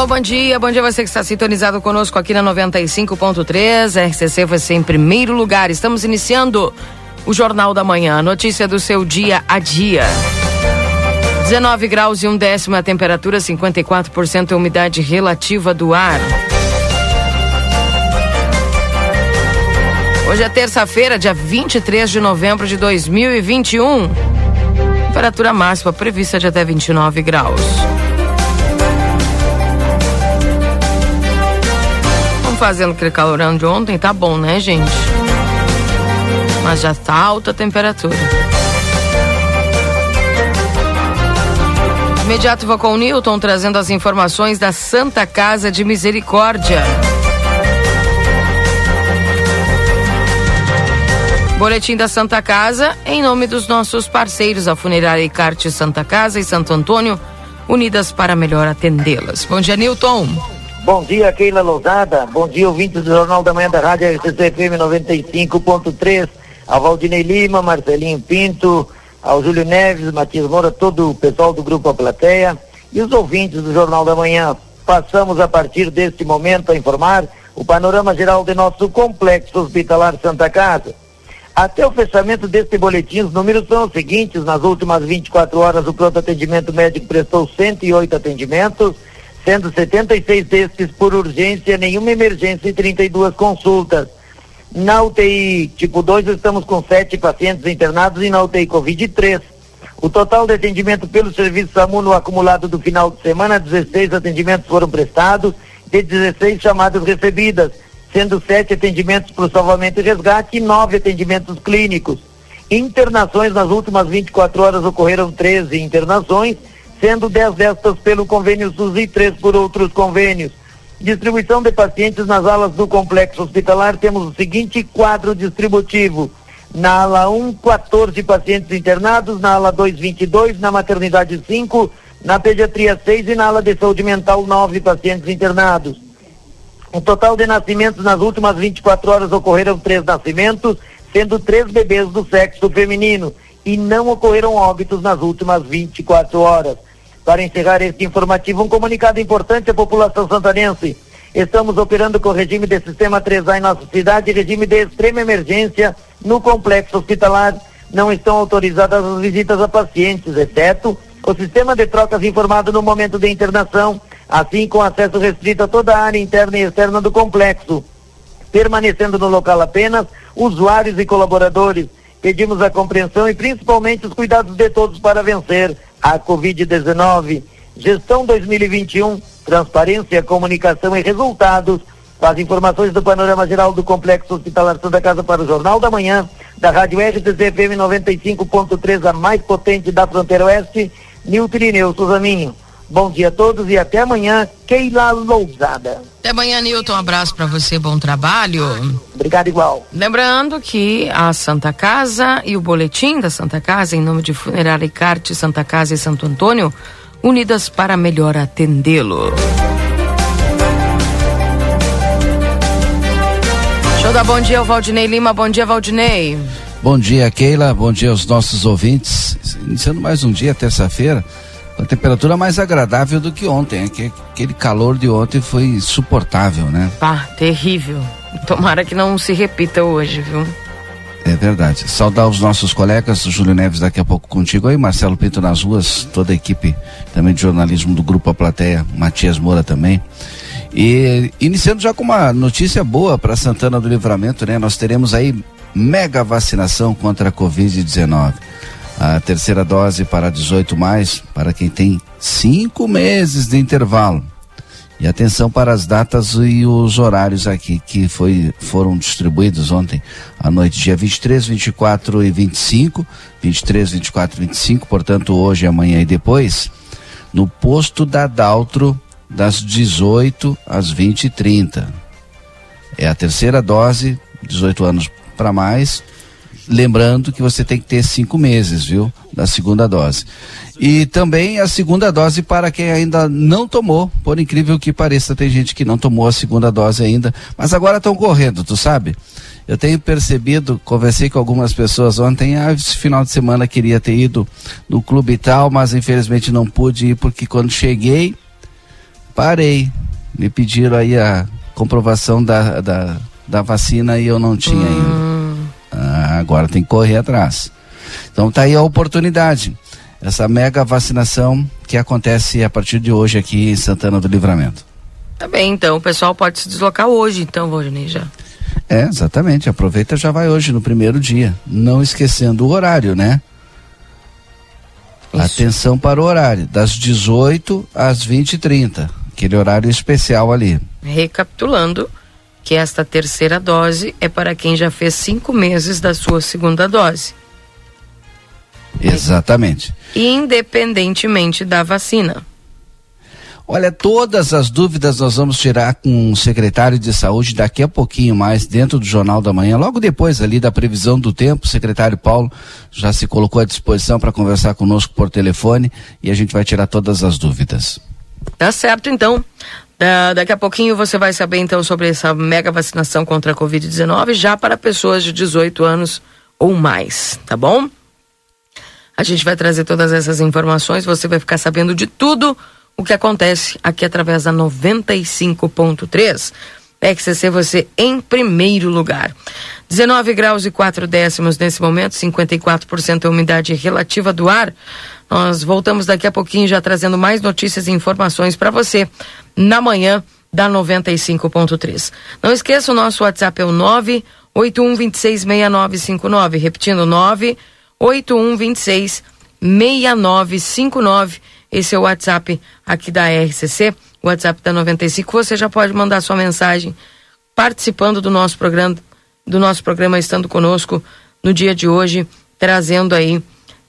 Alô, bom dia. Bom dia você que está sintonizado conosco aqui na 95.3. RCC você em primeiro lugar. Estamos iniciando o Jornal da Manhã. Notícia do seu dia a dia. 19 graus e um décimo a temperatura, 54% a umidade relativa do ar. Hoje é terça-feira, dia 23 de novembro de 2021. Temperatura máxima prevista de até 29 graus. Fazendo aquele calorão de ontem, tá bom, né, gente? Mas já tá alta a temperatura. Imediato vou com o Newton trazendo as informações da Santa Casa de Misericórdia. Boletim da Santa Casa, em nome dos nossos parceiros, a Funerária Icarte Santa Casa e Santo Antônio, unidas para melhor atendê-las. Bom dia, Newton. Bom dia, Keila Lousada. Bom dia, ouvintes do Jornal da Manhã da Rádio RCC FM 95.3. Ao Valdinei Lima, Marcelinho Pinto, ao Júlio Neves, Matias Moura, todo o pessoal do Grupo A Plateia e os ouvintes do Jornal da Manhã. Passamos a partir deste momento a informar o panorama geral de nosso complexo hospitalar Santa Casa. Até o fechamento deste boletim, os números são os seguintes: nas últimas 24 horas, o pronto atendimento médico prestou 108 atendimentos, sendo 76 destes por urgência, nenhuma emergência e 32 consultas. Na UTI tipo 2, estamos com sete pacientes internados e na UTI Covid 3. O total de atendimento pelo serviço SAMU no acumulado do final de semana, 16 atendimentos foram prestados e 16 chamadas recebidas, sendo sete atendimentos para o salvamento e resgate e nove atendimentos clínicos. Internações nas últimas 24 horas ocorreram 13 internações, sendo 10 destas pelo convênio SUS e 3 por outros convênios. Distribuição de pacientes nas alas do complexo hospitalar, temos o seguinte quadro distributivo. Na ala 1, 14 pacientes internados, na ala 2, 22, na maternidade 5, na pediatria 6 e na ala de saúde mental 9 pacientes internados. O total de nascimentos nas últimas 24 horas ocorreram três nascimentos, sendo três bebês do sexo feminino, e não ocorreram óbitos nas últimas 24 horas. Para encerrar este informativo, um comunicado importante à população santanense. Estamos operando com regime de sistema 3A em nossa cidade, regime de extrema emergência no complexo hospitalar. Não estão autorizadas as visitas a pacientes, exceto o sistema de trocas informado no momento de internação, assim com acesso restrito a toda a área interna e externa do complexo. Permanecendo no local apenas usuários e colaboradores. Pedimos a compreensão e principalmente os cuidados de todos para vencer a Covid-19. Gestão 2021, transparência, comunicação e resultados. Com as informações do panorama geral do Complexo Hospitalar Santa Casa para o Jornal da Manhã, da Rádio RTC FM 95.3, a mais potente da fronteira oeste, Nilton Irineu Suzaminho. Bom dia a todos e até amanhã, Keila Lousada. Até amanhã, Nilton. Um abraço para você, bom trabalho. Obrigado igual. Lembrando que a Santa Casa e o boletim da Santa Casa, em nome de Funerária Icarte, Santa Casa e Santo Antônio, unidas para melhor atendê-lo. Eu dar bom dia ao Valdinei Lima. Bom dia, Valdinei. Bom dia, Keila. Bom dia aos nossos ouvintes. Iniciando mais um dia, terça-feira a temperatura mais agradável do que ontem. Aquele calor de ontem foi insuportável, né? Pá, terrível. Tomara que não se repita hoje, viu? É verdade. Saudar os nossos colegas, Júlio Neves daqui a pouco contigo aí, Marcelo Pinto nas ruas, toda a equipe também de jornalismo do Grupo A Plateia, Matias Moura também. E iniciando já com uma notícia boa para Santana do Livramento, né? Nós teremos aí mega vacinação contra a Covid-19 a terceira dose para 18 mais, para quem tem cinco meses de intervalo. E atenção para as datas e os horários aqui que foi, foram distribuídos ontem à noite, dia 23, 24 e 25, 23, 24 e 25, portanto hoje, amanhã e depois, no posto da Daltro, das 18 às 20 e 30. É a terceira dose, 18 anos para mais, Lembrando que você tem que ter cinco meses, viu? Da segunda dose. E também a segunda dose para quem ainda não tomou, por incrível que pareça, tem gente que não tomou a segunda dose ainda, mas agora estão correndo, tu sabe? Eu tenho percebido, conversei com algumas pessoas ontem, ah, esse final de semana queria ter ido no clube e tal, mas infelizmente não pude ir porque quando cheguei, Parei. Me pediram aí a comprovação da, da, da vacina e eu não tinha hum. ainda. Ah, agora tem que correr atrás. Então tá aí a oportunidade. Essa mega vacinação que acontece a partir de hoje aqui em Santana do Livramento. Tá bem, então o pessoal pode se deslocar hoje, então, Valdinei, já. É, exatamente. Aproveita já vai hoje, no primeiro dia. Não esquecendo o horário, né? Isso. Atenção para o horário, das 18 às 20 e 30 aquele horário especial ali. Recapitulando, que esta terceira dose é para quem já fez cinco meses da sua segunda dose. Exatamente. Independentemente da vacina. Olha, todas as dúvidas nós vamos tirar com o secretário de saúde daqui a pouquinho mais, dentro do Jornal da Manhã, logo depois ali da previsão do tempo. O secretário Paulo já se colocou à disposição para conversar conosco por telefone e a gente vai tirar todas as dúvidas. Tá certo, então. Da, daqui a pouquinho você vai saber então sobre essa mega vacinação contra a Covid-19 já para pessoas de 18 anos ou mais, tá bom? A gente vai trazer todas essas informações, você vai ficar sabendo de tudo o que acontece aqui através da 95.3. XCC você em primeiro lugar. 19 graus e 4 décimos nesse momento, 54% a umidade relativa do ar. Nós voltamos daqui a pouquinho já trazendo mais notícias e informações para você na manhã da 95.3. Não esqueça, o nosso WhatsApp é o 981266959. Repetindo, 981266959. Esse é o WhatsApp aqui da RCC, o WhatsApp da 95. Você já pode mandar sua mensagem participando do nosso programa, do nosso programa estando conosco no dia de hoje, trazendo aí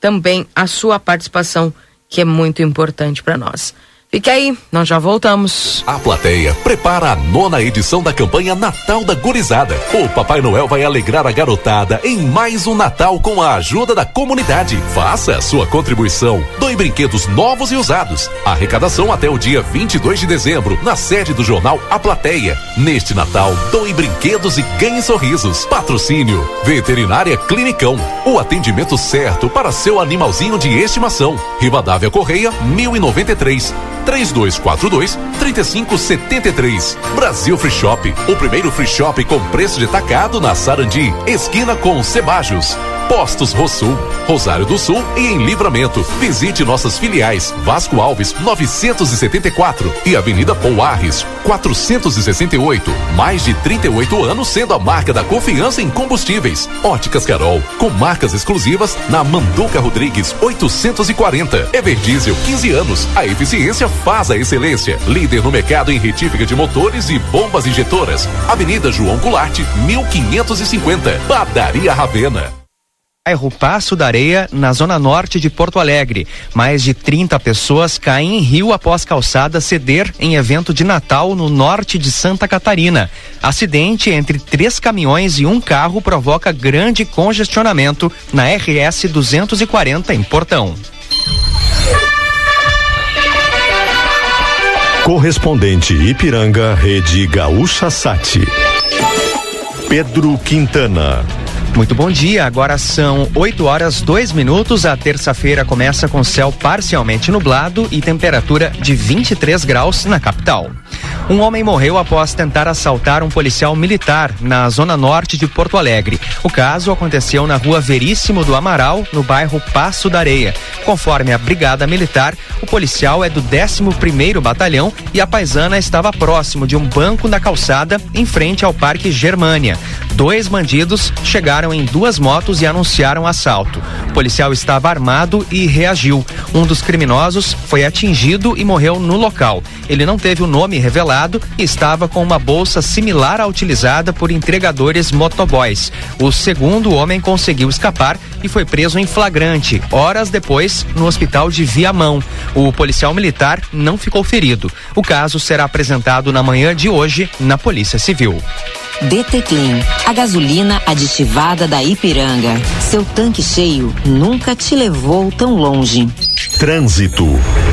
também a sua participação, que é muito importante para nós. Fique aí, nós já voltamos. A plateia prepara a nona edição da campanha Natal da Gurizada. O Papai Noel vai alegrar a garotada em mais um Natal com a ajuda da comunidade. Faça a sua contribuição. Doe brinquedos novos e usados. Arrecadação até o dia 22 de dezembro, na sede do jornal A Plateia. Neste Natal, doe brinquedos e ganhe sorrisos. Patrocínio: Veterinária Clinicão. O atendimento certo para seu animalzinho de estimação. Rivadavia Correia, 1093. 3242 3573. Brasil Free Shop, o primeiro free shop com preço de tacado na Sarandi, esquina com Cebajos. Postos Rosul, Rosário do Sul e em Livramento. Visite nossas filiais Vasco Alves 974 e Avenida Pouarres 468. Mais de 38 anos sendo a marca da confiança em combustíveis. Óticas Carol, com marcas exclusivas na Manduca Rodrigues 840. Everdiesel 15 anos. A eficiência faz a excelência. Líder no mercado em retífica de motores e bombas injetoras. Avenida João Goulart 1550. Padaria Ravena bairro Passo da Areia, na zona norte de Porto Alegre. Mais de 30 pessoas caem em rio após calçada ceder em evento de Natal no norte de Santa Catarina. Acidente entre três caminhões e um carro provoca grande congestionamento na RS 240 em Portão. Correspondente Ipiranga, Rede Gaúcha Sati. Pedro Quintana. Muito bom dia, agora são 8 horas 2 minutos. A terça-feira começa com céu parcialmente nublado e temperatura de 23 graus na capital. Um homem morreu após tentar assaltar um policial militar na zona norte de Porto Alegre. O caso aconteceu na rua Veríssimo do Amaral, no bairro Passo da Areia. Conforme a Brigada Militar, o policial é do 11º Batalhão e a paisana estava próximo de um banco na calçada em frente ao Parque Germânia. Dois bandidos chegaram em duas motos e anunciaram assalto. O policial estava armado e reagiu. Um dos criminosos foi atingido e morreu no local. Ele não teve o nome revelado estava com uma bolsa similar à utilizada por entregadores motoboys. O segundo homem conseguiu escapar e foi preso em flagrante, horas depois, no hospital de Viamão. O policial militar não ficou ferido. O caso será apresentado na manhã de hoje na Polícia Civil. DT Clean, a gasolina aditivada da Ipiranga. Seu tanque cheio nunca te levou tão longe. Trânsito.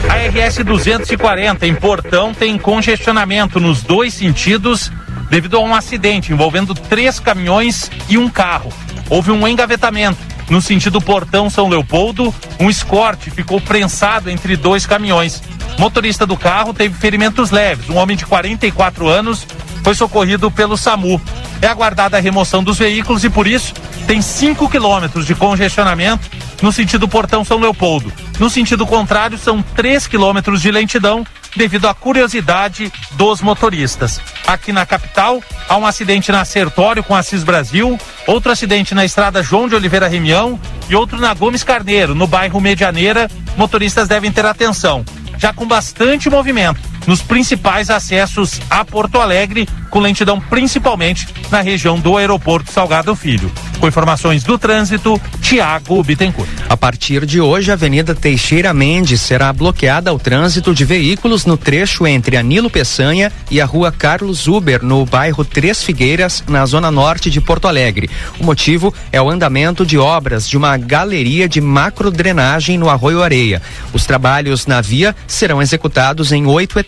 A RS 240 em Portão tem congestionamento nos dois sentidos devido a um acidente envolvendo três caminhões e um carro. Houve um engavetamento. No sentido Portão São Leopoldo, um escorte ficou prensado entre dois caminhões. Motorista do carro teve ferimentos leves. Um homem de 44 anos foi socorrido pelo SAMU. É aguardada a remoção dos veículos e por isso tem 5 quilômetros de congestionamento no sentido Portão São Leopoldo. No sentido contrário, são 3 quilômetros de lentidão devido à curiosidade dos motoristas. Aqui na capital, há um acidente na Sertório com a Cis Brasil, outro acidente na estrada João de Oliveira Remião e outro na Gomes Carneiro, no bairro Medianeira. Motoristas devem ter atenção. Já com bastante movimento nos principais acessos a Porto Alegre, com lentidão principalmente na região do aeroporto Salgado Filho. Com informações do trânsito, Tiago Bittencourt. A partir de hoje, a Avenida Teixeira Mendes será bloqueada ao trânsito de veículos no trecho entre a Nilo Peçanha e a rua Carlos Uber, no bairro Três Figueiras, na zona norte de Porto Alegre. O motivo é o andamento de obras de uma galeria de macrodrenagem no Arroio Areia. Os trabalhos na via serão executados em oito etapas.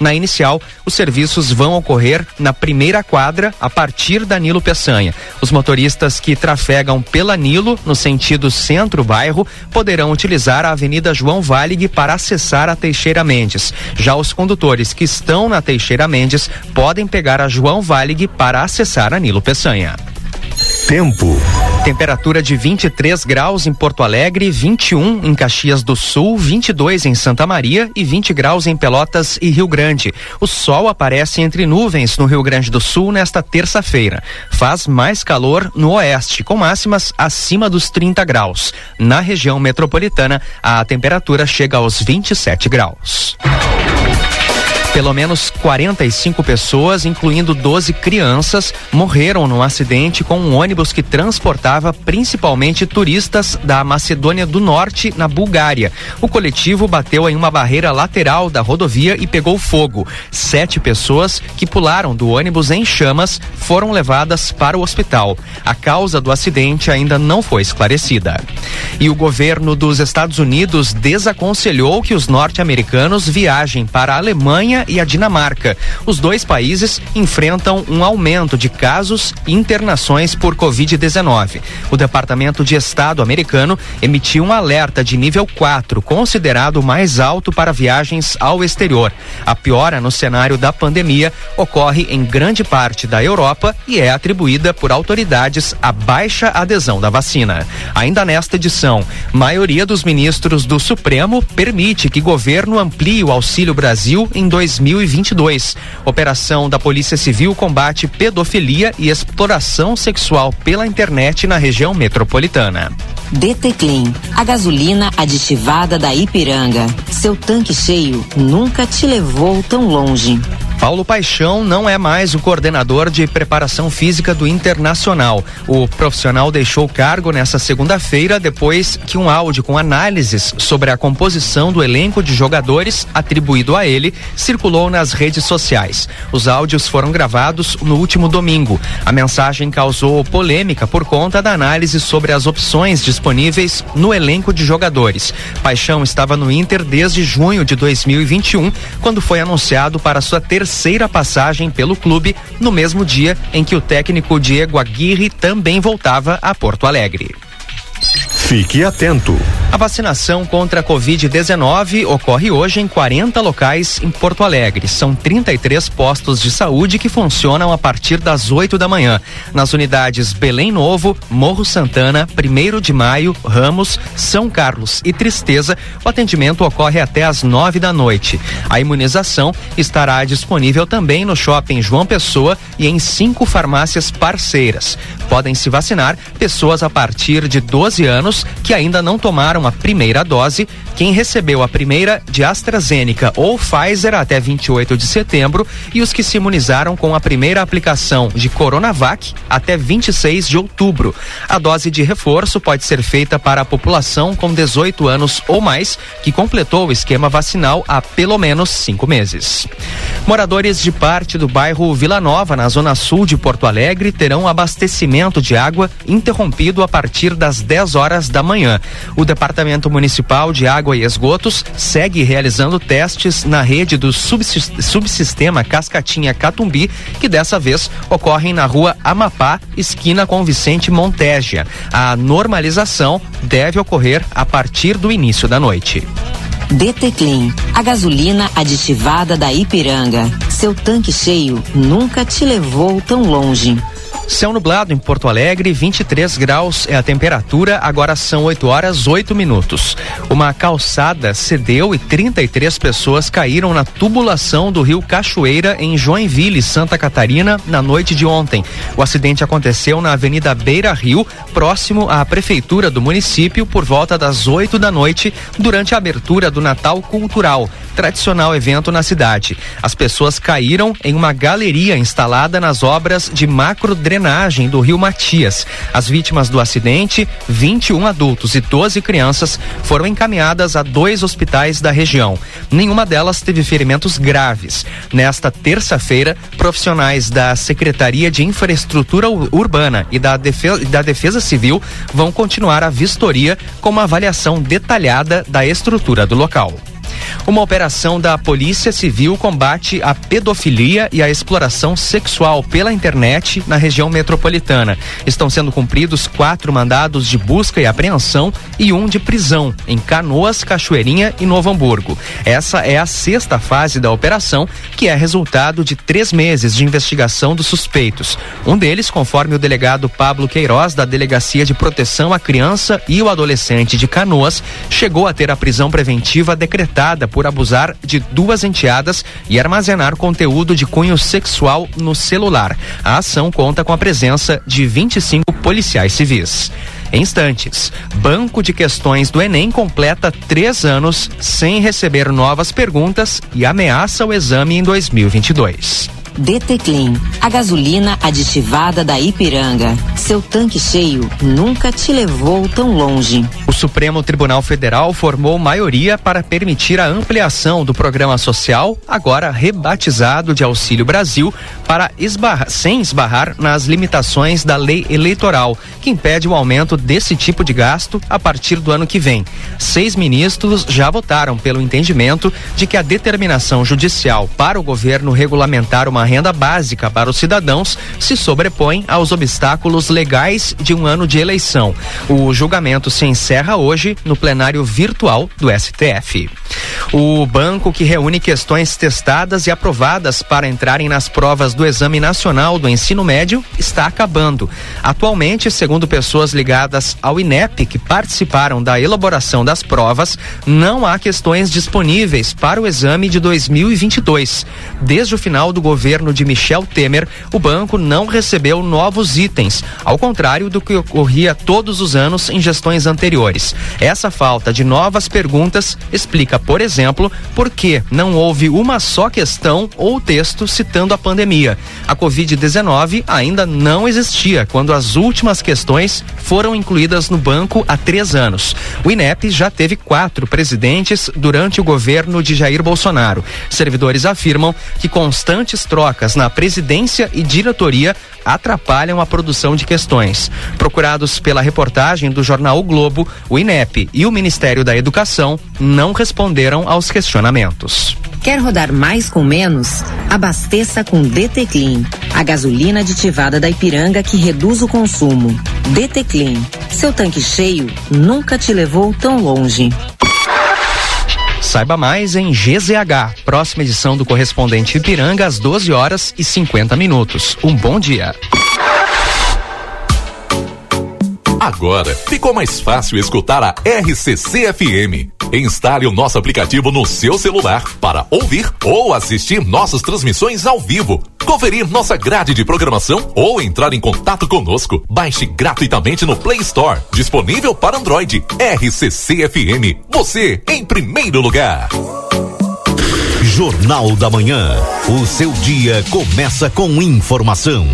Na inicial, os serviços vão ocorrer na primeira quadra, a partir da Nilo Peçanha. Os motoristas que trafegam pela Nilo, no sentido centro-bairro, poderão utilizar a Avenida João Valig para acessar a Teixeira Mendes. Já os condutores que estão na Teixeira Mendes podem pegar a João Valig para acessar a Nilo Peçanha. Tempo. Temperatura de 23 graus em Porto Alegre, 21 em Caxias do Sul, 22 em Santa Maria e 20 graus em Pelotas e Rio Grande. O sol aparece entre nuvens no Rio Grande do Sul nesta terça-feira. Faz mais calor no oeste, com máximas acima dos 30 graus. Na região metropolitana, a temperatura chega aos 27 graus. Pelo menos 45 pessoas, incluindo 12 crianças, morreram num acidente com um ônibus que transportava principalmente turistas da Macedônia do Norte, na Bulgária. O coletivo bateu em uma barreira lateral da rodovia e pegou fogo. Sete pessoas que pularam do ônibus em chamas foram levadas para o hospital. A causa do acidente ainda não foi esclarecida. E o governo dos Estados Unidos desaconselhou que os norte-americanos viajem para a Alemanha e a Dinamarca. Os dois países enfrentam um aumento de casos e internações por Covid-19. O Departamento de Estado americano emitiu um alerta de nível 4, considerado mais alto para viagens ao exterior. A piora no cenário da pandemia ocorre em grande parte da Europa e é atribuída por autoridades à baixa adesão da vacina. Ainda nesta edição, maioria dos ministros do Supremo permite que governo amplie o Auxílio Brasil em 2022. Operação da Polícia Civil combate pedofilia e exploração sexual pela internet na região metropolitana. DT Clean, a gasolina aditivada da Ipiranga. Seu tanque cheio nunca te levou tão longe. Paulo Paixão não é mais o coordenador de preparação física do Internacional. O profissional deixou o cargo nesta segunda-feira depois que um áudio com análises sobre a composição do elenco de jogadores atribuído a ele circulou nas redes sociais. Os áudios foram gravados no último domingo. A mensagem causou polêmica por conta da análise sobre as opções disponíveis no elenco de jogadores. Paixão estava no Inter desde junho de 2021, quando foi anunciado para sua terceira terceira passagem pelo clube no mesmo dia em que o técnico Diego Aguirre também voltava a Porto Alegre. Fique atento. A vacinação contra a Covid-19 ocorre hoje em 40 locais em Porto Alegre. São 33 postos de saúde que funcionam a partir das 8 da manhã. Nas unidades Belém Novo, Morro Santana, 1 de Maio, Ramos, São Carlos e Tristeza, o atendimento ocorre até às 9 da noite. A imunização estará disponível também no shopping João Pessoa e em cinco farmácias parceiras. Podem se vacinar pessoas a partir de 12 anos que ainda não tomaram a primeira dose, quem recebeu a primeira de AstraZeneca ou Pfizer até 28 de setembro e os que se imunizaram com a primeira aplicação de Coronavac até 26 de outubro. A dose de reforço pode ser feita para a população com 18 anos ou mais que completou o esquema vacinal há pelo menos cinco meses. Moradores de parte do bairro Vila Nova, na zona sul de Porto Alegre, terão abastecimento de água interrompido a partir das 10 horas da manhã. O Departamento Municipal de Água e Esgotos segue realizando testes na rede do subsistema Cascatinha Catumbi, que dessa vez ocorrem na rua Amapá, esquina com Vicente Montegia. A normalização deve ocorrer a partir do início da noite. DT Clean, a gasolina aditivada da Ipiranga. Seu tanque cheio nunca te levou tão longe. Céu nublado em Porto Alegre, 23 graus é a temperatura, agora são 8 horas 8 minutos. Uma calçada cedeu e 33 pessoas caíram na tubulação do rio Cachoeira, em Joinville, Santa Catarina, na noite de ontem. O acidente aconteceu na Avenida Beira Rio, próximo à prefeitura do município, por volta das 8 da noite, durante a abertura do Natal Cultural, tradicional evento na cidade. As pessoas caíram em uma galeria instalada nas obras de macro drenagem do rio Matias. As vítimas do acidente, 21 adultos e 12 crianças, foram encaminhadas a dois hospitais da região. Nenhuma delas teve ferimentos graves. Nesta terça-feira, profissionais da Secretaria de Infraestrutura Urbana e da Defesa, da Defesa Civil vão continuar a vistoria com uma avaliação detalhada da estrutura do local. Uma operação da Polícia Civil combate a pedofilia e a exploração sexual pela internet na região metropolitana. Estão sendo cumpridos quatro mandados de busca e apreensão e um de prisão em Canoas, Cachoeirinha e Novo Hamburgo. Essa é a sexta fase da operação, que é resultado de três meses de investigação dos suspeitos. Um deles, conforme o delegado Pablo Queiroz, da Delegacia de Proteção à Criança e o Adolescente de Canoas, chegou a ter a prisão preventiva decretada por abusar de duas enteadas e armazenar conteúdo de cunho sexual no celular. A ação conta com a presença de 25 policiais civis. Em instantes, Banco de Questões do Enem completa três anos sem receber novas perguntas e ameaça o exame em 2022. DT Clean, a gasolina aditivada da Ipiranga. Seu tanque cheio nunca te levou tão longe. O Supremo Tribunal Federal formou maioria para permitir a ampliação do programa social, agora rebatizado de Auxílio Brasil, para sem esbarrar nas limitações da lei eleitoral, que impede o aumento desse tipo de gasto a partir do ano que vem. Seis ministros já votaram pelo entendimento de que a determinação judicial para o governo regulamentar uma renda básica para os cidadãos se sobrepõe aos obstáculos legais de um ano de eleição. O julgamento se encerra hoje no plenário virtual do STF. O banco que reúne questões testadas e aprovadas para entrarem nas provas do Exame Nacional do Ensino Médio está acabando. Atualmente, segundo pessoas ligadas ao INEP que participaram da elaboração das provas, não há questões disponíveis para o exame de 2022. Desde o final do governo governo de Michel Temer, o banco não recebeu novos itens, ao contrário do que ocorria todos os anos em gestões anteriores. Essa falta de novas perguntas explica, por exemplo, por que não houve uma só questão ou texto citando a pandemia. A Covid-19 ainda não existia quando as últimas questões foram incluídas no banco há três anos. O INEP já teve quatro presidentes durante o governo de Jair Bolsonaro. Servidores afirmam que constantes trocas trocas na presidência e diretoria atrapalham a produção de questões. Procurados pela reportagem do jornal o Globo, o INEP e o Ministério da Educação não responderam aos questionamentos. Quer rodar mais com menos? Abasteça com DT Clean, a gasolina aditivada da Ipiranga que reduz o consumo. DT Clean, seu tanque cheio nunca te levou tão longe. Saiba mais em GZH, próxima edição do correspondente Ipiranga às 12 horas e 50 minutos. Um bom dia. Agora ficou mais fácil escutar a RCC FM. Instale o nosso aplicativo no seu celular para ouvir ou assistir nossas transmissões ao vivo, conferir nossa grade de programação ou entrar em contato conosco. Baixe gratuitamente no Play Store, disponível para Android. RCC FM, você em primeiro lugar. Jornal da Manhã. O seu dia começa com informação.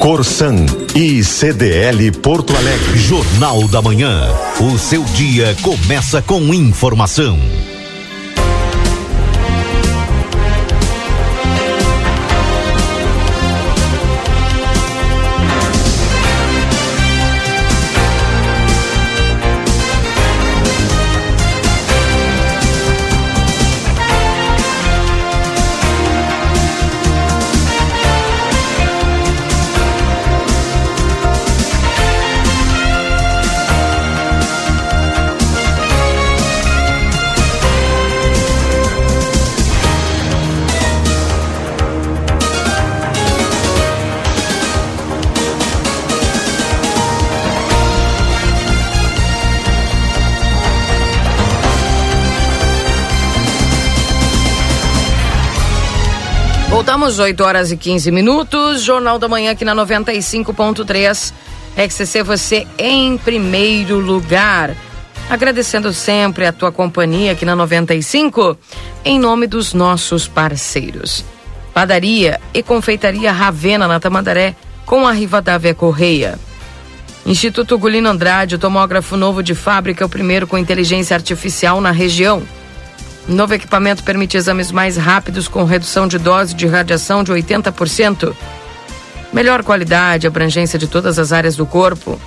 Corsan e CDL Porto Alegre. Jornal da Manhã. O seu dia começa com informação. Voltamos, 8 horas e 15 minutos. Jornal da Manhã aqui na 95.3. XCC, você em primeiro lugar. Agradecendo sempre a tua companhia aqui na 95, em nome dos nossos parceiros. Padaria e Confeitaria Ravena na Tamandaré, com a Rivadavia Correia. Instituto Gulino Andrade, tomógrafo novo de fábrica, o primeiro com inteligência artificial na região. Novo equipamento permite exames mais rápidos com redução de dose de radiação de 80%. Melhor qualidade, abrangência de todas as áreas do corpo.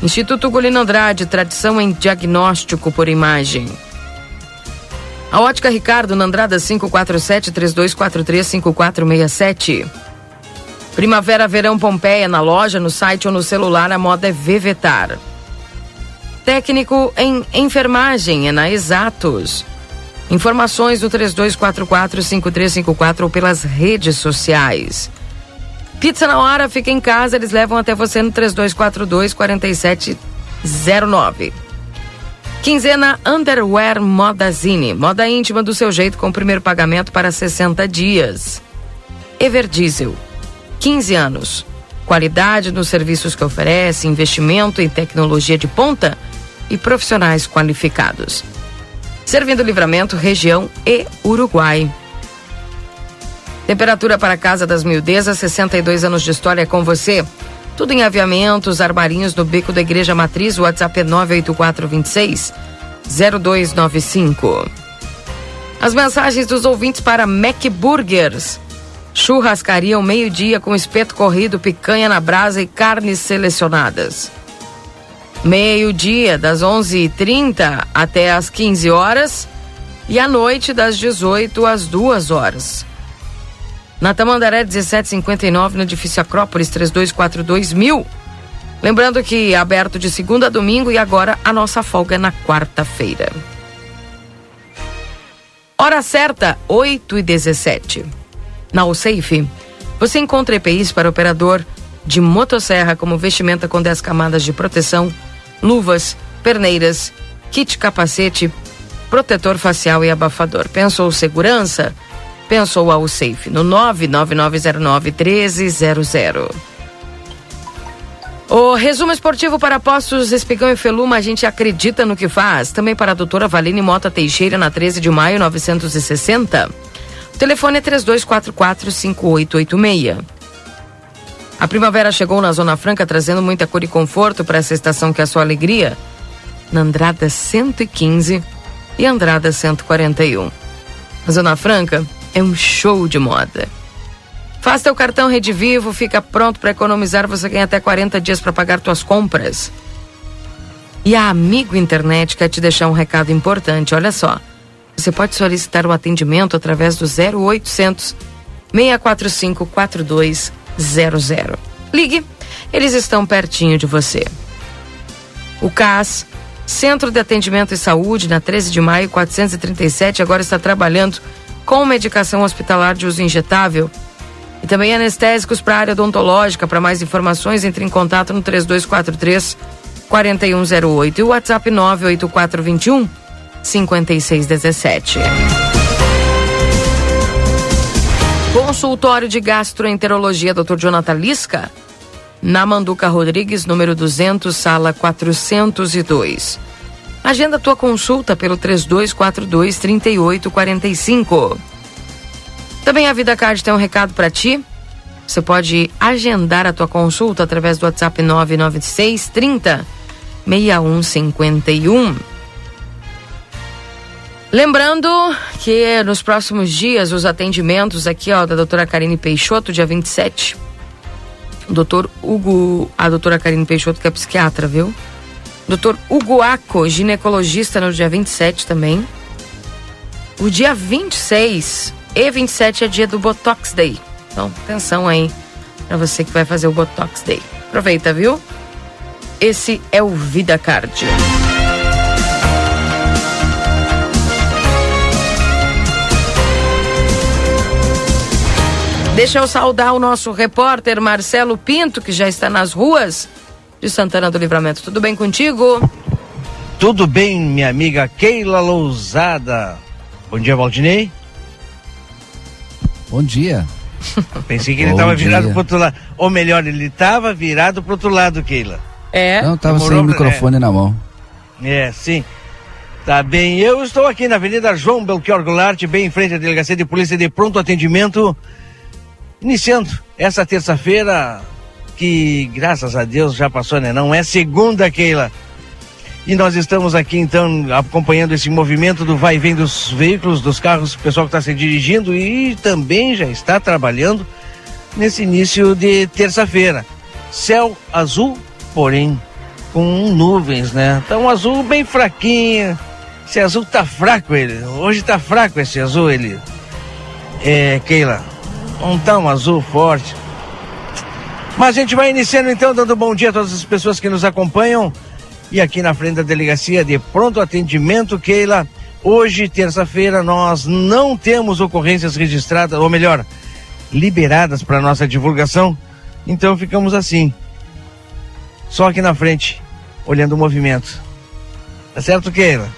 Instituto Golino Andrade, tradição em diagnóstico por imagem. A Ótica Ricardo, na Andrada 547-3243-5467. Primavera Verão Pompeia, na loja, no site ou no celular, a moda é Vevetar. Técnico em enfermagem, é na Exatos. Informações do 3244-5354 ou pelas redes sociais. Pizza na hora, fica em casa, eles levam até você no 3242-4709. Quinzena Underwear Modazine, moda íntima do seu jeito com o primeiro pagamento para 60 dias. Everdiesel, 15 anos. Qualidade nos serviços que oferece, investimento em tecnologia de ponta e profissionais qualificados servindo Livramento, região e Uruguai. Temperatura para a Casa das Mildezas, 62 anos de história com você. Tudo em aviamentos, armarinhos no beco da Igreja Matriz, WhatsApp é 98426 0295. As mensagens dos ouvintes para Mac Burgers. Churrascaria ao meio-dia com espeto corrido, picanha na brasa e carnes selecionadas meio-dia, das 11h30 até as 15 horas e à noite, das 18 às 2 horas. Na Tamandaré 1759, no edifício Acrópolis 3242 mil. Lembrando que é aberto de segunda a domingo e agora a nossa folga é na quarta-feira. Hora certa, 8 e 17. Na USAFE, você encontra EPIs para operador de motosserra como vestimenta com 10 camadas de proteção luvas, perneiras, kit capacete, protetor facial e abafador. Pensou segurança? Pensou ao Safe no 99909 1300. O resumo esportivo para Postos Espigão e Feluma, a gente acredita no que faz. Também para a doutora Valine Mota Teixeira, na 13 de maio, 960. O telefone é 3244-5886. A primavera chegou na Zona Franca trazendo muita cor e conforto para essa estação que é a sua alegria. Na Andrada 115 e Andrada 141. A Zona Franca é um show de moda. Faça teu cartão Rede Vivo, fica pronto para economizar, você ganha até 40 dias para pagar tuas compras. E a Amigo Internet quer te deixar um recado importante, olha só. Você pode solicitar o atendimento através do 0800 645 42 00. Ligue, eles estão pertinho de você. O CAS, Centro de Atendimento e Saúde, na 13 de maio 437, agora está trabalhando com medicação hospitalar de uso injetável e também anestésicos para a área odontológica. Para mais informações, entre em contato no 3243 4108 e o WhatsApp 98421 5617. Consultório de Gastroenterologia, Dr. Jonathan Lisca, na Manduca Rodrigues, número 200, sala 402. Agenda tua consulta pelo 3242 3845. Também a Vida Card tem um recado para ti. Você pode agendar a tua consulta através do WhatsApp 996 30 6151. Lembrando que nos próximos dias os atendimentos aqui, ó, da doutora Karine Peixoto, dia 27. O doutor Hugo, a doutora Karine Peixoto, que é psiquiatra, viu? Doutor Hugo Aco, ginecologista, no dia 27 também. O dia 26 e 27 é dia do Botox Day. Então, atenção aí para você que vai fazer o Botox Day. Aproveita, viu? Esse é o Vida Card. Deixa eu saudar o nosso repórter Marcelo Pinto, que já está nas ruas de Santana do Livramento. Tudo bem contigo? Tudo bem, minha amiga Keila Lousada. Bom dia, Valdinei. Bom dia. Pensei que ele estava virado pro outro lado. Ou melhor, ele estava virado pro outro lado, Keila. É. Não, tava sem o microfone na mão. É, sim. Tá bem. Eu estou aqui na Avenida João Belchior Goulart, bem em frente à Delegacia de Polícia de Pronto Atendimento, iniciando essa terça-feira, que graças a Deus já passou, né? Não é segunda, Keila. E nós estamos aqui então acompanhando esse movimento do vai e vem dos veículos, dos carros, o pessoal que está se dirigindo e também já está trabalhando nesse início de terça-feira. Céu azul, porém com nuvens, né? Um azul bem fraquinho. Esse azul tá fraco ele. Hoje tá fraco esse azul ele. É, Keila, não tá um azul forte. Mas a gente vai iniciando então, dando bom dia a todas as pessoas que nos acompanham. E aqui na frente da delegacia de pronto atendimento, Keila, hoje, terça-feira, nós não temos ocorrências registradas, ou melhor, liberadas para nossa divulgação. Então ficamos assim. Só aqui na frente, olhando o movimento. Tá certo, Keila?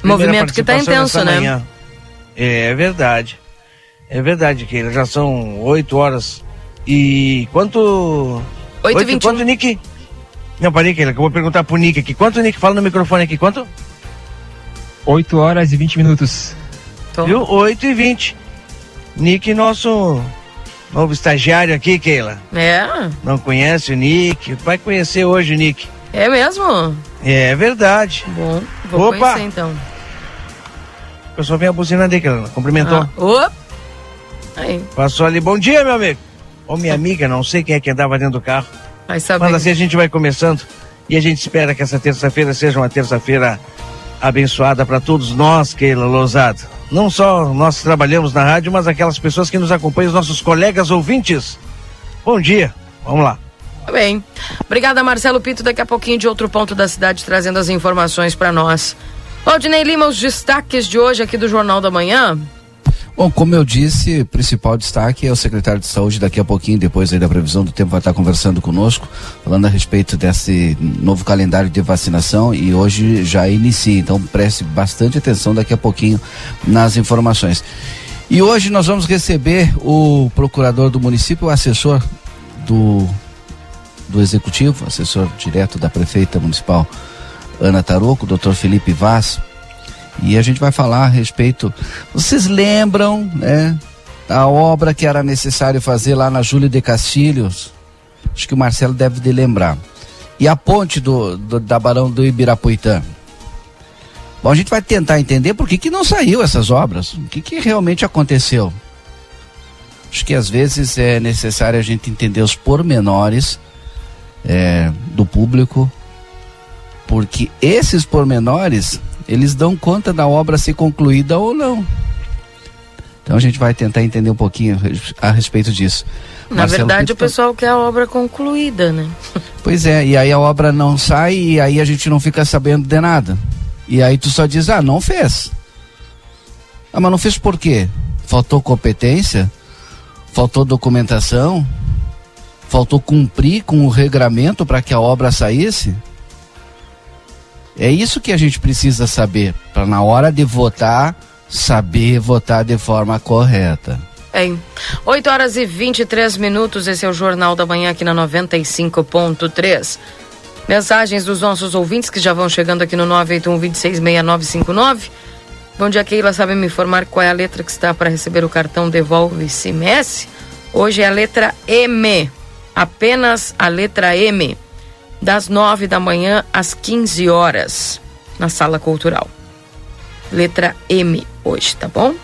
Primeira Movimento que tá intenso, né? manhã. É verdade. É verdade, Keila. Já são 8 horas e quanto. 8 e Oito- 21. Quanto, Nick? Não, parei, Keila, que eu vou perguntar pro Nick aqui. Quanto, Nick? Fala no microfone aqui. Quanto? 8 horas e 20 minutos. Então, Viu? 8 e 20. Nick, nosso novo estagiário aqui, Keila. É, Não conhece o Nick? Vai conhecer hoje o Nick. é mesmo? É verdade. Bom, vou Opa! conhecer então. O pessoal vem a buzina dele, Keila. Cumprimentou. Ah, op. Aí, Passou ali. Bom dia, meu amigo. Ou minha amiga, não sei quem é que andava dentro do carro. vai saber. Mas assim a gente vai começando e a gente espera que essa terça-feira seja uma terça-feira abençoada para todos nós, Keila Lousada. Não só nós que trabalhamos na rádio, mas aquelas pessoas que nos acompanham, os nossos colegas ouvintes. Bom dia. Vamos lá. Tá Bem, obrigada Marcelo Pito, daqui a pouquinho de outro ponto da cidade trazendo as informações para nós. Valdinei Lima, os destaques de hoje aqui do Jornal da Manhã. Bom, como eu disse, principal destaque é o secretário de saúde. Daqui a pouquinho, depois da previsão do tempo, vai estar conversando conosco, falando a respeito desse novo calendário de vacinação e hoje já inicia, então preste bastante atenção daqui a pouquinho nas informações. E hoje nós vamos receber o procurador do município, o assessor do, do executivo, assessor direto da prefeita municipal Ana Taroco, doutor Felipe Vaz, e a gente vai falar a respeito. Vocês lembram, né? A obra que era necessário fazer lá na Júlio de Castilhos? Acho que o Marcelo deve de lembrar. E a ponte do, do- da Barão do Ibirapuitã? Bom, a gente vai tentar entender por que, que não saiu essas obras. O que, que realmente aconteceu? Acho que às vezes é necessário a gente entender os pormenores é, do público, porque esses pormenores eles dão conta da obra ser concluída ou não. Então a gente vai tentar entender um pouquinho a respeito disso. Na Marcelo verdade, Pinto o pessoal quer a obra concluída, né? Pois é, e aí a obra não sai e aí a gente não fica sabendo de nada. E aí tu só diz, ah, não fez. Ah, mas não fez por quê? Faltou competência? Faltou documentação? Faltou cumprir com o regramento para que a obra saísse? É isso que a gente precisa saber, para na hora de votar, saber votar de forma correta. Bem, 8 horas e 23 minutos, esse é o Jornal da Manhã aqui na 95.3. Mensagens dos nossos ouvintes que já vão chegando aqui no 981-266959. Bom dia, Keila. Sabe me informar qual é a letra que está para receber o cartão Devolve CMS? Hoje é a letra M. Apenas a letra M. Das 9 da manhã às 15 horas, na Sala Cultural. Letra M hoje, tá bom?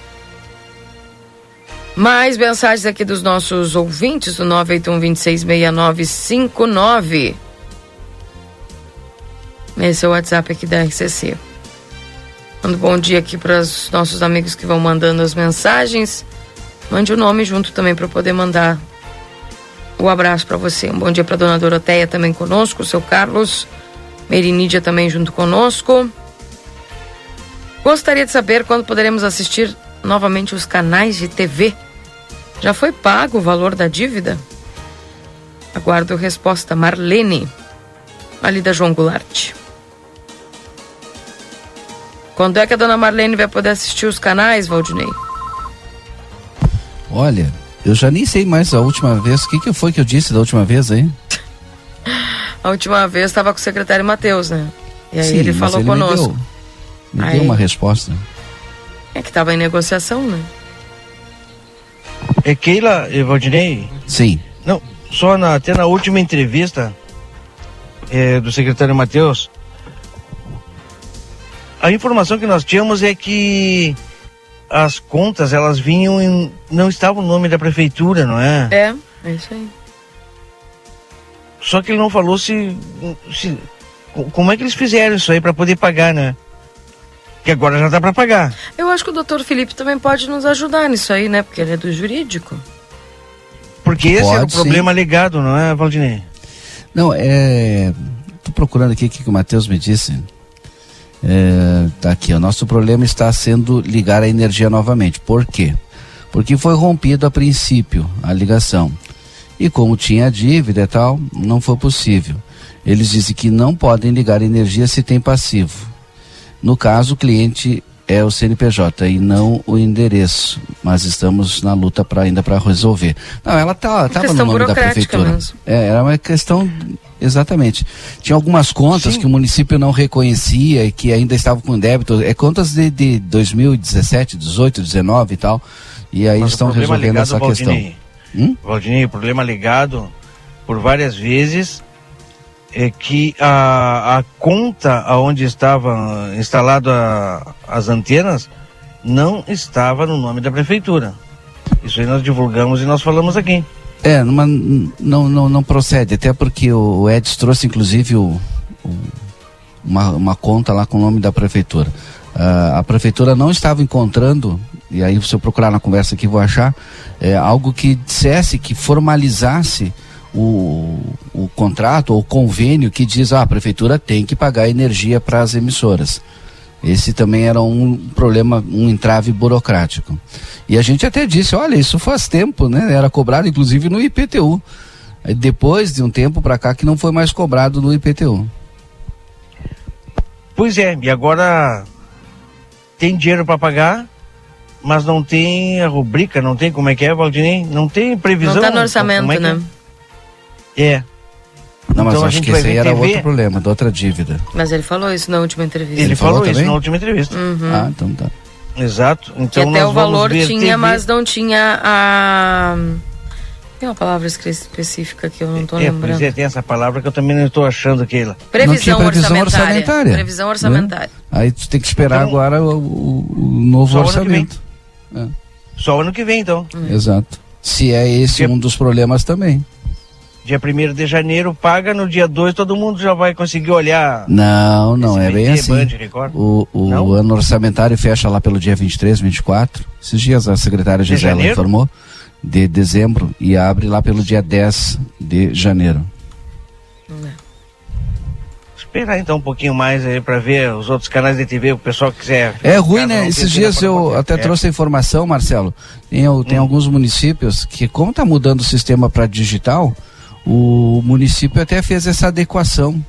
Mais mensagens aqui dos nossos ouvintes do 981-266959. Esse é o WhatsApp aqui da RCC. Mando bom dia aqui para os nossos amigos que vão mandando as mensagens. Mande o nome junto também para poder mandar o abraço para você. Um bom dia para dona Doroteia também conosco, o seu Carlos, Merinídia também junto conosco. Gostaria de saber quando poderemos assistir novamente os canais de TV. Já foi pago o valor da dívida? Aguardo resposta. Marlene, ali da João Goulart. Quando é que a dona Marlene vai poder assistir os canais, Valdinei? Olha, Eu já nem sei mais a última vez. O que, que foi que eu disse da última vez aí? A última vez estava com o secretário Matheus, né? E aí Sim, ele falou ele me conosco. deu- Me Aí. deu uma resposta. É que estava em negociação, né? É Keila, eh, Valdinei? Sim. Não, só na, até na última entrevista eh, do secretário Matheus, a informação que nós tínhamos é que as contas, elas vinham em, não estava o nome da prefeitura, não é? É, é isso aí. Só que ele não falou se, se co- como é que eles fizeram isso aí para poder pagar, né? Que agora já dá para pagar. Eu acho que o doutor Felipe também pode nos ajudar nisso aí, né? Porque ele é do jurídico. Porque esse era o sim. problema legado, não é, Valdinei? Não, é. Tô procurando aqui o que o Matheus me disse. É, tá aqui, o nosso problema está sendo ligar a energia novamente. Por quê? Porque foi rompido a princípio a ligação. E como tinha dívida e tal, não foi possível. Eles dizem que não podem ligar energia se tem passivo. No caso, o cliente é o CNPJ e não o endereço, mas estamos na luta para ainda para resolver. Não, ela tá, tava no nome da prefeitura. mesmo. É, era uma questão exatamente. Tinha algumas contas que o município não reconhecia e que ainda estavam com débito, é contas de, de 2017, 18, 19 e tal. E aí Mas estão resolvendo ligado, essa Valdinei, questão. Hum? Valdinei, o problema ligado por várias vezes é que a, a conta onde estavam instaladas as antenas não estava no nome da prefeitura. Isso aí nós divulgamos e nós falamos aqui. É, numa- não, não, não procede, até porque o Edson trouxe inclusive o, o- uma, uma conta lá com o nome da prefeitura. Ah, a prefeitura não estava encontrando, e aí se eu procurar na conversa aqui vou achar, é, algo que dissesse, que formalizasse o, o contrato ou convênio que diz ah, a prefeitura tem que pagar energia para as emissoras. Esse também era um problema, um entrave burocrático. E a gente até disse, olha, isso faz tempo, né? Era cobrado inclusive no IPTU. Depois de um tempo para cá que não foi mais cobrado no IPTU. Pois é, e agora tem dinheiro para pagar, mas não tem a rubrica, não tem como é que é, Valdinei? Não tem previsão. Não tá no orçamento, como é que né? É. Não, mas Então a acho gente que vai esse aí ver era TV. outro problema, da outra dívida. Mas ele falou isso na última entrevista. Ele, falou falou, isso também? na última entrevista. Uhum. Ah, então tá. Exato. que Então até nós o valor vamos ver tinha, TV. mas não tinha a. Tem uma palavra específica que eu não tô É, lembrando. é, tem essa palavra que eu também não estou achando, Keila. Previsão, previsão orçamentária. orçamentária. Previsão né? orçamentária. Aí tu tem que esperar Então- agora o, o- o novo Só o ano que vem. orçamento. Só ano que vem, então. Exato. Se é esse um dos problemas também. Dia 1 de janeiro paga, no dia 2 todo mundo já vai conseguir olhar. Não, não, é bem assim. Band, Record. O, o Não? ano orçamentário fecha lá pelo dia 23, 24. Esses dias a secretária De Gisela janeiro? informou. De dezembro e abre lá pelo dia 10 de janeiro. Esperar então um pouquinho mais aí pra ver os outros canais de TV, o pessoal que quiser. É ruim, né? Esses dias eu até é. trouxe a informação, Marcelo. Tem, tem Hum. alguns municípios que, como está mudando o sistema para digital, o município até fez essa adequação.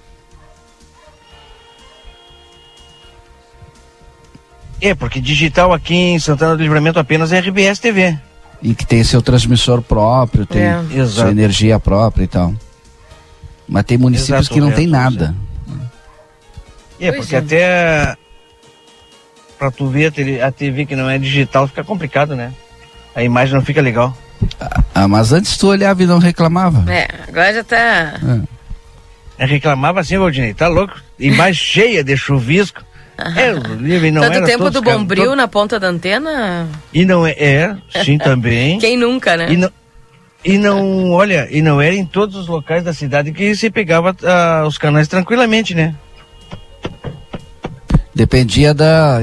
É, porque digital aqui em Santana do Livramento apenas é RBS TV. E que tem seu transmissor próprio, tem É. sua Exato. energia própria e tal. Mas tem municípios Exato, que não tem nada. É, Pois porque é. até pra tu ver a TV que não é digital fica complicado, né? A imagem não fica legal. Ah, mas antes tu olhava e não reclamava. É, agora já tá. Eu reclamava assim, Valdinei, tá louco? Imagem cheia de chuvisco. É, livre não Tanto era tempo do bombril to- na ponta da antena? E não é, é, sim também. Quem nunca, né? E não, e não, olha, e não era em todos os locais da cidade que você pegava ah, os canais tranquilamente, né? Dependia da,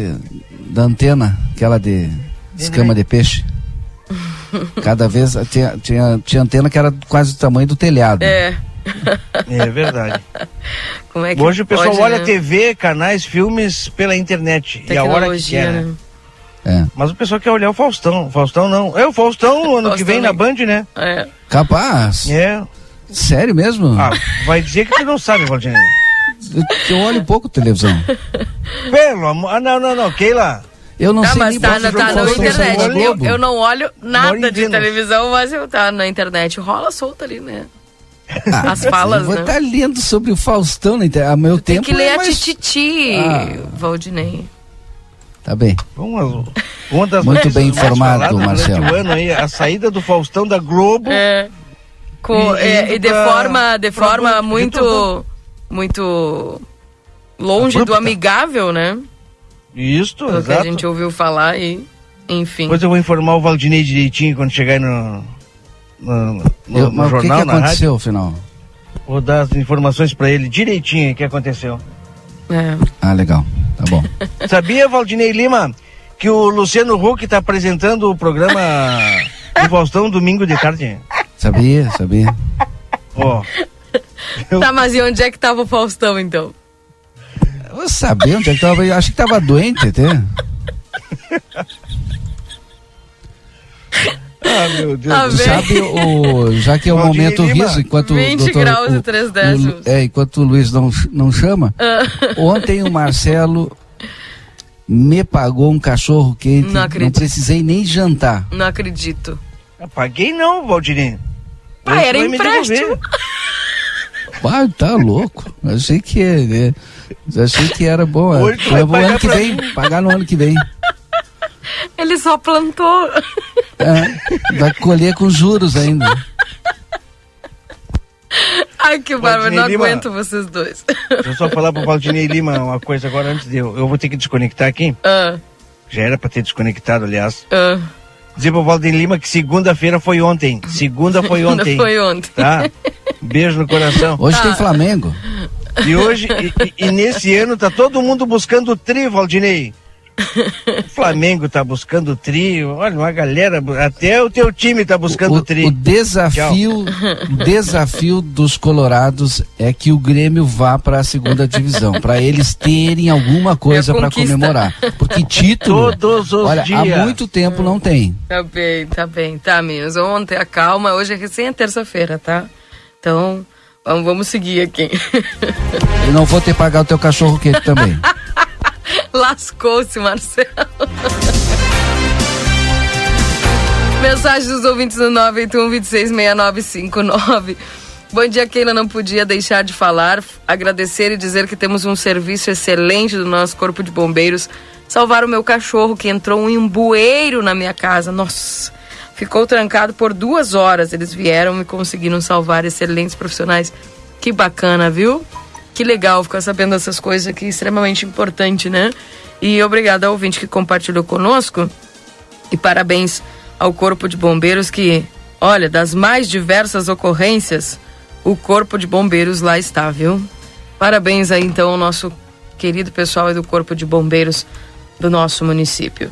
da antena, aquela de escama de peixe. Cada vez tinha, tinha, tinha antena que era quase do tamanho do telhado. É. É verdade. Como é que Hoje o pessoal pode, olha né? TV, canais, filmes pela internet. E a hora que Tecnologia, quer. né? É. Mas o pessoal quer olhar o Faustão. O Faustão não. É o Faustão no ano que Faustão vem na Band, né? É. Capaz? É. Sério mesmo? Ah, vai dizer que tu não sabe, Valdinei. Eu, eu olho pouco televisão. Pelo amor. Ah, não, não, não. Keila. Eu não tá, sei mas nem tá, jogo tá na internet. Eu, Globo. eu não olho nada de televisão, mas eu tá na internet. Rola solta ali, né? Ah, As falas, vou né? estar lendo sobre o Faustão na internet. A meu Tem tempo que ler é a mais- Tititi, Ah. Valdinei. Tá bem. Vamos, uma das Muito bem informado, Marcelo. ano aí, a saída do Faustão da Globo. É. Com- E é, e de pra- forma, de forma muito, muito longe do amigável, né? Isto, Pelo que a exato. gente ouviu falar e, enfim. Depois eu vou informar o Valdinei direitinho quando chegar aí no, no, no- Eu- no mas o que, que jornal, na rádio. aconteceu, afinal? Vou dar as informações pra ele direitinho o que aconteceu. É. Ah, legal. Tá bom. Sabia, Valdinei Lima, que o Luciano Huck está apresentando o programa do Faustão domingo de tarde? Sabia, sabia. Ó, Tá, mas e onde é que tava o Faustão, então? Eu vou saber onde é que tava. eu Acho que tava doente até. ah, meu Deus céu. sabe, o, já que é o momento Lima, riso, enquanto 20 o doutor, graus o- e três o- décimos. é, enquanto o Luiz não, não chama, Ah. ontem o Marcelo me pagou um cachorro quente. Não acredito. precisei nem jantar. Não acredito. Paguei não, Valdinei. Ah, era vai empréstimo. Pai, tá louco. Achei que é, é, achei que era bom. É. Hoje o pagar ano que vem, pagar no ano que vem. Ele só plantou. É, vai colher com juros ainda. Ai, que bárbaro, não Lima. aguento vocês dois. Deixa eu só falar pro Valdinei Lima uma coisa agora antes de eu. Eu vou ter que desconectar aqui. Ah, Já era pra ter desconectado, aliás. ah. Dizer pro Valdinei Lima que segunda-feira foi ontem. Segunda foi ontem. foi ontem. Tá? Beijo no coração. Hoje Tá. tem Flamengo. E hoje, e, e- nesse ano, tá todo mundo buscando o tri, Valdinei. O Flamengo tá buscando o tri, olha, uma galera, até o teu time tá buscando o, O, tri. o desafio, o desafio dos colorados é que o Grêmio vá para a segunda divisão, para eles terem alguma coisa para comemorar, porque título, Todos os olha, dias. há muito tempo não tem. Tá bem, tá bem. Tá, meninos. Ontem a calma, hoje é recém a terça-feira, tá? Então, vamos, vamos seguir aqui. E não vou ter que pagar o teu cachorro quente também. Lascou-se, Marcelo. Mensagem dos ouvintes no 981-266959. Bom dia, Keila. Não podia deixar de falar, agradecer e dizer que temos um serviço excelente do nosso Corpo de Bombeiros. Salvar o meu cachorro que entrou um embueiro na minha casa. Nossa, ficou trancado por duas horas. Eles vieram e conseguiram salvar excelentes profissionais. Que bacana, viu? Que legal ficar sabendo essas coisas aqui, extremamente importante, né? E obrigada ao ouvinte que compartilhou conosco. E parabéns ao Corpo de Bombeiros que, olha, das mais diversas ocorrências, o Corpo de Bombeiros lá está, viu? Parabéns aí então ao nosso querido pessoal do Corpo de Bombeiros do nosso município.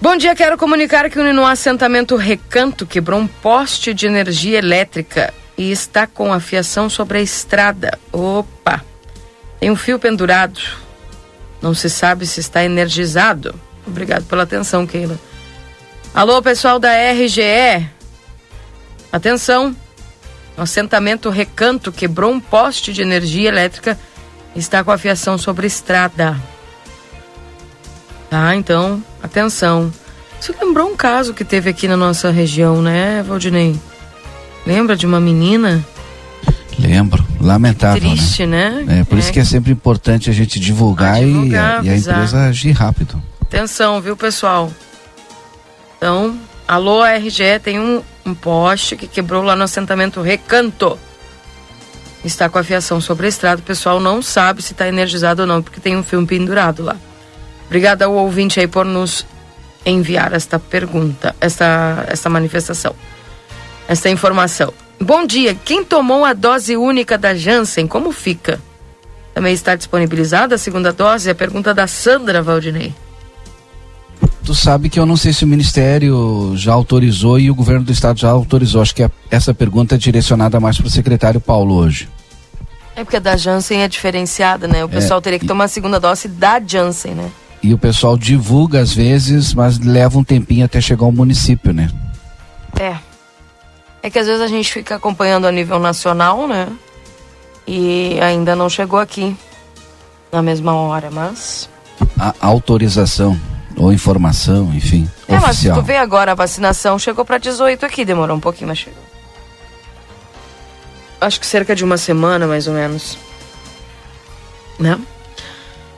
Bom dia, quero comunicar que no assentamento Recanto quebrou um poste de energia elétrica e está com a fiação sobre a estrada. Opa! Tem um fio pendurado. Não se sabe se está energizado. Obrigado pela atenção, Keila. Alô, pessoal da RGE. Atenção. Assentamento Recanto quebrou um poste de energia elétrica e está com a fiação sobre a estrada. Tá, então, atenção. Isso lembrou um caso que teve aqui na nossa região, né, Valdinei? Lembra de uma menina? Lembro, lamentável, Triste, né? né? É, por isso que é sempre importante a gente divulgar, Ah, divulgar, e, a, e a empresa agir rápido. Atenção, viu, pessoal? Então, alô, RGE tem um, um poste que quebrou lá no assentamento Recanto. Está com a fiação sobre a estrada. O pessoal não sabe se está energizado ou não, porque tem um filme pendurado lá. Obrigada ao ouvinte aí por nos enviar esta pergunta, esta, esta manifestação, esta informação. Bom dia. Quem tomou a dose única da Janssen, como fica? Também está disponibilizada a segunda dose? É a pergunta da Sandra Valdinei. Tu sabe que eu não sei se o Ministério já autorizou e o governo do estado já autorizou. Acho que a- essa pergunta é direcionada mais para o secretário Paulo hoje. É porque a da Janssen é diferenciada, né? O pessoal teria que tomar a segunda dose da Janssen, né? E o pessoal divulga às vezes, mas leva um tempinho até chegar ao município, né? É. É que às vezes a gente fica acompanhando a nível nacional, né? E ainda não chegou aqui na mesma hora, mas a autorização ou informação, enfim, É, mas se oficial. tu vê agora a vacinação, chegou para 18 aqui, demorou um pouquinho, mas chegou. Acho que cerca de uma semana, mais ou menos. Né?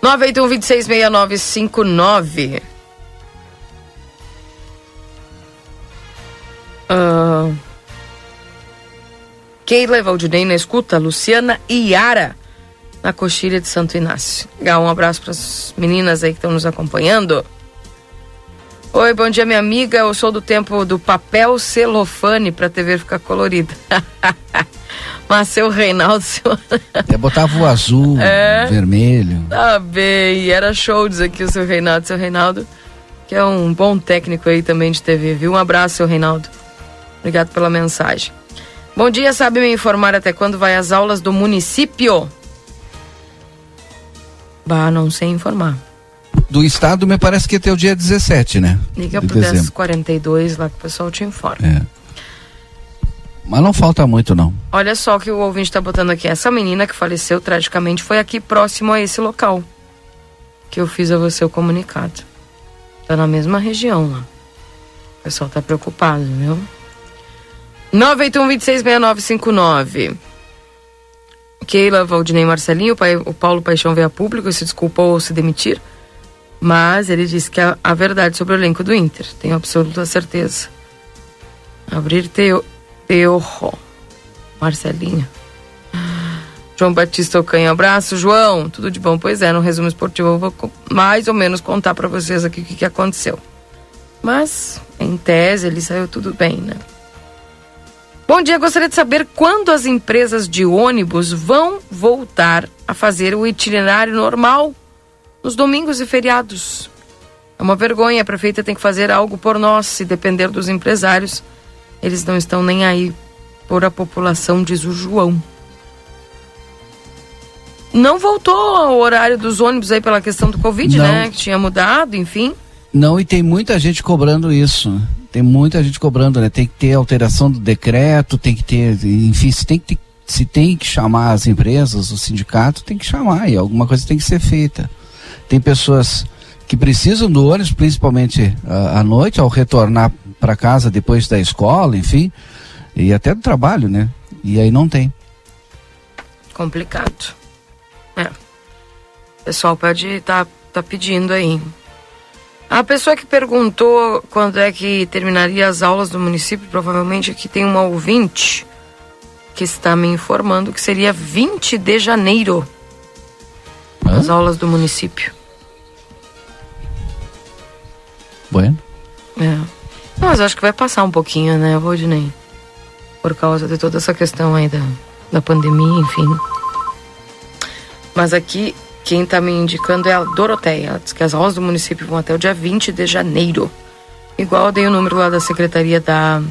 981 266959. Ah, Keila Valdinei na escuta, Luciana e Yara na coxilha de Santo Inácio. Um abraço para as meninas aí que estão nos acompanhando. Oi, bom dia, minha amiga. Eu sou do tempo do papel celofane pra TV ficar colorida. Mas seu Reinaldo, seu... É, botava o azul, É. vermelho. Tá bem, era show dizer aqui o seu Reinaldo, seu Reinaldo, que é um bom técnico aí também de TV, viu? Um abraço, seu Reinaldo. Obrigado pela mensagem. Bom dia, sabe me informar até quando vai as aulas do município? Bah, não sei informar. Do estado, me parece que até o dia 17, né? Liga de pro dezembro. 1042 lá que o pessoal te informa. É. Mas não falta muito, não. Olha só o que o ouvinte tá botando aqui. Essa menina que faleceu tragicamente foi aqui próximo a esse local. Que eu fiz a você o comunicado. Tá na mesma região lá. O pessoal tá preocupado, viu? 981-266959. Keila, Valdinei Marcelinho, o, Paulo Paixão veio a público e se desculpou ao se demitir. Mas ele disse que a, a verdade sobre o elenco do Inter. Tenho absoluta certeza. Abrir teu, Teorro. Marcelinho. João Batista Ocanha, abraço. João, tudo de bom? Pois é, no resumo esportivo eu vou mais ou menos contar pra vocês aqui o que, que aconteceu. Mas, em tese, ele saiu tudo bem, né? Bom dia, gostaria de saber quando as empresas de ônibus vão voltar a fazer o itinerário normal nos domingos e feriados. É uma vergonha, a prefeita tem que fazer algo por nós, se depender dos empresários. Eles não estão nem aí por a população, diz o João. Não voltou ao horário dos ônibus aí pela questão do Covid, Não. né? Que tinha mudado, enfim. Não, e tem muita gente cobrando isso. Tem muita gente cobrando, né? Tem que ter alteração do decreto, tem que ter, enfim, se tem que, se tem que chamar as empresas, o sindicato, tem que chamar e alguma coisa tem que ser feita. Tem pessoas que precisam do ônibus, principalmente ah, à noite, ao retornar para casa depois da escola, enfim, e até do trabalho, né? E aí não tem. Complicado. É. O pessoal pode tá, tá pedindo aí. A pessoa que perguntou quando é que terminaria as aulas do município, provavelmente aqui tem uma ouvinte que está me informando que seria 20 de janeiro as aulas do município. Bueno. É. Mas acho que vai passar um pouquinho, né, Rodney? Por causa de toda essa questão aí da, da pandemia, enfim. Mas aqui, quem tá me indicando é a Doroteia. Ela diz que as aulas do município vão até o dia 20 de janeiro. Igual eu dei o número lá da Secretaria da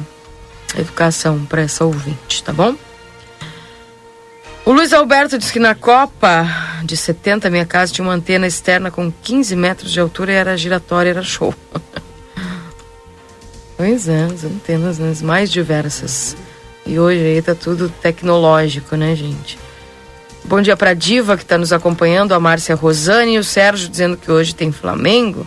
Educação para essa ouvinte, tá bom? O Luiz Alberto diz que na Copa de 70, minha casa tinha uma antena externa com 15 metros de altura e era giratória, era show. Pois é, as antenas né, as mais diversas. E hoje aí tá tudo tecnológico, né, gente? Bom dia pra Diva que tá nos acompanhando, a Márcia Rosane e o Sérgio dizendo que hoje tem Flamengo.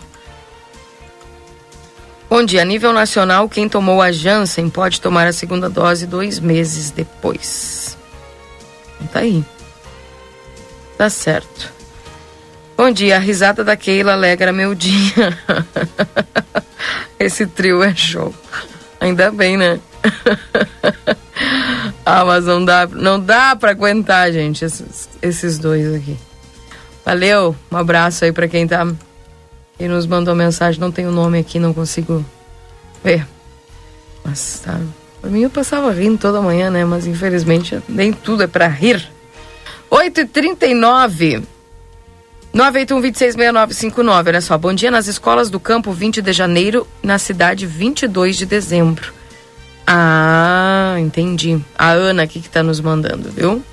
Bom dia, a nível nacional, quem tomou a Janssen pode tomar a segunda dose dois meses depois. Tá aí. Tá certo. Bom dia, a risada da Keila alegra meu dia. Esse trio é show. Ainda bem, né? ah, mas não dá, não dá pra aguentar, gente, esses, esses dois aqui. Valeu, um abraço aí pra quem tá. Quem nos mandou mensagem, não tem o nome aqui, não consigo ver. Mas tá. Pra mim eu passava rindo toda manhã, né? Mas infelizmente nem tudo é pra rir. 8h39. 981-266959. Olha só, bom dia nas escolas do campo 20 de janeiro, na cidade 22 de dezembro. Ah, entendi. A Ana aqui que tá nos mandando, viu?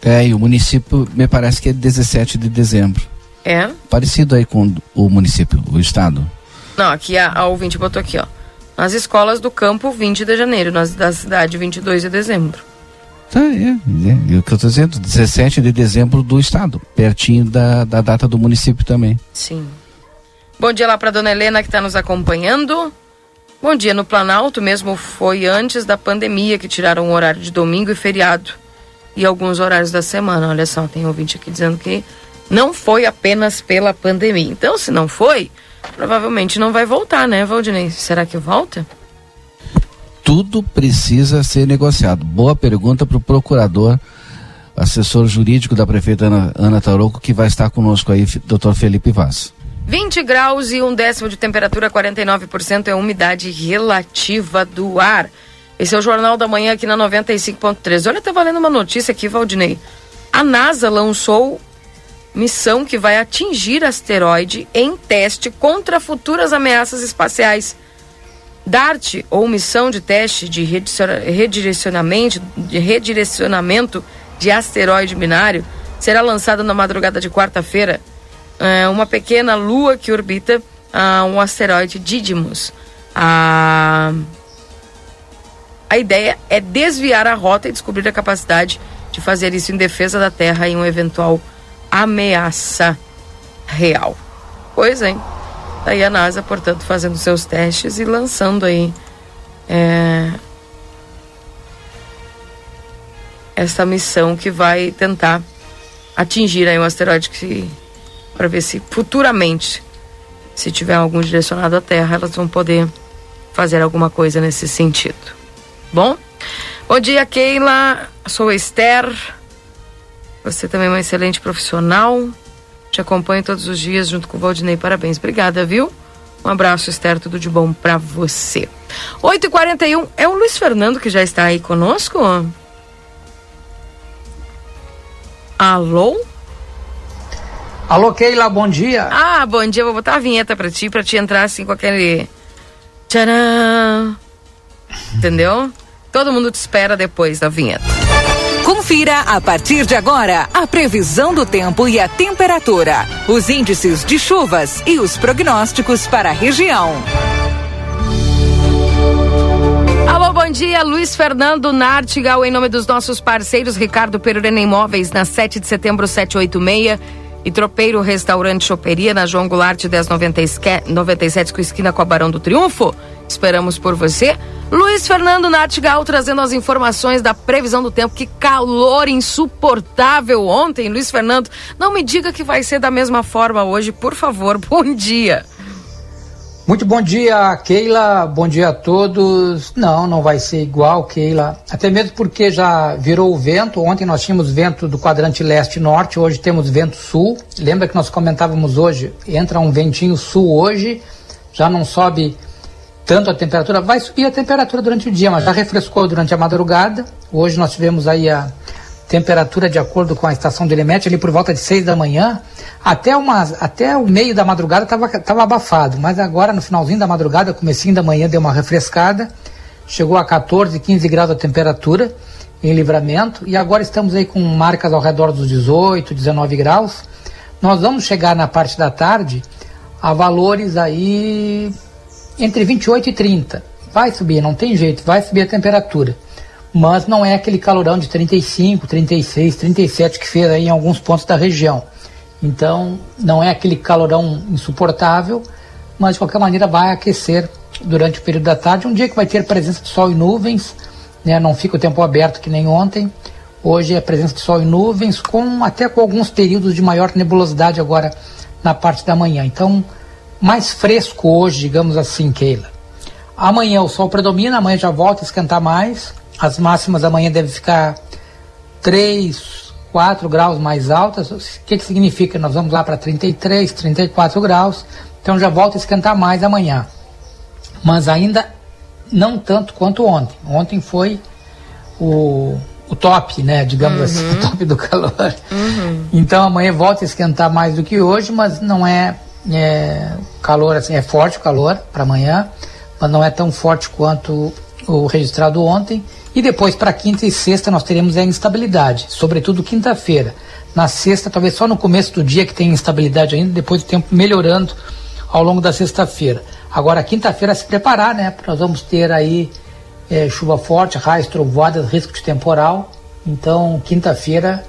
É, e o município me parece que é 17 de dezembro. É? Parecido aí com o município, o estado. Não, aqui a, a ouvinte botou aqui, ó. Nas escolas do campo 20 de janeiro, nas da cidade 22 de dezembro. Tá, é, é, é o que eu estou dizendo, 17 de dezembro do estado, pertinho da, da data do município também. Sim. Bom dia lá para dona Helena que está nos acompanhando. Bom dia, no Planalto mesmo foi antes da pandemia que tiraram o horário de domingo e feriado e alguns horários da semana. Olha só, tem ouvinte aqui dizendo que não foi apenas pela pandemia. Então, se não foi, provavelmente não vai voltar, né, Valdinei? Será que volta? tudo precisa ser negociado. Boa pergunta para o procurador, assessor jurídico da prefeita Ana, Ana Taroco, que vai estar conosco aí, doutor Felipe Vaz. 20 graus e um décimo de temperatura, 49% é a umidade relativa do ar. Esse é o Jornal da Manhã aqui na 95.3. Olha, tá valendo uma notícia aqui, Valdinei. A NASA lançou missão que vai atingir asteroide em teste contra futuras ameaças espaciais. DART, ou missão de teste de redirecionamento, de redirecionamento de asteroide binário, será lançada na madrugada de quarta-feira. É uma pequena lua que orbita uh, um asteroide Didymos. A... a ideia é desviar a rota e descobrir a capacidade de fazer isso em defesa da Terra em uma eventual ameaça real. Pois? Tá aí a NASA, portanto, fazendo seus testes e lançando aí é, essa missão que vai tentar atingir aí um asteroide que para ver se futuramente, se tiver algum direcionado à Terra, elas vão poder fazer alguma coisa nesse sentido. Bom? Bom dia, Keila. Sou Esther. Você também é uma excelente profissional. Te acompanho todos os dias junto com o Valdinei. Parabéns. Obrigada, viu? Um abraço, Esther. Tudo de bom para você. 8h41. É o Luiz Fernando que já está aí conosco? Alô? Alô, Keila, bom dia. Ah, bom dia. Vou botar a vinheta para ti, para te entrar assim com aquele. Tcharam! Entendeu? Todo mundo te espera depois da vinheta. Confira a partir de agora a previsão do tempo e a temperatura, os índices de chuvas e os prognósticos para a região. Alô, bom dia, Luiz Fernando Nartigal, em nome dos nossos parceiros, Ricardo Perurena Imóveis, na 7 de setembro 786 e Tropeiro Restaurante Choperia, na João Goulart 1097, com esquina com a Barão do Triunfo. Esperamos por você. Luiz Fernando Nartigal trazendo as informações da previsão do tempo. Que calor insuportável ontem, Luiz Fernando. Não me diga que vai ser da mesma forma hoje, por favor. Bom dia. Muito bom dia, Keila. Bom dia a todos. Não, não vai ser igual, Keila. Até mesmo porque já virou o vento. Ontem nós tínhamos vento do quadrante leste-norte, hoje temos vento sul. Lembra que nós comentávamos hoje? Entra um ventinho sul hoje, já não sobe tanto a temperatura, vai subir a temperatura durante o dia, mas já refrescou durante a madrugada. Hoje nós tivemos aí a temperatura de acordo com a estação de Limete ali por volta de 6 da manhã, até, uma, até o meio da madrugada estava tava abafado, mas agora no finalzinho da madrugada, comecinho da manhã deu uma refrescada, chegou a 14, 15 graus a temperatura em livramento e agora estamos aí com marcas ao redor dos 18, 19 graus. Nós vamos chegar na parte da tarde a valores aí entre 28 e 30. Vai subir, não tem jeito, vai subir a temperatura. Mas não é aquele calorão de 35, 36, 37 que fez aí em alguns pontos da região. Então, não é aquele calorão insuportável, mas de qualquer maneira vai aquecer durante o período da tarde. Um dia que vai ter presença de sol e nuvens, né? não fica o tempo aberto que nem ontem. Hoje é presença de sol e nuvens, com até com alguns períodos de maior nebulosidade agora na parte da manhã. Então, mais fresco hoje, digamos assim, Keila. Amanhã o sol predomina, amanhã já volta a esquentar mais. As máximas amanhã devem ficar 3, 4 graus mais altas. O que, que significa? Nós vamos lá para 33, 34 graus. Então já volta a esquentar mais amanhã. Mas ainda não tanto quanto ontem. Ontem foi o, o top, né? Digamos uhum. assim, o top do calor. Uhum. Então amanhã volta a esquentar mais do que hoje, mas não é é, calor assim é forte o calor para amanhã, mas não é tão forte quanto o registrado ontem. E depois para quinta e sexta nós teremos a instabilidade, sobretudo quinta-feira. Na sexta, talvez só no começo do dia que tem instabilidade ainda, depois o tempo melhorando ao longo da sexta-feira. Agora, quinta-feira, se preparar, né? Nós vamos ter aí é, chuva forte, raios, trovoadas, risco de temporal. Então, quinta-feira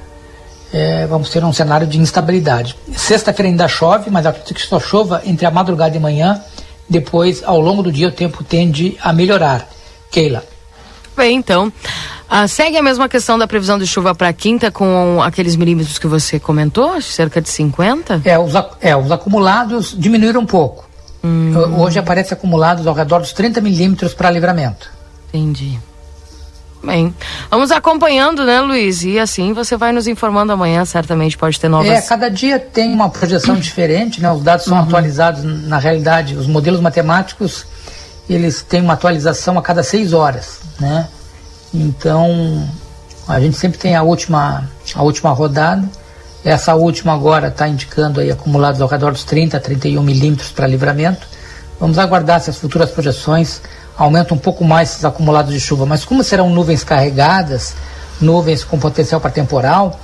é, vamos ter um cenário de instabilidade. Sexta-feira ainda chove, mas acredito que só chova entre a madrugada e manhã. Depois, ao longo do dia, o tempo tende a melhorar. Keila. Bem, então. Ah, segue a mesma questão da previsão de chuva para quinta com aqueles milímetros que você comentou, cerca de 50? É, os, é, os acumulados diminuíram um pouco. Hum. Hoje aparece acumulados ao redor dos 30 milímetros para livramento. Entendi. Bem, vamos acompanhando, né, Luiz? E assim você vai nos informando amanhã, certamente pode ter novas. É, cada dia tem uma projeção diferente, né? Os dados são uhum. atualizados, na realidade, os modelos matemáticos, eles têm uma atualização a cada seis horas, né? Então, a gente sempre tem a última, a última rodada. Essa última agora está indicando aí acumulados ao redor dos 30 31 milímetros para livramento. Vamos aguardar se as futuras projeções aumentam um pouco mais esses acumulados de chuva. Mas como serão nuvens carregadas, nuvens com potencial para temporal,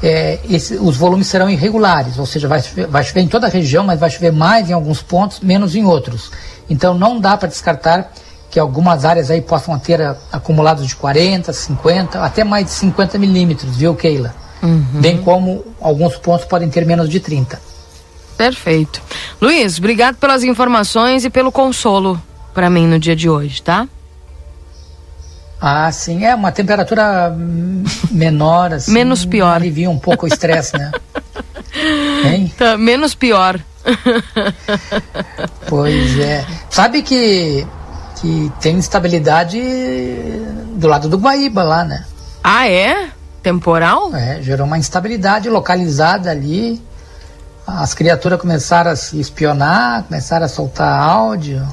é, esse, os volumes serão irregulares, ou seja, vai chover, vai chover em toda a região, mas vai chover mais em alguns pontos, menos em outros. Então não dá para descartar que algumas áreas aí possam ter acumulados de 40, 50, até mais de 50 milímetros, viu, Keila? Uhum. Bem como alguns pontos podem ter menos de 30. Perfeito. Luiz, obrigado pelas informações e pelo consolo para mim no dia de hoje, tá? Ah, sim, é uma temperatura menor, assim. menos pior. Alivia um pouco o estresse, né? Hein? Tá, menos pior. pois é. Sabe que que tem instabilidade do lado do Guaíba lá, né? Ah, é? Temporal? É, gerou uma instabilidade localizada ali. As criaturas começaram a se espionar, começaram a soltar áudio.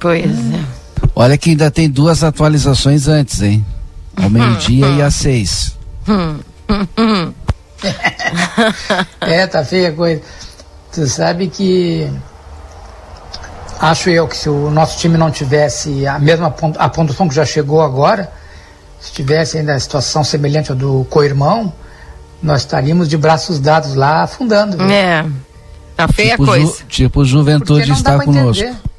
Pois hum. é. Olha que ainda tem duas atualizações antes, hein? Ao hum, meio-dia e hum. às seis. é, tá feia a coisa. Tu sabe que acho eu que se o nosso time não tivesse a mesma a pontuação que já chegou agora, se tivesse ainda a situação semelhante ao do co-irmão, nós estaríamos de braços dados lá afundando. Viu? É. Tá feia tipo a coisa. Ju, tipo Juventude está conosco. Entender.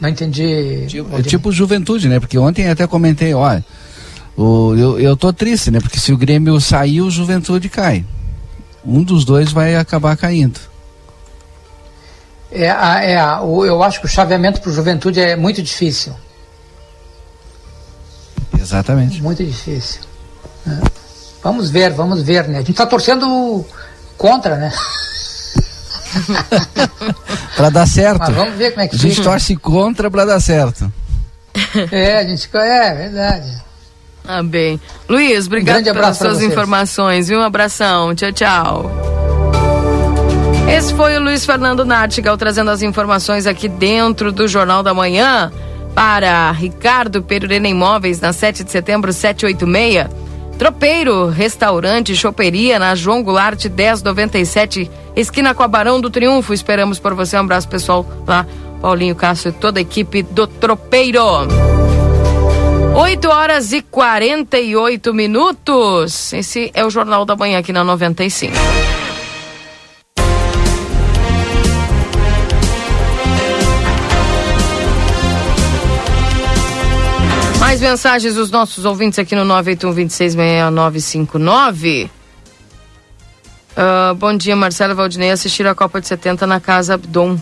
Não entendi. Tipo, tipo, Juventude, né? Porque ontem até comentei, olha, o, eu, eu tô triste, né? Porque se o Grêmio sair, o Juventude cai. Um dos dois vai acabar caindo. É, é, eu acho que o chaveamento para o Juventude é muito difícil. Exatamente. Muito difícil. É. Vamos ver, vamos ver, né? A gente está torcendo contra, né? para dar certo. Mas vamos ver como é que A gente fica. torce contra para dar certo. É, a gente. É, verdade. Ah, bem. Luiz, obrigado um pelas suas informações, viu? Um abração. Tchau, tchau. Esse foi o Luiz Fernando Nartigal trazendo as informações aqui dentro do Jornal da Manhã para Ricardo Perurena Imóveis na 7 de setembro 786. Tropeiro, restaurante, choperia na João Goulart 1097, esquina com a Barão do Triunfo. Esperamos por você. Um abraço pessoal lá, Paulinho Castro e toda a equipe do Tropeiro. 8 horas e 48 minutos. Esse é o Jornal da Manhã aqui na 95. Mais mensagens dos nossos ouvintes aqui no 981-266959. Uh, bom dia, Marcelo Valdinei. Assistiram a Copa de 70 na Casa Abdon.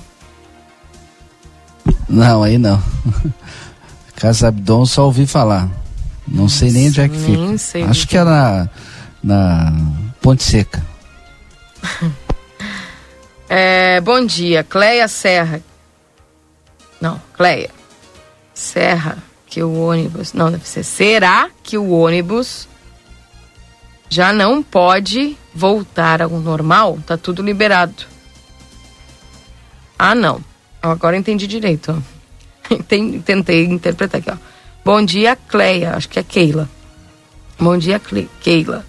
Não, aí não. Casa Abdon só ouvi falar. Não sei nem onde é que fica. Sei Acho que é na, na Ponte Seca. é, bom dia, Cleia Serra. Não, Cleia. Serra que o ônibus. Não, deve ser. Será que o ônibus já não pode voltar ao normal? Tá tudo liberado. Ah, não. Agora entendi direito. Tentei interpretar aqui, ó. Bom dia, Cleia. Acho que é Keila. Bom dia, Keila.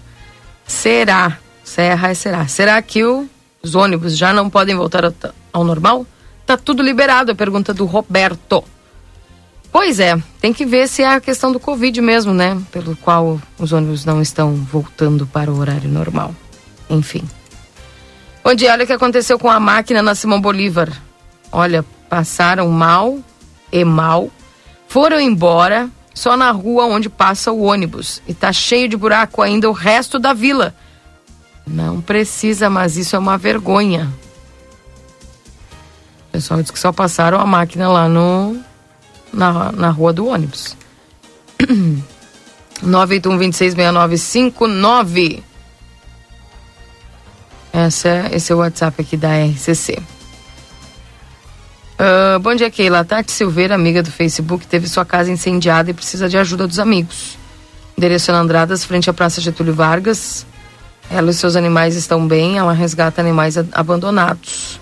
Será? Serra é será. Será que os ônibus já não podem voltar ao, ao normal? Tá tudo liberado, é a pergunta do Roberto. Pois é, tem que ver se é a questão do Covid mesmo, né? Pelo qual os ônibus não estão voltando para o horário normal. Enfim. Bom dia, olha o que aconteceu com a máquina na Simão Bolívar. Olha, passaram mal e mal, foram embora só na rua onde passa o ônibus. E tá cheio de buraco ainda o resto da vila. Não precisa, mas isso é uma vergonha. O pessoal disse que só passaram a máquina lá no na, na rua do ônibus. 981266959. Essa, é, esse é o WhatsApp aqui da RCC. Uh, bom dia, Keila. Tati Silveira, amiga do Facebook, teve sua casa incendiada e precisa de ajuda dos amigos. Endereço na Andradas, frente à Praça Getúlio Vargas. Ela e seus animais estão bem, ela resgata animais abandonados.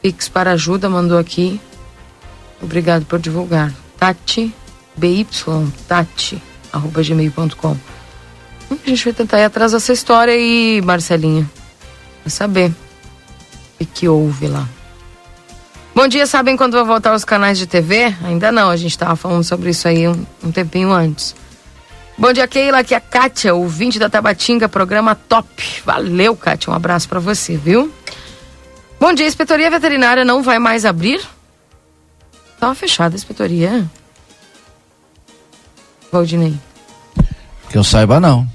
Pix para ajuda, mandou aqui. Obrigado por divulgar. Tati, BY, Tati, arroba gmail.com. A gente vai tentar ir atrás dessa história aí, Marcelinha. Pra saber o que houve lá. Bom dia, sabem quando vai voltar os canais de TV? Ainda não, a gente estava falando sobre isso aí um, um, tempinho antes. Bom dia, Keila, aqui é a Kátia, ouvinte da Tabatinga, programa top. Valeu, Kátia, um abraço para você, viu? Bom dia, a inspetoria veterinária não vai mais abrir? Tava fechada a inspetoria. Valdinei. Que eu saiba, não.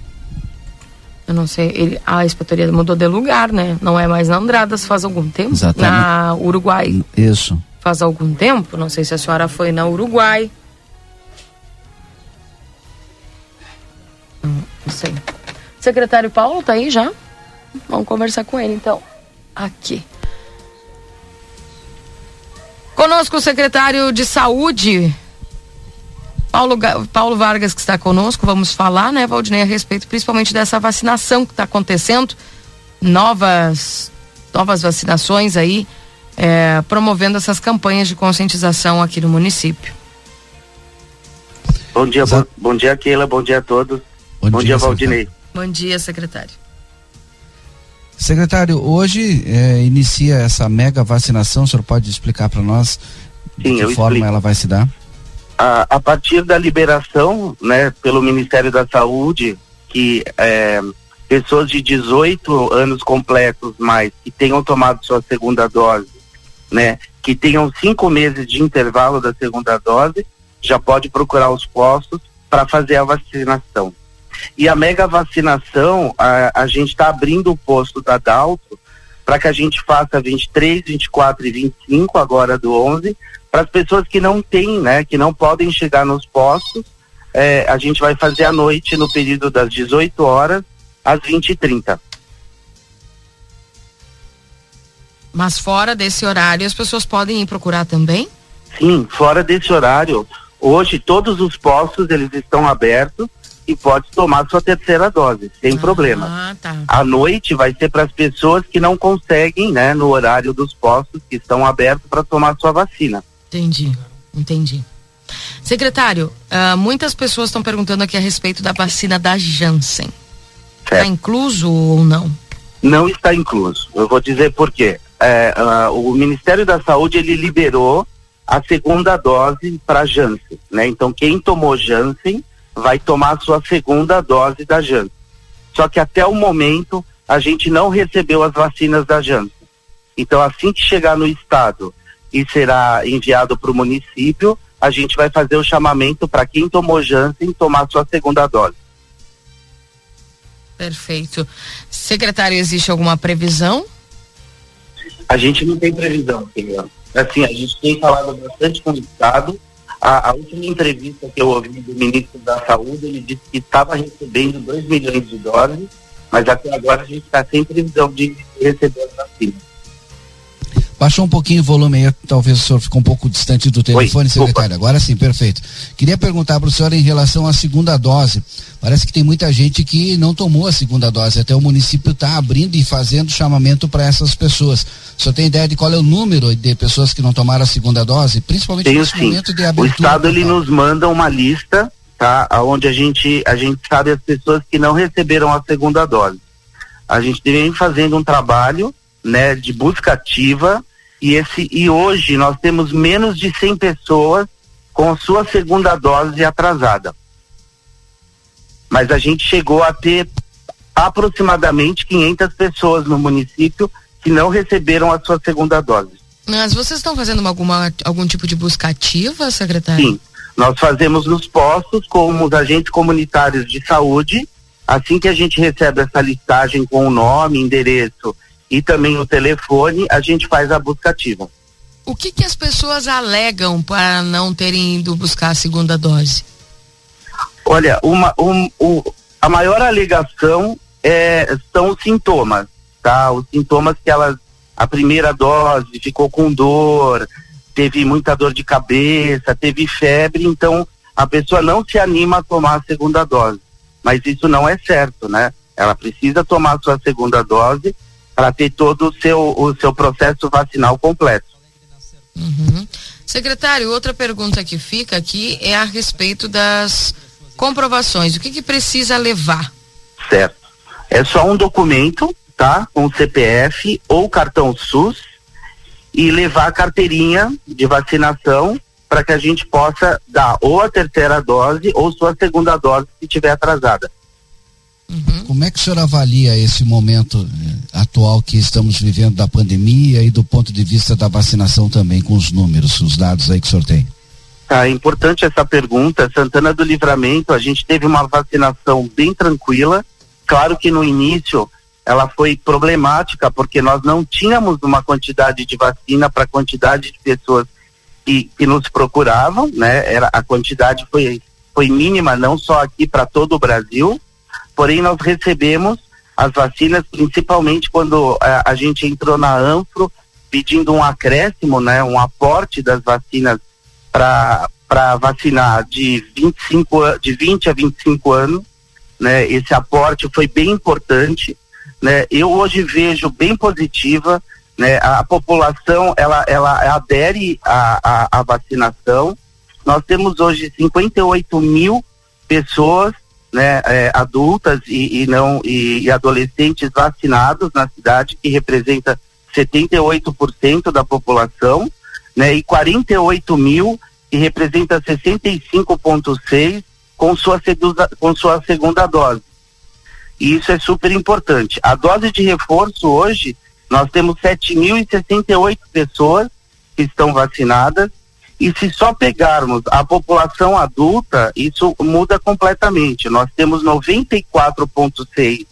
Eu não sei, ele, a inspetoria mudou de lugar, né? Não é mais na Andradas faz algum tempo. Exatamente. Na Uruguai. Isso. Faz algum tempo. Não sei se a senhora foi na Uruguai. Não, não sei. Secretário Paulo tá aí já? Vamos conversar com ele então. Aqui. Conosco o secretário de Saúde, Paulo, Paulo Vargas, que está conosco, vamos falar, né, Valdinei, a respeito principalmente dessa vacinação que está acontecendo, novas, novas vacinações aí, é, promovendo essas campanhas de conscientização aqui no município. Bom dia, bom, bom, dia, Keila, bom dia a todos. Bom, bom dia, dia Valdinei. Bom dia, secretário. Secretário, hoje é, inicia essa mega vacinação, o senhor pode explicar para nós Sim, de que forma explico. ela vai se dar? a, a partir da liberação, né, pelo Ministério da Saúde, que é, pessoas de 18 anos completos mais que tenham tomado sua segunda dose, né, que tenham cinco meses de intervalo da segunda dose, já pode procurar os postos para fazer a vacinação. E a mega vacinação, a, a gente está abrindo o posto da Dalto para que a gente faça 23, 24 e 25 agora do 11, para as pessoas que não têm, né, que não podem chegar nos postos, é, a gente vai fazer à noite no período das 18 horas às 20 e 30. Mas fora desse horário, as pessoas podem ir procurar também? Sim, fora desse horário. Hoje todos os postos eles estão abertos e pode tomar sua terceira dose, sem ah, problema. Tá. À noite vai ser para as pessoas que não conseguem, né, no horário dos postos que estão abertos para tomar sua vacina. Entendi, entendi. Secretário, uh, muitas pessoas estão perguntando aqui a respeito da vacina da Janssen. Está incluso ou não? Não está incluso. Eu vou dizer por quê. É, uh, o Ministério da Saúde ele liberou a segunda dose para Janssen, né? Então quem tomou Janssen vai tomar sua segunda dose da Janssen. Só que até o momento a gente não recebeu as vacinas da Janssen. Então assim que chegar no estado e será enviado para o município, a gente vai fazer o chamamento para quem tomou Janssen tomar sua segunda dose. Perfeito. Secretário, existe alguma previsão? A gente não tem previsão, senhor. Assim, a gente tem falado bastante com o Estado. A, a, última entrevista que eu ouvi do ministro da Saúde, ele disse que estava recebendo 2 milhões de doses, mas até agora a gente está sem previsão de receber as vacinas. Baixou um pouquinho o volume aí, talvez o senhor ficou um pouco distante do telefone, Oi, secretário. Opa. Agora sim, perfeito. Queria perguntar para o senhor em relação à segunda dose. Parece que tem muita gente que não tomou a segunda dose, até o município está abrindo e fazendo chamamento para essas pessoas. O senhor tem ideia de qual é o número de pessoas que não tomaram a segunda dose? Principalmente Tenho, nesse sim. momento de abertura. O Estado ele nos manda uma lista, tá? Onde a gente, a gente sabe as pessoas que não receberam a segunda dose. A gente vem fazendo um trabalho né, de busca ativa e esse e hoje nós temos menos de 100 pessoas com a sua segunda dose atrasada. Mas a gente chegou a ter aproximadamente 500 pessoas no município que não receberam a sua segunda dose. Mas vocês estão fazendo alguma, algum tipo de busca ativa, secretário? Sim. Nós fazemos nos postos com os agentes comunitários de saúde. Assim que a gente recebe essa listagem com o nome, endereço e também o telefone, a gente faz a busca ativa. O que, que as pessoas alegam para não terem ido buscar a segunda dose? Olha, uma, um, um, a maior alegação é, são os sintomas, tá? Os sintomas que elas, a primeira dose ficou com dor, teve muita dor de cabeça, teve febre, então a pessoa não se anima a tomar a segunda dose. Mas isso não é certo, né? Ela precisa tomar a sua segunda dose para ter todo o seu, o seu processo vacinal completo. Uhum. Secretário, outra pergunta que fica aqui é a respeito das comprovações. O que, que precisa levar? Certo. É só um documento, tá? Com CPF ou cartão SUS e levar a carteirinha de vacinação para que a gente possa dar ou a terceira dose ou sua segunda dose se tiver atrasada. Uhum. Como é que o senhor avalia esse momento eh, atual que estamos vivendo da pandemia e do ponto de vista da vacinação também, com os números, os dados aí que o senhor tem? Tá, é importante essa pergunta. Santana do Livramento, a gente teve uma vacinação bem tranquila, Claro que no início ela foi problemática porque nós não tínhamos uma quantidade de vacina para a quantidade de pessoas que, que nos procuravam, né? Era a quantidade foi foi mínima não só aqui para todo o Brasil, porém nós recebemos as vacinas principalmente quando a, eh, a gente entrou na Anfro pedindo um acréscimo, né, um aporte das vacinas para vacinar de 25 de 20 a 25 anos né? Esse aporte foi bem importante, né? Eu hoje vejo bem positiva, né? A, a população ela ela adere à, à, à vacinação. Nós temos hoje 58 mil pessoas, né? É, adultas e, e não e, e adolescentes vacinados na cidade, que representa 78% da população, né? E 48 mil que representa 65,6 com sua, com sua segunda dose. E isso é super importante. A dose de reforço hoje, nós temos 7.068 pessoas que estão vacinadas. E se só pegarmos a população adulta, isso muda completamente. Nós temos 94,6%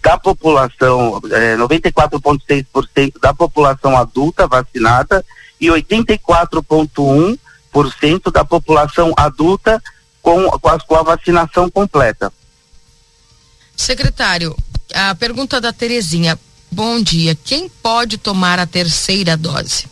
da população, eh, 94,6% da população adulta vacinada e 84,1% da população adulta com, com, a, com a vacinação completa. Secretário, a pergunta da Terezinha. Bom dia. Quem pode tomar a terceira dose?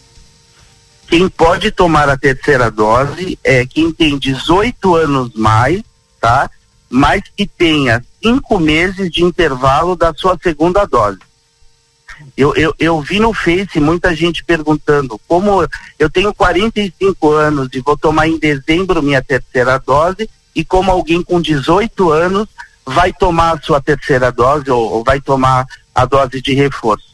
Quem pode tomar a terceira dose é quem tem 18 anos mais, tá? Mas que tenha cinco meses de intervalo da sua segunda dose. Eu, eu, eu vi no Face muita gente perguntando como eu tenho 45 anos e vou tomar em dezembro minha terceira dose e como alguém com 18 anos vai tomar a sua terceira dose ou, ou vai tomar a dose de reforço.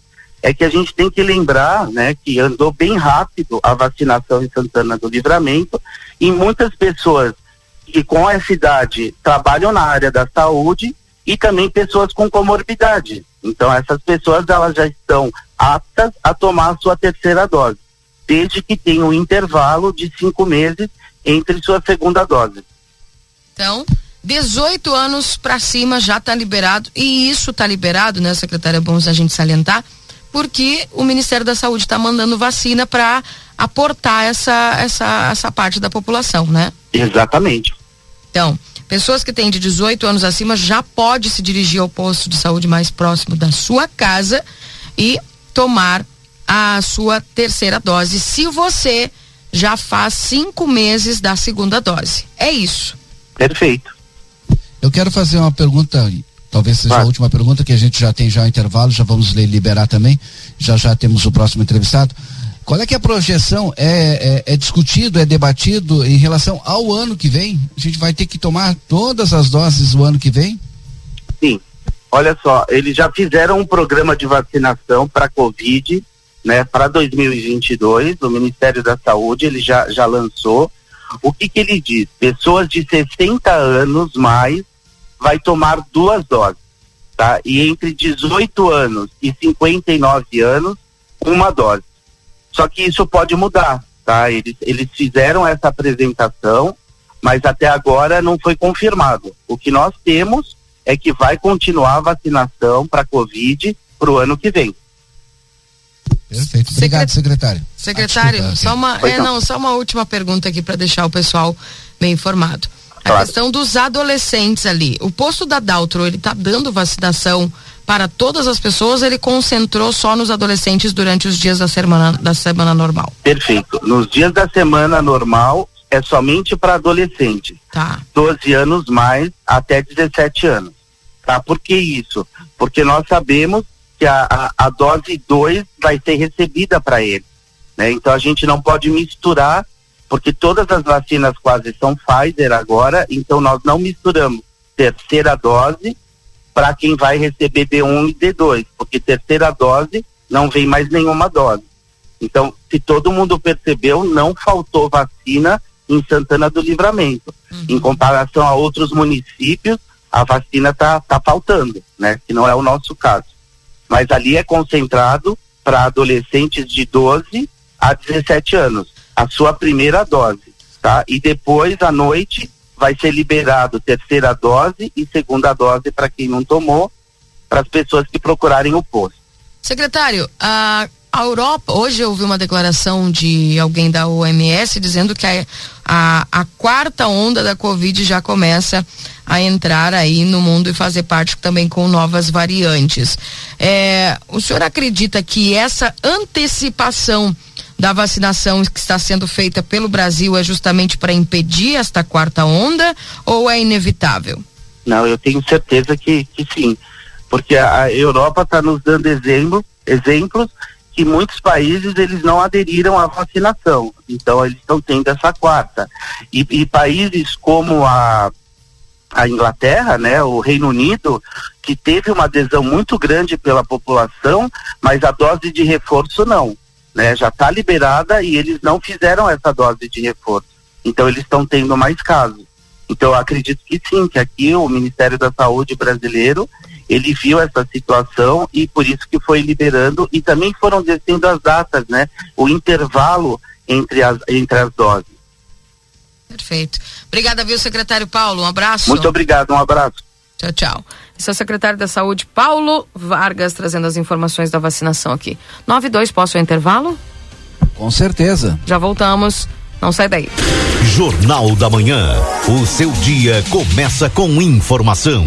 É que a gente tem que lembrar, né, que andou bem rápido a vacinação em Santana do Livramento e muitas pessoas que com essa idade trabalham na área da saúde e também pessoas com comorbidade. Então essas pessoas elas já estão aptas a tomar a sua terceira dose, desde que tenha um intervalo de cinco meses entre sua segunda dose. Então, 18 anos para cima já está liberado e isso está liberado, né, secretária? É bom a gente salientar, porque o Ministério da Saúde está mandando vacina para aportar essa, essa, essa parte da população, né? Exatamente. Então, Pessoas que têm de 18 anos acima já pode se dirigir ao posto de saúde mais próximo da sua casa e tomar a sua terceira dose, se você já faz cinco meses da segunda dose. É isso. Perfeito. Eu quero fazer uma pergunta, talvez seja a última pergunta, que a gente já tem já o intervalo, já vamos liberar também. Já já temos o próximo entrevistado. Qual é que é a projeção? É, é, é, discutido, é debatido em relação ao ano que vem? A gente vai ter que tomar todas as doses o ano que vem? Sim. Olha só, eles já fizeram um programa de vacinação para Covid, né, para 2022. O Ministério da Saúde ele já, já lançou. O que, que ele diz? Pessoas de 60 anos mais vai tomar duas doses, tá? E entre 18 anos e 59 anos, uma dose. Só que isso pode mudar, tá? Eles, eles fizeram essa apresentação, mas até agora não foi confirmado. O que nós temos é que vai continuar a vacinação para Covid para o ano que vem. Perfeito. Obrigado, secretário. Secretário, Ah, só uma, é, não. não, só uma última pergunta aqui para deixar o pessoal bem informado. A Claro. questão dos adolescentes ali. O posto da Daltro, ele tá dando vacinação para todas as pessoas, ele concentrou só nos adolescentes durante os dias da semana, da semana normal. Perfeito. Nos dias da semana normal é somente para adolescentes. Tá. 12 anos mais até 17 anos. Tá? Por que isso? Porque nós sabemos que a, a, a dose 2 vai ser recebida para ele. Né? Então a gente não pode misturar, porque todas as vacinas quase são Pfizer agora, então nós não misturamos terceira dose para quem vai receber D1 e D2, porque terceira dose não vem mais nenhuma dose. Então, se todo mundo percebeu, não faltou vacina em Santana do Livramento. Em comparação a outros municípios, a vacina está tá faltando, né? Que não é o nosso caso. Mas ali é concentrado para adolescentes de 12 a 17 anos, a sua primeira dose, tá? E depois à noite vai ser liberado terceira dose e segunda dose para quem não tomou, para as pessoas que procurarem o posto. Secretário, a, a Europa, hoje eu ouvi uma declaração de alguém da OMS dizendo que a, a, a quarta onda da Covid já começa a entrar aí no mundo e fazer parte também com novas variantes. É, o senhor acredita que essa antecipação da vacinação que está sendo feita pelo Brasil é justamente para impedir esta quarta onda ou é inevitável? Não, eu tenho certeza que, que sim, porque a, a Europa está nos dando exemplo, exemplos que muitos países eles não aderiram à vacinação, então eles estão tendo essa quarta. E, e países como a, a Inglaterra, né, o Reino Unido, que teve uma adesão muito grande pela população, mas a dose de reforço não, né, já está liberada e eles não fizeram essa dose de reforço. Então eles estão tendo mais casos. Então eu acredito que sim, que aqui o Ministério da Saúde brasileiro ele viu essa situação e por isso que foi liberando e também foram descendo as datas, né? O intervalo entre as entre as doses. Perfeito. Obrigada, viu, secretário Paulo? Um abraço. Muito obrigado, um abraço. Tchau, tchau. Esse é o secretário da Saúde, Paulo Vargas, trazendo as informações da vacinação aqui. 9 e 2, posso o intervalo? Com certeza. Já voltamos. Não sai daí. Jornal da Manhã. O seu dia começa com informação.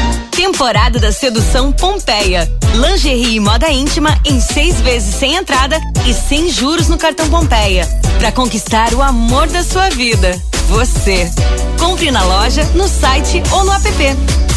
Temporada da Sedução Pompeia. Lingerie e moda íntima em seis vezes sem entrada e sem juros no cartão Pompeia. Para conquistar o amor da sua vida. Você. Compre na loja, no site ou no app.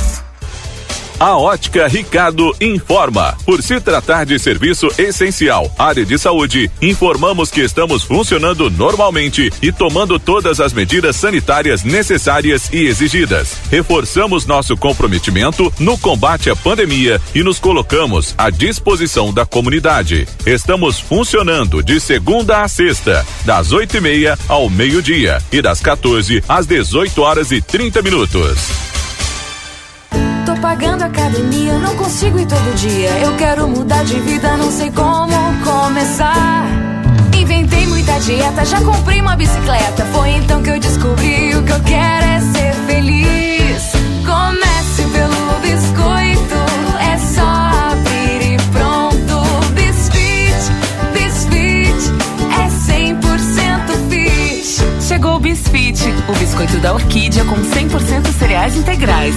A Ótica Ricardo informa. Por se tratar de serviço essencial, área de saúde, informamos que estamos funcionando normalmente e tomando todas as medidas sanitárias necessárias e exigidas. Reforçamos nosso comprometimento no combate à pandemia e nos colocamos à disposição da comunidade. Estamos funcionando de segunda a sexta, das oito e meia ao meio-dia e das 14 às 18 horas e 30 minutos. Pagando academia, não consigo ir todo dia. Eu quero mudar de vida, não sei como começar. Inventei muita dieta, já comprei uma bicicleta. Foi então que eu descobri o que eu quero é ser feliz. Comece pelo biscoito, é só abrir e pronto. Bisfit, Bisfit, é 100% fit. Chegou o Bisfit, o biscoito da orquídea com 100% cereais integrais.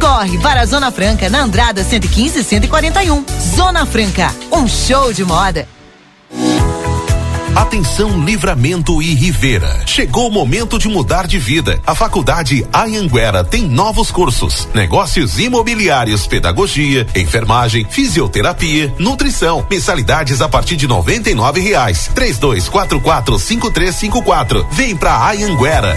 Corre para a Zona Franca na Andrada 115 e 141. Zona Franca, um show de moda. Atenção Livramento e Rivera. Chegou o momento de mudar de vida. A Faculdade Anhanguera tem novos cursos: negócios imobiliários, pedagogia, enfermagem, fisioterapia, nutrição. Mensalidades a partir de 99 reais. Três dois quatro quatro cinco três cinco quatro. Vem pra Anhanguera.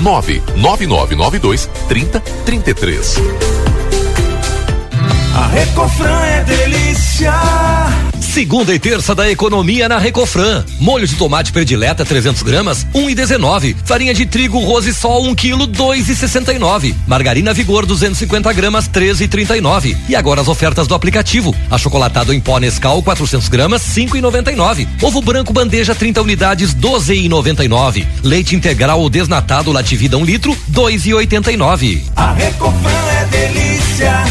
99992 3033. A Recofran é delícia. Segunda e terça da economia na Recofran. Molho de tomate predileta 300 gramas, 1,19. Farinha de trigo Rose Sol 1 quilo, 2,69. Margarina Vigor 250 gramas, 13,39. E agora as ofertas do aplicativo. Achocolatado em pó Nescau 400 gramas, 5,99. Ovo branco bandeja 30 unidades, 12,99. Leite integral ou desnatado Lativida 1 litro, 2,89. A Recofran é delícia.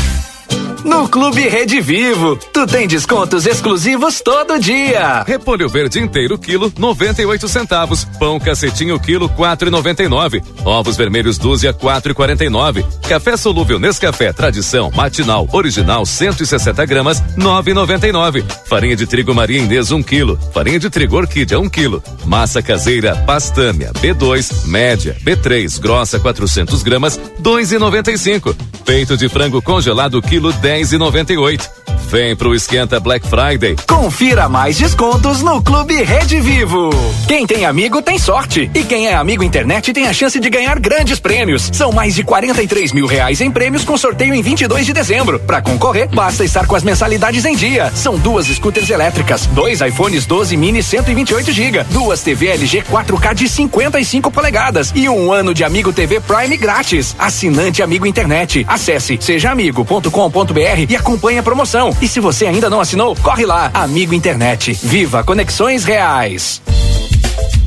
No Clube Rede Vivo, tu tem descontos exclusivos todo dia. Repolho verde inteiro quilo 98 centavos, pão cacetinho quilo 4,99, ovos vermelhos dúzia 4,49, café solúvel Nescafé tradição matinal original 160 gramas 9,99, farinha de trigo Maria Inês 1 quilo, farinha de trigo Orquídea 1 quilo, massa caseira Pastâmia B2 média B3 grossa 400 gramas 2,95, peito de frango congelado quilo 10 dez e noventa e oito. Vem pro Esquenta Black Friday. Confira mais descontos no Clube Rede Vivo. Quem tem amigo tem sorte. E quem é amigo internet tem a chance de ganhar grandes prêmios. São mais de 43 mil reais em prêmios com sorteio em 22 de dezembro. Para concorrer, basta estar com as mensalidades em dia. São duas scooters elétricas, dois iPhones 12 mini 128 GB, duas TV LG 4K de 55 polegadas e um ano de Amigo TV Prime grátis. Assinante Amigo Internet. Acesse sejaamigo.com.br e acompanhe a promoção. E se você ainda não assinou, corre lá. Amigo Internet. Viva Conexões Reais.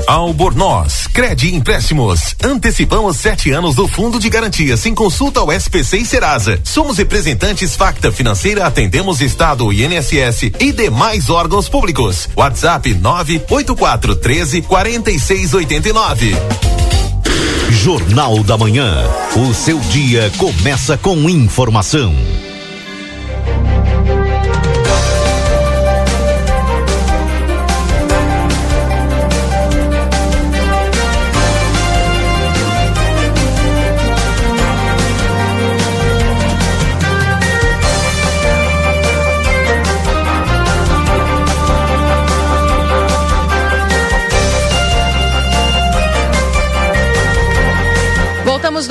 Albornoz, Credi Empréstimos. Antecipamos sete anos do Fundo de Garantia sem consulta ao SPC e Serasa. Somos representantes Facta Financeira, atendemos Estado, INSS e demais órgãos públicos. WhatsApp 984 13 4689. Jornal da Manhã. O seu dia começa com informação.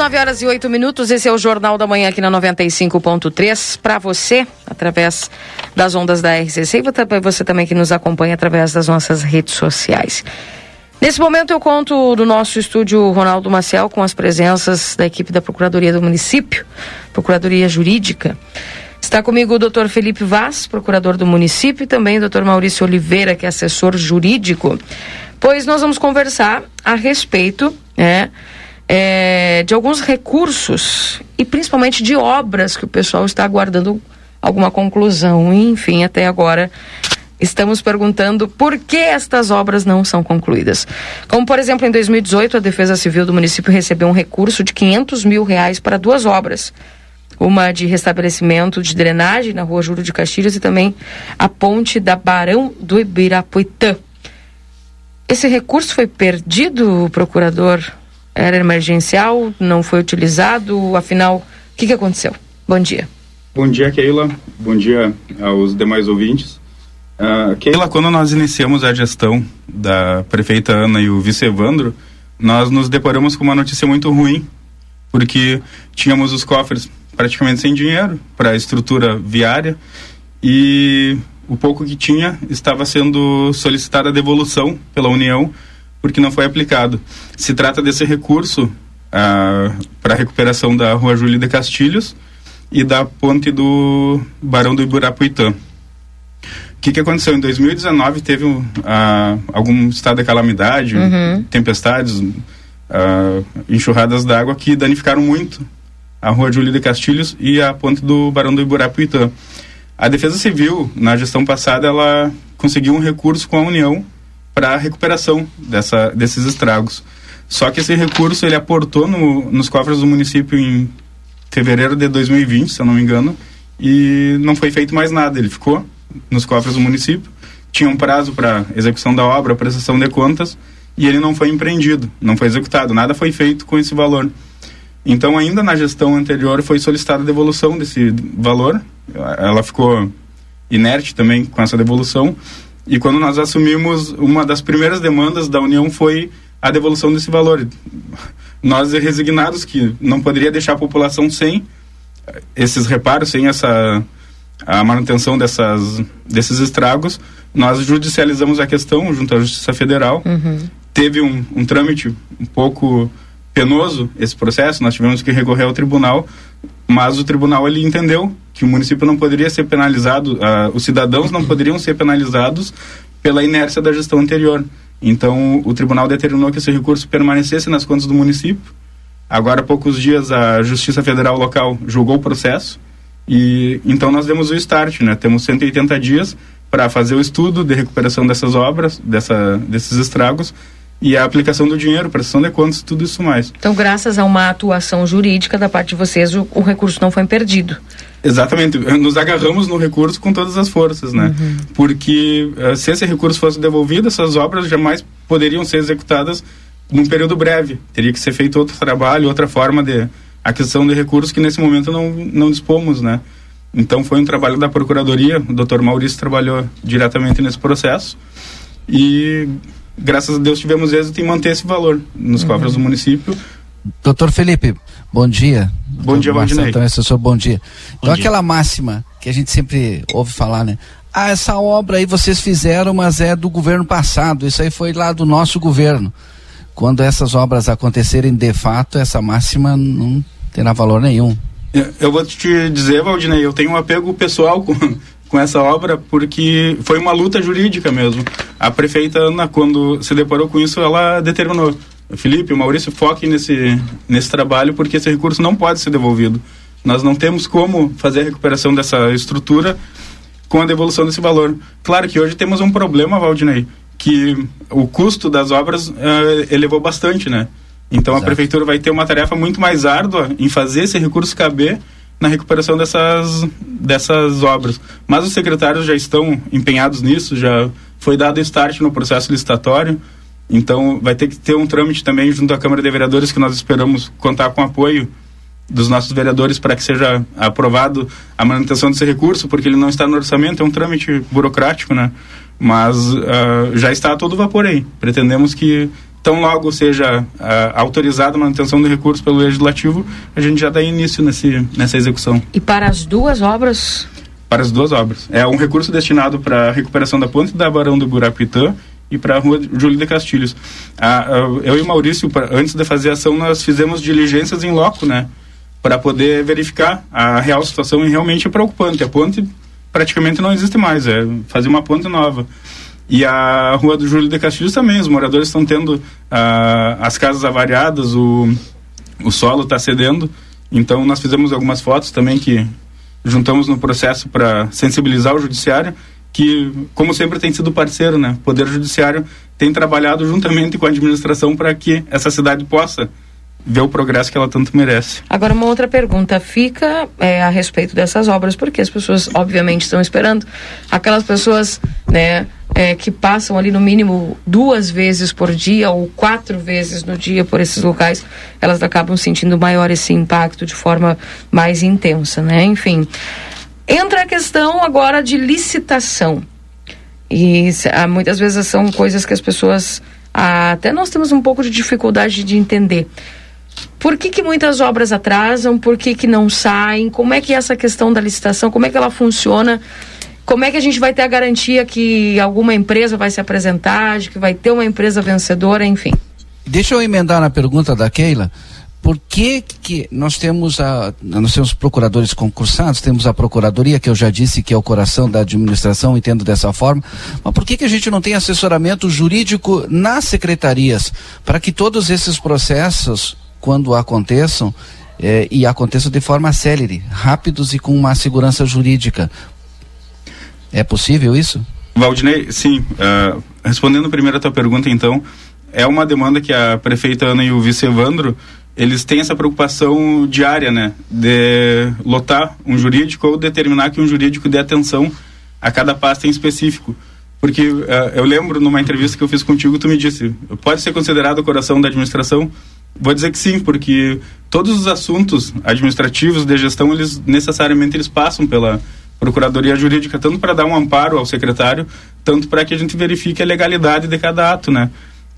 9 horas e 8 minutos. Esse é o Jornal da Manhã aqui na 95.3 para você, através das ondas da RCC e você também que nos acompanha através das nossas redes sociais. Nesse momento eu conto do nosso estúdio Ronaldo Maciel com as presenças da equipe da Procuradoria do Município, Procuradoria Jurídica. Está comigo o doutor Felipe Vaz, procurador do município, e também o doutor Maurício Oliveira, que é assessor jurídico, pois nós vamos conversar a respeito, né? É, de alguns recursos e principalmente de obras que o pessoal está aguardando alguma conclusão. Enfim, até agora estamos perguntando por que estas obras não são concluídas. Como, por exemplo, em 2018, a Defesa Civil do município recebeu um recurso de 500 mil reais para duas obras. uma de restabelecimento de drenagem na rua Júlio de Castilhos e também a ponte da Barão do Ibirapuitã. Esse recurso foi perdido, procurador? Era emergencial? Não foi utilizado? Afinal, o que, que aconteceu? Bom dia. Bom dia, Keila. Bom dia aos demais ouvintes. Uh, Keila, quando nós iniciamos a gestão da prefeita Ana e o vice Evandro, nós nos deparamos com uma notícia muito ruim, porque tínhamos os cofres praticamente sem dinheiro para a estrutura viária e o pouco que tinha estava sendo solicitada a devolução pela União porque não foi aplicado. Se trata desse recurso uh, para a recuperação da Rua Júlia de Castilhos e da ponte do Barão do Iburapuitã. O que, que aconteceu? Em 2019 teve uh, algum estado de calamidade, uhum. tempestades, uh, enxurradas d'água que danificaram muito a Rua Júlia de Castilhos e a ponte do Barão do Iburapuitã. A Defesa Civil, na gestão passada, ela conseguiu um recurso com a União para a recuperação dessa, desses estragos. Só que esse recurso ele aportou no, nos cofres do município em fevereiro de 2020, se eu não me engano, e não foi feito mais nada. Ele ficou nos cofres do município, tinha um prazo para execução da obra, prestação de contas, e ele não foi empreendido, não foi executado, nada foi feito com esse valor. Então, ainda na gestão anterior, foi solicitada a devolução desse valor. Ela ficou inerte também com essa devolução. E quando nós assumimos, uma das primeiras demandas da União foi a devolução desse valor. Nós, resignados que não poderia deixar a população sem esses reparos, sem essa a manutenção dessas, desses estragos, nós judicializamos a questão junto à Justiça Federal. Uhum. Teve um, um trâmite um pouco penoso esse processo, nós tivemos que recorrer ao tribunal, mas o tribunal ele entendeu que o município não poderia ser penalizado, uh, os cidadãos não poderiam ser penalizados pela inércia da gestão anterior. Então, o tribunal determinou que esse recurso permanecesse nas contas do município. Agora, há poucos dias, a Justiça Federal local julgou o processo e então nós demos o start, né? Temos 180 dias para fazer o estudo de recuperação dessas obras, dessa, desses estragos e a aplicação do dinheiro, prestação de contas, tudo isso mais. Então, graças a uma atuação jurídica da parte de vocês, o, o recurso não foi perdido. Exatamente, nos agarramos no recurso com todas as forças, né? Uhum. Porque uh, se esse recurso fosse devolvido, essas obras jamais poderiam ser executadas num período breve. Teria que ser feito outro trabalho, outra forma de aquisição de recursos que nesse momento não, não dispomos, né? Então foi um trabalho da Procuradoria, o doutor Maurício trabalhou diretamente nesse processo e graças a Deus tivemos êxito em manter esse valor nos uhum. cofres do município. Doutor Felipe, bom dia. Bom dia, bom dia. Então, assessor, bom dia. Bom então, dia. aquela máxima que a gente sempre ouve falar, né? Ah, essa obra aí vocês fizeram, mas é do governo passado. Isso aí foi lá do nosso governo. Quando essas obras acontecerem de fato, essa máxima não terá valor nenhum. Eu vou te dizer, Valdinei, eu tenho um apego pessoal com, com essa obra porque foi uma luta jurídica mesmo. A prefeita Ana, quando se deparou com isso, ela determinou: Felipe, Maurício, foque nesse, nesse trabalho porque esse recurso não pode ser devolvido. Nós não temos como fazer a recuperação dessa estrutura com a devolução desse valor. Claro que hoje temos um problema, Valdinei, que o custo das obras uh, elevou bastante, né? Então Exato. a prefeitura vai ter uma tarefa muito mais árdua em fazer esse recurso caber na recuperação dessas, dessas obras. Mas os secretários já estão empenhados nisso, já foi dado start no processo licitatório. Então vai ter que ter um trâmite também junto à Câmara de Vereadores que nós esperamos contar com apoio dos nossos vereadores para que seja aprovado a manutenção desse recurso, porque ele não está no orçamento, é um trâmite burocrático, né? Mas uh, já está a todo vapor aí. Pretendemos que tão logo seja uh, autorizada a manutenção do recurso pelo Legislativo, a gente já dá início nesse, nessa execução. E para as duas obras? Para as duas obras. É um recurso destinado para a recuperação da ponte da Barão do Buracuitã e para a rua Júlio de Castilhos. eu e o Maurício, antes de fazer a ação, nós fizemos diligências em loco, né? Para poder verificar a real situação e realmente é preocupante. A ponte praticamente não existe mais, é fazer uma ponte nova. E a rua do Júlio de Castilhos também, os moradores estão tendo uh, as casas avariadas, o, o solo está cedendo. Então nós fizemos algumas fotos também que juntamos no processo para sensibilizar o judiciário, que como sempre tem sido parceiro, né? O Poder Judiciário tem trabalhado juntamente com a administração para que essa cidade possa ver o progresso que ela tanto merece. Agora, uma outra pergunta fica é, a respeito dessas obras, porque as pessoas, obviamente, estão esperando. Aquelas pessoas né, é, que passam ali no mínimo duas vezes por dia ou quatro vezes no dia por esses locais, elas acabam sentindo maior esse impacto de forma mais intensa, né? Enfim. Entra a questão agora de licitação. E ah, muitas vezes são coisas que as pessoas. Ah, até nós temos um pouco de dificuldade de entender. Por que, que muitas obras atrasam? Por que, que não saem? Como é que é essa questão da licitação, como é que ela funciona? Como é que a gente vai ter a garantia que alguma empresa vai se apresentar, de que vai ter uma empresa vencedora, enfim? Deixa eu emendar na pergunta da Keila. Por que, que nós temos a, nós temos procuradores concursados, temos a procuradoria que eu já disse que é o coração da administração, entendo dessa forma, mas por que que a gente não tem assessoramento jurídico nas secretarias para que todos esses processos quando aconteçam, eh, e aconteçam de forma célere, rápidos e com uma segurança jurídica. É possível isso? Valdinei, sim. Uh, respondendo primeiro a tua pergunta, então, é uma demanda que a prefeita Ana e o vice Evandro, eles têm essa preocupação diária, né? De lotar um jurídico ou determinar que um jurídico dê atenção a cada pasta em específico. Porque uh, eu lembro numa entrevista que eu fiz contigo, tu me disse, pode ser considerado o coração da administração? Vou dizer que sim, porque todos os assuntos administrativos de gestão, eles necessariamente eles passam pela Procuradoria Jurídica, tanto para dar um amparo ao secretário, tanto para que a gente verifique a legalidade de cada ato, né?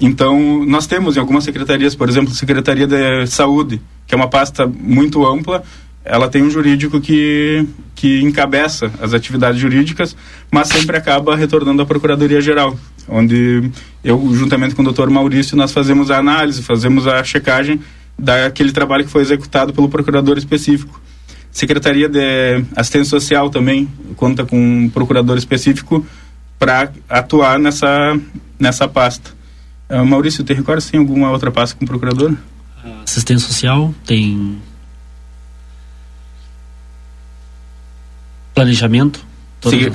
Então, nós temos em algumas secretarias, por exemplo, a Secretaria de Saúde, que é uma pasta muito ampla, ela tem um jurídico que, que encabeça as atividades jurídicas, mas sempre acaba retornando à Procuradoria Geral, onde eu, juntamente com o doutor Maurício, nós fazemos a análise, fazemos a checagem daquele trabalho que foi executado pelo procurador específico. Secretaria de Assistência Social também conta com um procurador específico para atuar nessa, nessa pasta. Uh, Maurício, te recorda se tem alguma outra pasta com procurador? Assistência Social tem planejamento.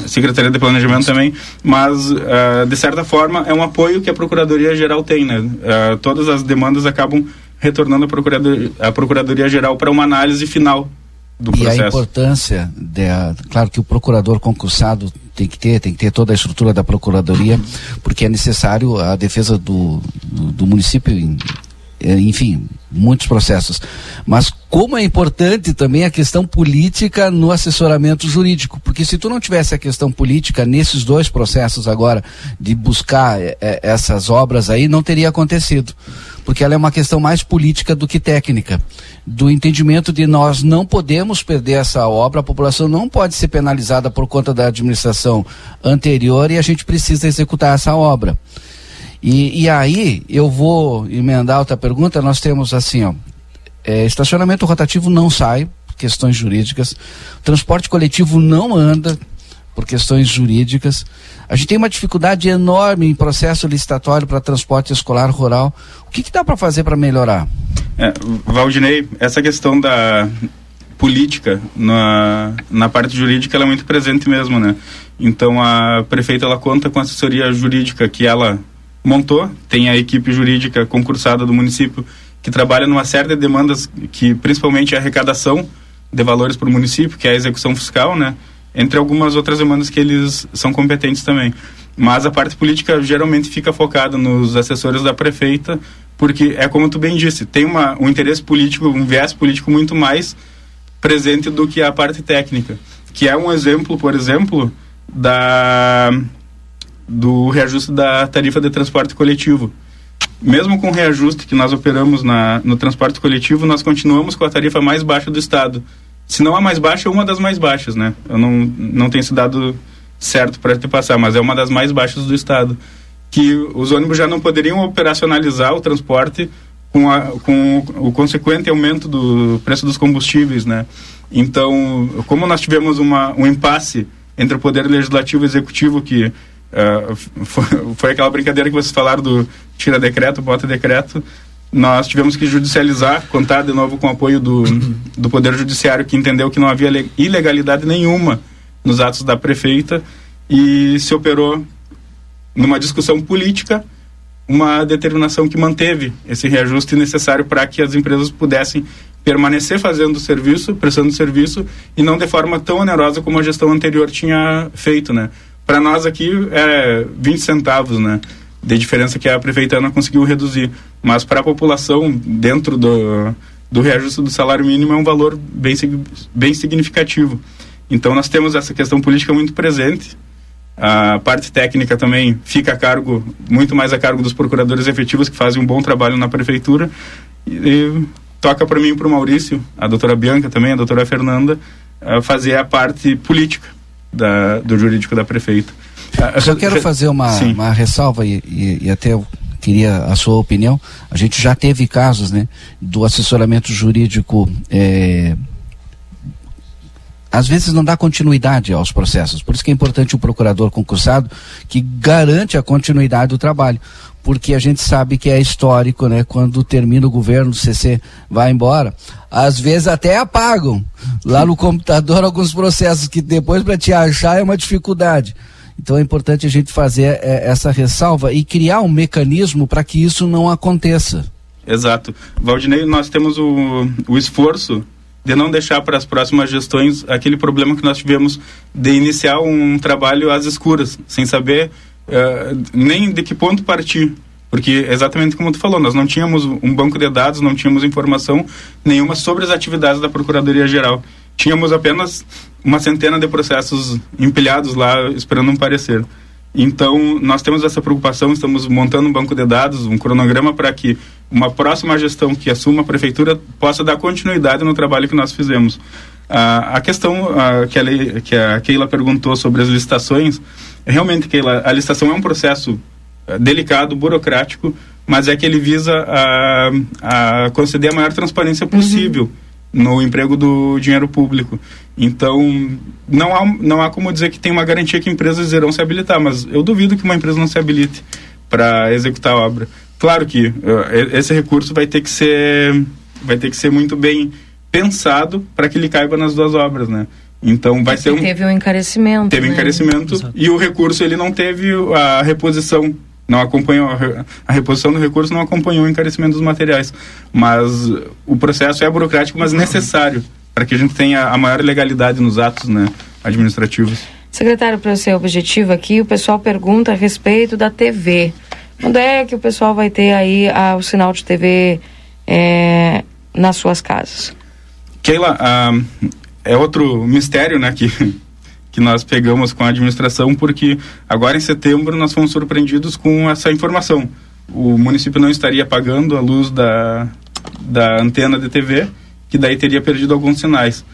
Secretaria de Planejamento também, mas uh, de certa forma é um apoio que a Procuradoria Geral tem, né? Uh, todas as demandas acabam retornando à Procuradoria, à Procuradoria Geral para uma análise final do e processo. a importância, de, claro que o procurador concursado tem que ter, tem que ter toda a estrutura da procuradoria, porque é necessário a defesa do, do, do município em, enfim, muitos processos. Mas como é importante também a questão política no assessoramento jurídico, porque se tu não tivesse a questão política nesses dois processos agora de buscar é, é, essas obras aí, não teria acontecido, porque ela é uma questão mais política do que técnica, do entendimento de nós não podemos perder essa obra, a população não pode ser penalizada por conta da administração anterior e a gente precisa executar essa obra. E, e aí, eu vou emendar outra pergunta. Nós temos assim, ó, é, estacionamento rotativo não sai, questões jurídicas. Transporte coletivo não anda, por questões jurídicas. A gente tem uma dificuldade enorme em processo licitatório para transporte escolar rural. O que, que dá para fazer para melhorar? É, Valdinei, essa questão da política na, na parte jurídica ela é muito presente mesmo, né? Então a prefeita ela conta com assessoria jurídica que ela montou, tem a equipe jurídica concursada do município que trabalha numa série de demandas que principalmente é a arrecadação de valores para o município, que é a execução fiscal, né? Entre algumas outras demandas que eles são competentes também. Mas a parte política geralmente fica focada nos assessores da prefeita, porque é como tu bem disse, tem uma, um interesse político, um viés político muito mais presente do que a parte técnica, que é um exemplo, por exemplo, da do reajuste da tarifa de transporte coletivo. Mesmo com o reajuste que nós operamos na, no transporte coletivo, nós continuamos com a tarifa mais baixa do estado. Se não a mais baixa, é uma das mais baixas, né? Eu não, não tenho esse dado certo para te passar, mas é uma das mais baixas do estado. Que os ônibus já não poderiam operacionalizar o transporte com, a, com o consequente aumento do preço dos combustíveis, né? Então, como nós tivemos uma, um impasse entre o poder legislativo e executivo que Uh, foi, foi, aquela brincadeira que vocês falaram do tira decreto, bota decreto. Nós tivemos que judicializar, contar de novo com o apoio do, do Poder Judiciário, que entendeu que não havia ilegalidade nenhuma nos atos da prefeita e se operou numa discussão política uma determinação que manteve esse reajuste necessário para que as empresas pudessem permanecer fazendo o serviço, prestando serviço e não de forma tão onerosa como a gestão anterior tinha feito, né? Para nós aqui é 20 centavos, né? De diferença que a prefeita Ana conseguiu reduzir, mas para a população dentro do do reajuste do salário mínimo é um valor bem bem significativo. Então nós temos essa questão política muito presente. A parte técnica também fica a cargo, muito mais a cargo dos procuradores efetivos que fazem um bom trabalho na prefeitura. E, e toca para mim e para o Maurício, a doutora Bianca também, a doutora Fernanda, a fazer a parte política da, do jurídico da prefeita. Eu só quero fazer uma, uma ressalva e, e, e até eu queria a sua opinião. A gente já teve casos né, do assessoramento jurídico. É, às vezes não dá continuidade aos processos. Por isso que é importante o procurador concursado que garante a continuidade do trabalho porque a gente sabe que é histórico, né? Quando termina o governo, o CC vai embora, às vezes até apagam lá no computador alguns processos que depois para te achar é uma dificuldade. Então é importante a gente fazer é, essa ressalva e criar um mecanismo para que isso não aconteça. Exato. Valdinei, nós temos o, o esforço de não deixar para as próximas gestões aquele problema que nós tivemos de iniciar um trabalho às escuras, sem saber uh, nem de que ponto partir. Porque, exatamente como tu falou, nós não tínhamos um banco de dados, não tínhamos informação nenhuma sobre as atividades da Procuradoria-Geral. Tínhamos apenas uma centena de processos empilhados lá, esperando um parecer. Então, nós temos essa preocupação, estamos montando um banco de dados, um cronograma para que uma próxima gestão que assuma a prefeitura possa dar continuidade no trabalho que nós fizemos. Ah, a questão ah, que, a que a Keila perguntou sobre as licitações, realmente, Keila, a licitação é um processo ah, delicado, burocrático, mas é que ele visa a, a conceder a maior transparência possível uhum. no emprego do dinheiro público. Então, não há, não há como dizer que tem uma garantia que empresas irão se habilitar, mas eu duvido que uma empresa não se habilite para executar a obra. Claro que uh, esse recurso vai ter que ser vai ter que ser muito bem pensado para que ele caiba nas duas obras, né? Então vai ser um teve um encarecimento. Teve né? encarecimento Exato. e o recurso ele não teve a reposição, não acompanhou a reposição do recurso não acompanhou o encarecimento dos materiais, mas o processo é burocrático, mas necessário para que a gente tenha a maior legalidade nos atos, né, administrativos. Secretário, para ser objetivo aqui, o pessoal pergunta a respeito da TV. Quando é que o pessoal vai ter aí a, o sinal de TV é, nas suas casas? Keila, ah, é outro mistério, né, que, que nós pegamos com a administração, porque agora em setembro nós fomos surpreendidos com essa informação. O município não estaria pagando a luz da, da antena de TV, que daí teria perdido alguns sinais.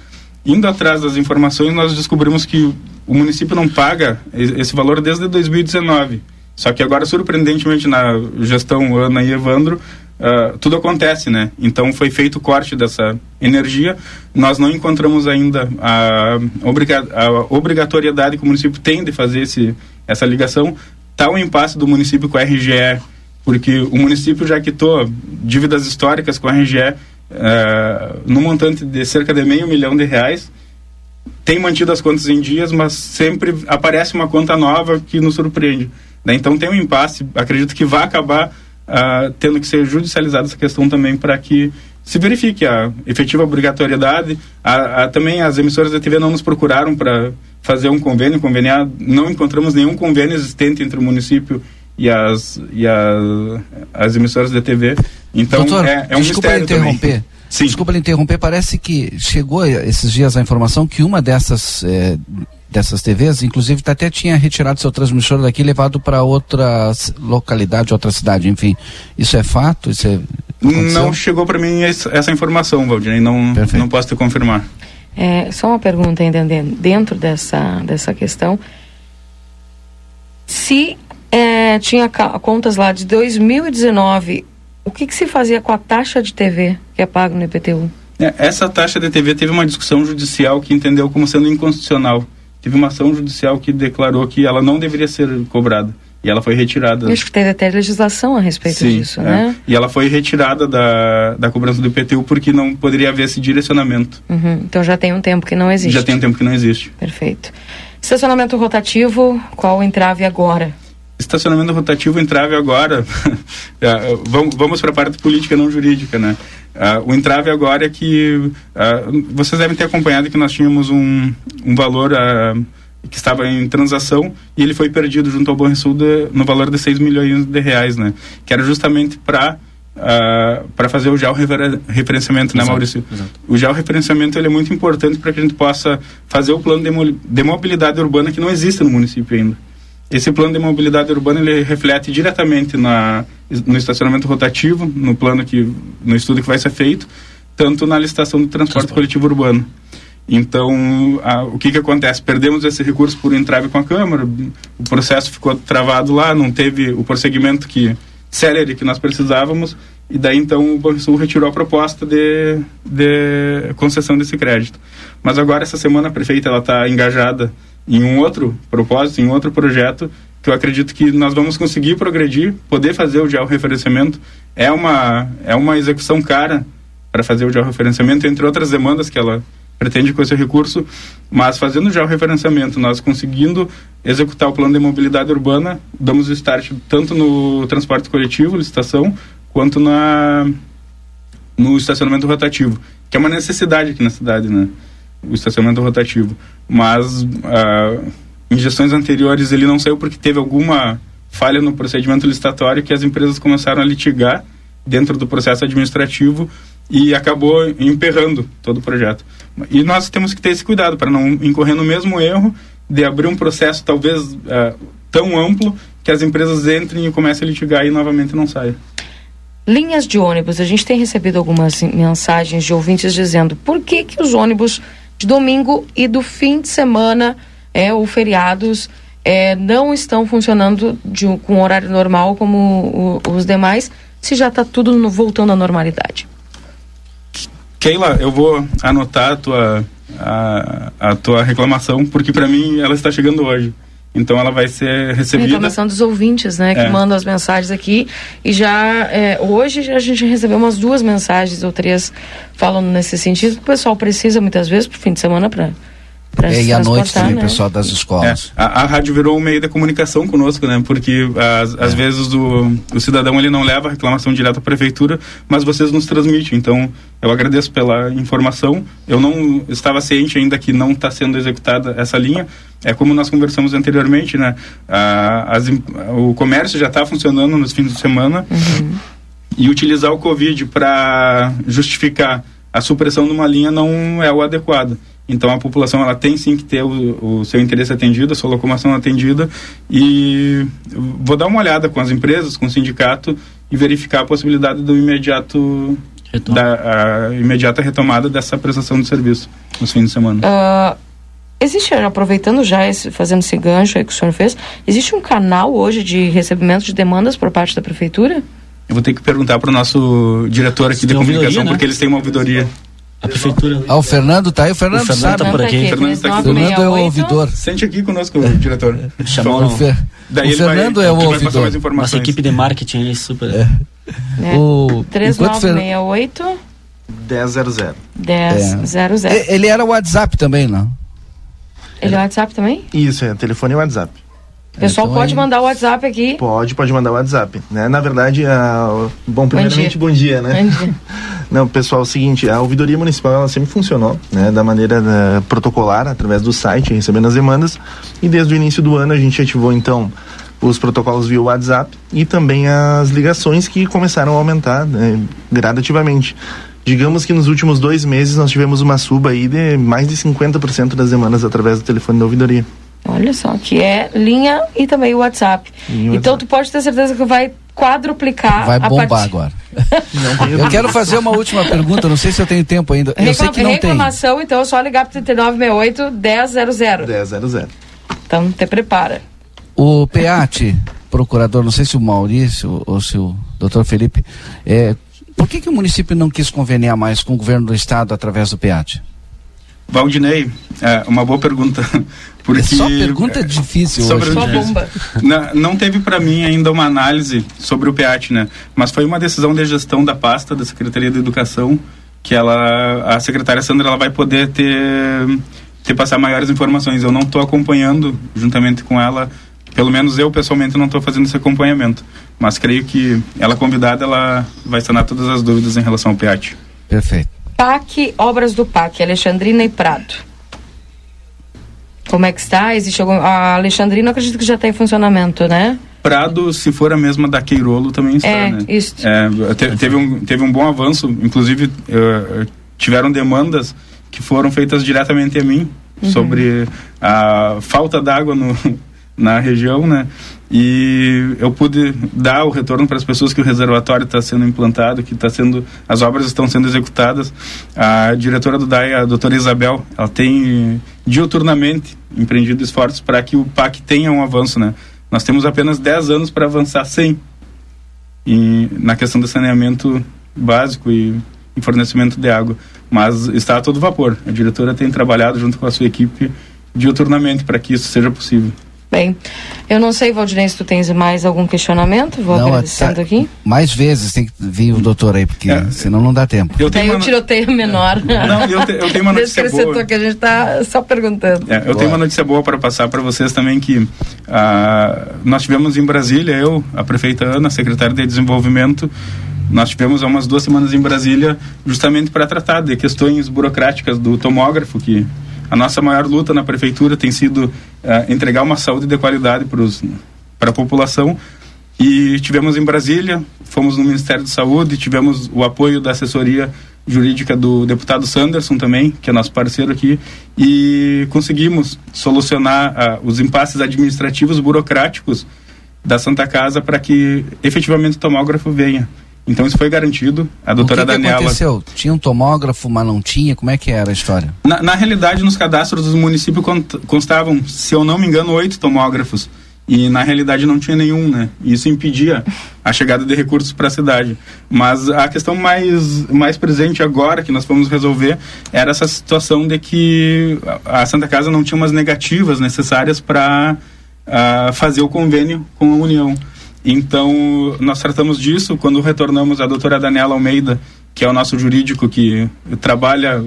Indo atrás das informações, nós descobrimos que o município não paga esse valor desde 2019. Só que agora, surpreendentemente, na gestão Ana e Evandro, uh, tudo acontece, né? Então foi feito o corte dessa energia. Nós não encontramos ainda a, obriga a obrigatoriedade que o município tem de fazer esse, essa ligação. Está um impasse do município com a RGE, porque o município já quitou dívidas históricas com a RGE uh, no montante de cerca de meio milhão de reais. Tem mantido as contas em dias, mas sempre aparece uma conta nova que nos surpreende. Né? Então tem um impasse, acredito que vai acabar uh, tendo que ser judicializada essa questão também para que se verifique a efetiva obrigatoriedade. A, a, também as emissoras da TV não nos procuraram para fazer um convênio, conveniar, não encontramos nenhum convênio existente entre o município e as, e a, as emissoras da TV. Então Doutor, é, é um desculpa mistério interromper. também. Sim. Desculpa lhe interromper, parece que chegou esses dias a informação que uma dessas eh, dessas TVs, inclusive até tinha retirado seu transmissor daqui e levado para outra localidade, outra cidade, enfim. Isso é fato? Isso é, não chegou para mim essa informação, Valdinei, não, não posso te confirmar. É, só uma pergunta, entendendo, dentro dessa, dessa questão, se é, tinha contas lá de 2019, o que, que se fazia com a taxa de TV que é pago no IPTU? É, essa taxa de TV teve uma discussão judicial que entendeu como sendo inconstitucional teve uma ação judicial que declarou que ela não deveria ser cobrada. E ela foi retirada. Acho que teve até legislação a respeito Sim, disso, é. né? E ela foi retirada da, da cobrança do IPTU porque não poderia haver esse direcionamento. Uhum. Então já tem um tempo que não existe. Já tem um tempo que não existe. Perfeito. Estacionamento rotativo, qual o entrave agora? estacionamento rotativo entrave agora, é, vamos, vamos para a parte política não jurídica, né? Uh, o entrave agora é que uh, vocês devem ter acompanhado que nós tínhamos um, um valor uh, que estava em transação e ele foi perdido junto ao Banrisul de, no valor de 6 milhões de reais, né? Que era justamente para uh, para fazer o georreferenciamento, né, Maurício? Exato. O georreferenciamento ele é muito importante para que a gente possa fazer o plano de, de mobilidade urbana que não existe no município ainda. Esse plano de mobilidade urbana ele reflete diretamente na, no estacionamento rotativo, no plano que no estudo que vai ser feito, tanto na licitação do transporte, transporte. coletivo urbano. Então, a, o que que acontece? Perdemos esse recurso por entrave com a Câmara, o processo ficou travado lá, não teve o prosseguimento que célere que nós precisávamos, e daí então o Banrisul retirou a proposta de, de concessão desse crédito. Mas agora, essa semana, a prefeita está engajada em um outro propósito, em outro projeto, que eu acredito que nós vamos conseguir progredir, poder fazer o georreferenciamento. É uma, é uma execução cara para fazer o georreferenciamento, entre outras demandas que ela pretende com esse recurso, mas fazendo já o referenciamento, nós conseguindo executar o plano de mobilidade urbana, damos o start tanto no transporte coletivo, licitação, quanto na no estacionamento rotativo, que é uma necessidade aqui na cidade, né? O estacionamento rotativo. Mas uh, em gestões anteriores ele não saiu porque teve alguma falha no procedimento licitatório que as empresas começaram a litigar dentro do processo administrativo e acabou emperrando todo o projeto. E nós temos que ter esse cuidado para não incorrer no mesmo erro de abrir um processo talvez uh, tão amplo que as empresas entrem e comecem a litigar e novamente não saiam. Linhas de ônibus, a gente tem recebido algumas mensagens de ouvintes dizendo por que, que os ônibus de domingo e do fim de semana é, ou feriados é, não estão funcionando de, com horário normal como o, os demais, se já está tudo no, voltando à normalidade. Keila, eu vou anotar a tua, a, a tua reclamação, porque para mim ela está chegando hoje. Então ela vai ser recebida. Reclamação dos ouvintes, né? Que é. mandam as mensagens aqui. E já é, hoje a gente recebeu umas duas mensagens ou três falando nesse sentido. O pessoal precisa muitas vezes pro fim de semana para é, e à noite também, né? pessoal das escolas. É, a, a, rádio virou um meio de comunicação conosco, né? Porque às, às é. vezes o, o cidadão ele não leva a reclamação direto à prefeitura, mas vocês nos transmitem. Então, eu agradeço pela informação. Eu não estava ciente ainda que não está sendo executada essa linha. É como nós conversamos anteriormente, né? A, as, o comércio já está funcionando nos fins de semana. Uhum. E utilizar o Covid para justificar a supressão de uma linha não é o adequado. Então a população ela tem sim que ter o, o, seu interesse atendido, a sua locomoção atendida e vou dar uma olhada com as empresas, com o sindicato e verificar a possibilidade do imediato da a imediata retomada dessa prestação de serviço nos fins de semana. Uh, existe, aproveitando já, esse, fazendo esse gancho aí que o senhor fez, existe um canal hoje de recebimento de demandas por parte da prefeitura? Eu vou ter que perguntar para o nosso diretor aqui de comunicação, né? porque eles têm uma ouvidoria. A prefeitura. Ah, o Fernando tá aí, o Fernando, o Fernando sabe. Tá por aqui. O Fernando, tá aqui. Fernando é o ouvidor. Sente aqui conosco, diretor. Chamou o, Fer... Daí o Fernando vai, é o ouvidor. Nossa equipe de marketing aí, super. É. É. O 3968 1000. 1000. É. Ele era o WhatsApp também, não? Ele é o WhatsApp também? Isso, é telefone e WhatsApp. O pessoal então, pode aí... mandar o WhatsApp aqui? Pode, pode mandar o WhatsApp. Né? Na verdade, bom, primeiramente, bom dia, bom dia né? Bom dia. Não, pessoal, é o seguinte, a ouvidoria municipal ela sempre funcionou, né, da maneira protocolar, através do site, recebendo as demandas, e desde o início do ano a gente ativou, então, os protocolos via WhatsApp e também as ligações que começaram a aumentar né, gradativamente. Digamos que nos últimos dois meses nós tivemos uma suba aí de mais de 50% das demandas através do telefone da ouvidoria. Olha só, que é linha e também o WhatsApp. então tu pode ter certeza que vai quadruplicar. Vai bombar part... agora. eu quero fazer uma última pergunta, não sei se eu tenho tempo ainda. Eu sei que não reclamação, tem. então é só ligar para 3968 1000. 1000. Então te prepara. O PEAT, procurador, não sei se o Maurício ou se o doutor Felipe, é, por que, que o município não quis conveniar mais com o governo do estado através do PEAT? Valdinei, é uma boa pergunta. Porque, é só pergunta difícil sobre hoje. Só bomba. Não, não teve para mim ainda uma análise sobre o PEAT, né? Mas foi uma decisão de gestão da pasta da Secretaria de Educação que ela, a secretária Sandra, ela vai poder ter, ter passar maiores informações. Eu não estou acompanhando juntamente com ela pelo menos eu pessoalmente não estou fazendo esse acompanhamento, mas creio que ela convidada ela vai sanar todas as dúvidas em relação ao PEAT. Perfeito. PAC, obras do PAC, Alexandrina e Prado. Como é que está? Existe algum... A Alexandrina, acredito que já está em funcionamento, né? Prado, se for a mesma da Queirolo, também está, é, né? Isso. É, te, teve, um, teve um bom avanço, inclusive uh, tiveram demandas que foram feitas diretamente a mim uhum. sobre a falta d'água na região, né? E eu pude dar o retorno para as pessoas que o reservatório está sendo implantado, que está sendo, as obras estão sendo executadas. A diretora do DAI, a doutora Isabel, ela tem diuturnamente empreendido esforços para que o PAC tenha um avanço, né? Nós temos apenas 10 anos para avançar 100 e, na questão do saneamento básico e, e fornecimento de água. Mas está a todo vapor. A diretora tem trabalhado junto com a sua equipe diuturnamente para que isso seja possível. Bem, eu não sei, Valdinei, se tu tens mais algum questionamento, vou não, agradecendo tá, aqui. Mais vezes tem que vir o doutor aí, porque é. senão não dá tempo. Eu tenho uma... o tiroteio menor. Não, eu, te, eu tenho uma notícia Desde boa. que a gente está só perguntando. É, eu boa. tenho uma notícia boa para passar para vocês também, que ah, nós tivemos em Brasília, eu, a prefeita Ana, secretária de Desenvolvimento, nós tivemos há umas duas semanas em Brasília justamente para tratar de questões burocráticas do tomógrafo, que a nossa maior luta na prefeitura tem sido uh, entregar uma saúde de qualidade para a população. E tivemos em Brasília, fomos no Ministério da Saúde, tivemos o apoio da assessoria jurídica do deputado Sanderson também, que é nosso parceiro aqui, e conseguimos solucionar uh, os impasses administrativos burocráticos da Santa Casa para que efetivamente o tomógrafo venha. Então isso foi garantido. A doutora o que Daniela. Que aconteceu? Tinha um tomógrafo, mas não tinha? Como é que era a história? Na, na realidade, nos cadastros do município constavam, se eu não me engano, oito tomógrafos. E na realidade não tinha nenhum, né? E isso impedia a chegada de recursos para a cidade. Mas a questão mais, mais presente agora que nós fomos resolver era essa situação de que a Santa Casa não tinha umas negativas necessárias para uh, fazer o convênio com a União. Então, nós tratamos disso quando retornamos a doutora Daniela Almeida, que é o nosso jurídico que trabalha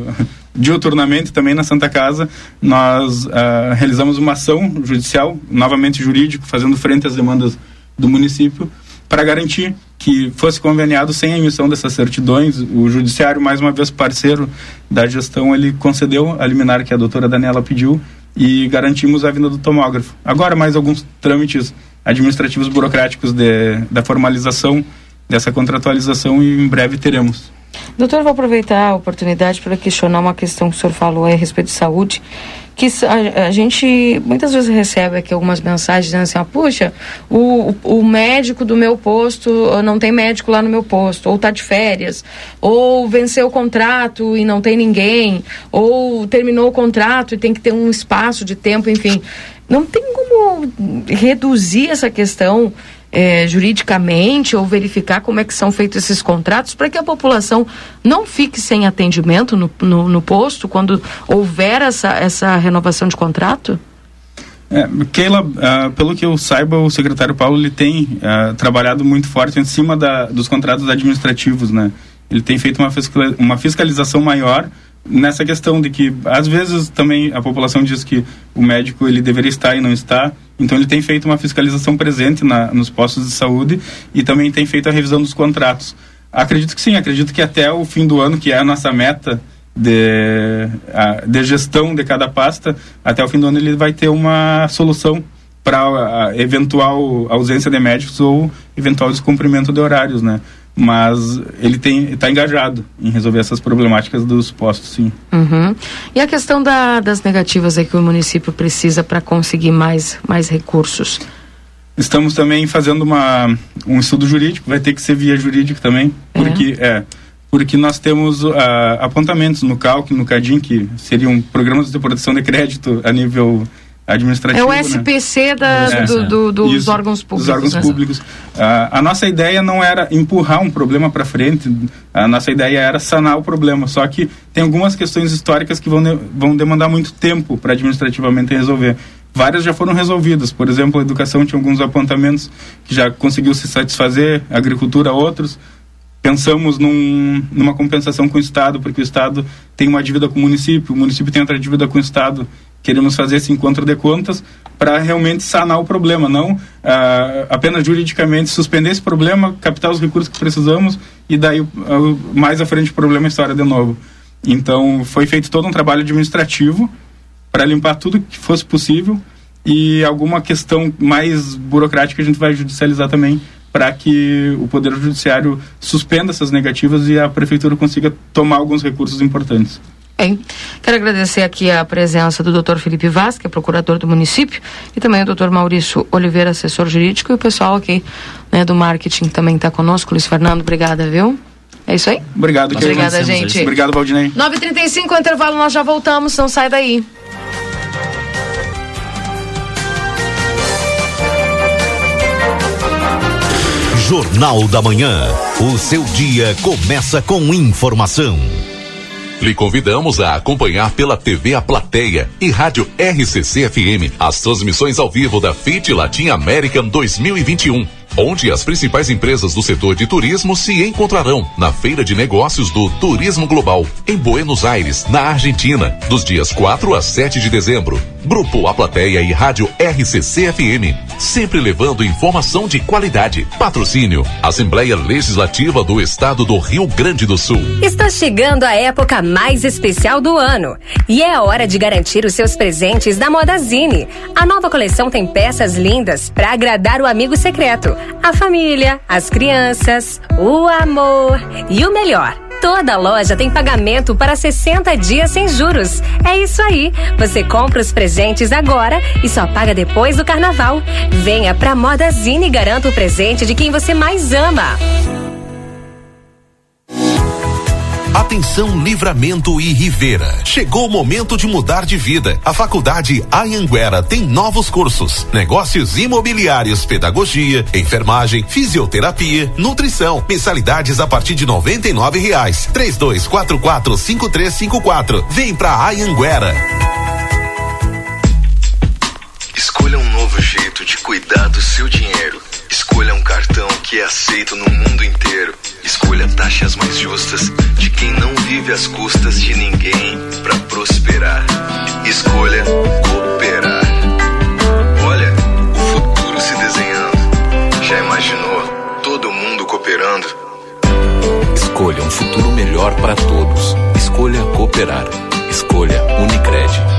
diuturnamente também na Santa Casa. Nós uh, realizamos uma ação judicial, novamente jurídico, fazendo frente às demandas do município, para garantir que fosse conveniado sem a emissão dessas certidões. O judiciário, mais uma vez parceiro da gestão, ele concedeu a liminar que a doutora Daniela pediu e garantimos a vinda do tomógrafo. Agora, mais alguns trâmites administrativos burocráticos de, da formalização dessa contratualização e em breve teremos. Doutor, vou aproveitar a oportunidade para questionar uma questão que o senhor falou a respeito de saúde, que a, a gente muitas vezes recebe aqui algumas mensagens dizendo assim, ah, puxa, o, o médico do meu posto, não tem médico lá no meu posto, ou está de férias, ou venceu o contrato e não tem ninguém, ou terminou o contrato e tem que ter um espaço de tempo, enfim. Não tem como reduzir essa questão é, juridicamente ou verificar como é que são feitos esses contratos para que a população não fique sem atendimento no, no, no posto quando houver essa, essa renovação de contrato? É, Keila, uh, pelo que eu saiba, o secretário Paulo ele tem uh, trabalhado muito forte em cima da, dos contratos administrativos, né? Ele tem feito uma, fiscalização maior nessa questão de que às vezes também a população diz que o médico ele deveria estar e não está. Então ele tem feito uma fiscalização presente na, nos postos de saúde e também tem feito a revisão dos contratos. Acredito que sim acredito que até o fim do ano que é a nossa meta de, a, de gestão de cada pasta até o fim do ano ele vai ter uma solução para eventual ausência de médicos ou eventual descumprimento de horários né mas ele tem está engajado em resolver essas problemáticas dos postos, sim. Uhum. E a questão da, das negativas é que o município precisa para conseguir mais, mais recursos? Estamos também fazendo uma, um estudo jurídico, vai ter que ser via jurídico também, porque é, é porque nós temos uh, apontamentos no CALC, no CADIM, que seriam programas de proteção de crédito a nível administrativo. É o SPC né? da, é, do, do, dos Isso, órgãos públicos. Dos órgãos né? públicos. Uh, a nossa ideia não era empurrar um problema para frente, a nossa ideia era sanar o problema. Só que tem algumas questões históricas que vão, de, vão demandar muito tempo para administrativamente resolver. Várias já foram resolvidas. Por exemplo, a educação tinha alguns apontamentos que já conseguiu se satisfazer, a agricultura outros pensamos num, numa compensação com o Estado, porque o Estado tem uma dívida com o município, o município tem outra dívida com o Estado, queremos fazer esse encontro de contas para realmente sanar o problema, não ah, apenas juridicamente suspender esse problema, captar os recursos que precisamos e daí mais à frente o problema história de novo. Então foi feito todo um trabalho administrativo para limpar tudo que fosse possível e alguma questão mais burocrática a gente vai judicializar também para que o Poder Judiciário suspenda essas negativas e a Prefeitura consiga tomar alguns recursos importantes. Bem, quero agradecer aqui a presença do Dr. Felipe Vaz, que é procurador do município, e também o Dr. Maurício Oliveira, assessor jurídico, e o pessoal aqui né, do marketing também está conosco. Luiz Fernando, obrigada, viu? É isso aí? Obrigado, Obrigada, gente. Obrigado, Valdinei. 9h35, intervalo, nós já voltamos, não sai daí. Jornal da Manhã. O seu dia começa com informação. Lhe convidamos a acompanhar pela TV A Plateia e Rádio RCC FM as transmissões ao vivo da FIT Latin American 2021 onde as principais empresas do setor de turismo se encontrarão na Feira de Negócios do Turismo Global, em Buenos Aires, na Argentina, dos dias 4 a 7 de dezembro. Grupo A Plateia e Rádio RCC FM, sempre levando informação de qualidade. Patrocínio: Assembleia Legislativa do Estado do Rio Grande do Sul. Está chegando a época mais especial do ano e é hora de garantir os seus presentes da Modazine. A nova coleção tem peças lindas para agradar o amigo secreto a família, as crianças, o amor e o melhor. Toda loja tem pagamento para 60 dias sem juros. É isso aí. Você compra os presentes agora e só paga depois do carnaval. Venha pra Modazine e garanta o presente de quem você mais ama. Atenção Livramento e Rivera. Chegou o momento de mudar de vida. A Faculdade Anhanguera tem novos cursos: negócios imobiliários, pedagogia, enfermagem, fisioterapia, nutrição. Mensalidades a partir de noventa e nove reais. Três dois quatro quatro cinco três cinco quatro. Vem pra Anhanguera. Escolha um novo jeito de cuidar do seu dinheiro. Escolha um cartão que é aceito no mundo inteiro. Escolha taxas mais justas de quem não vive às custas de ninguém para prosperar. Escolha cooperar. Olha, o futuro se desenhando. Já imaginou todo mundo cooperando? Escolha um futuro melhor para todos. Escolha cooperar. Escolha Unicred.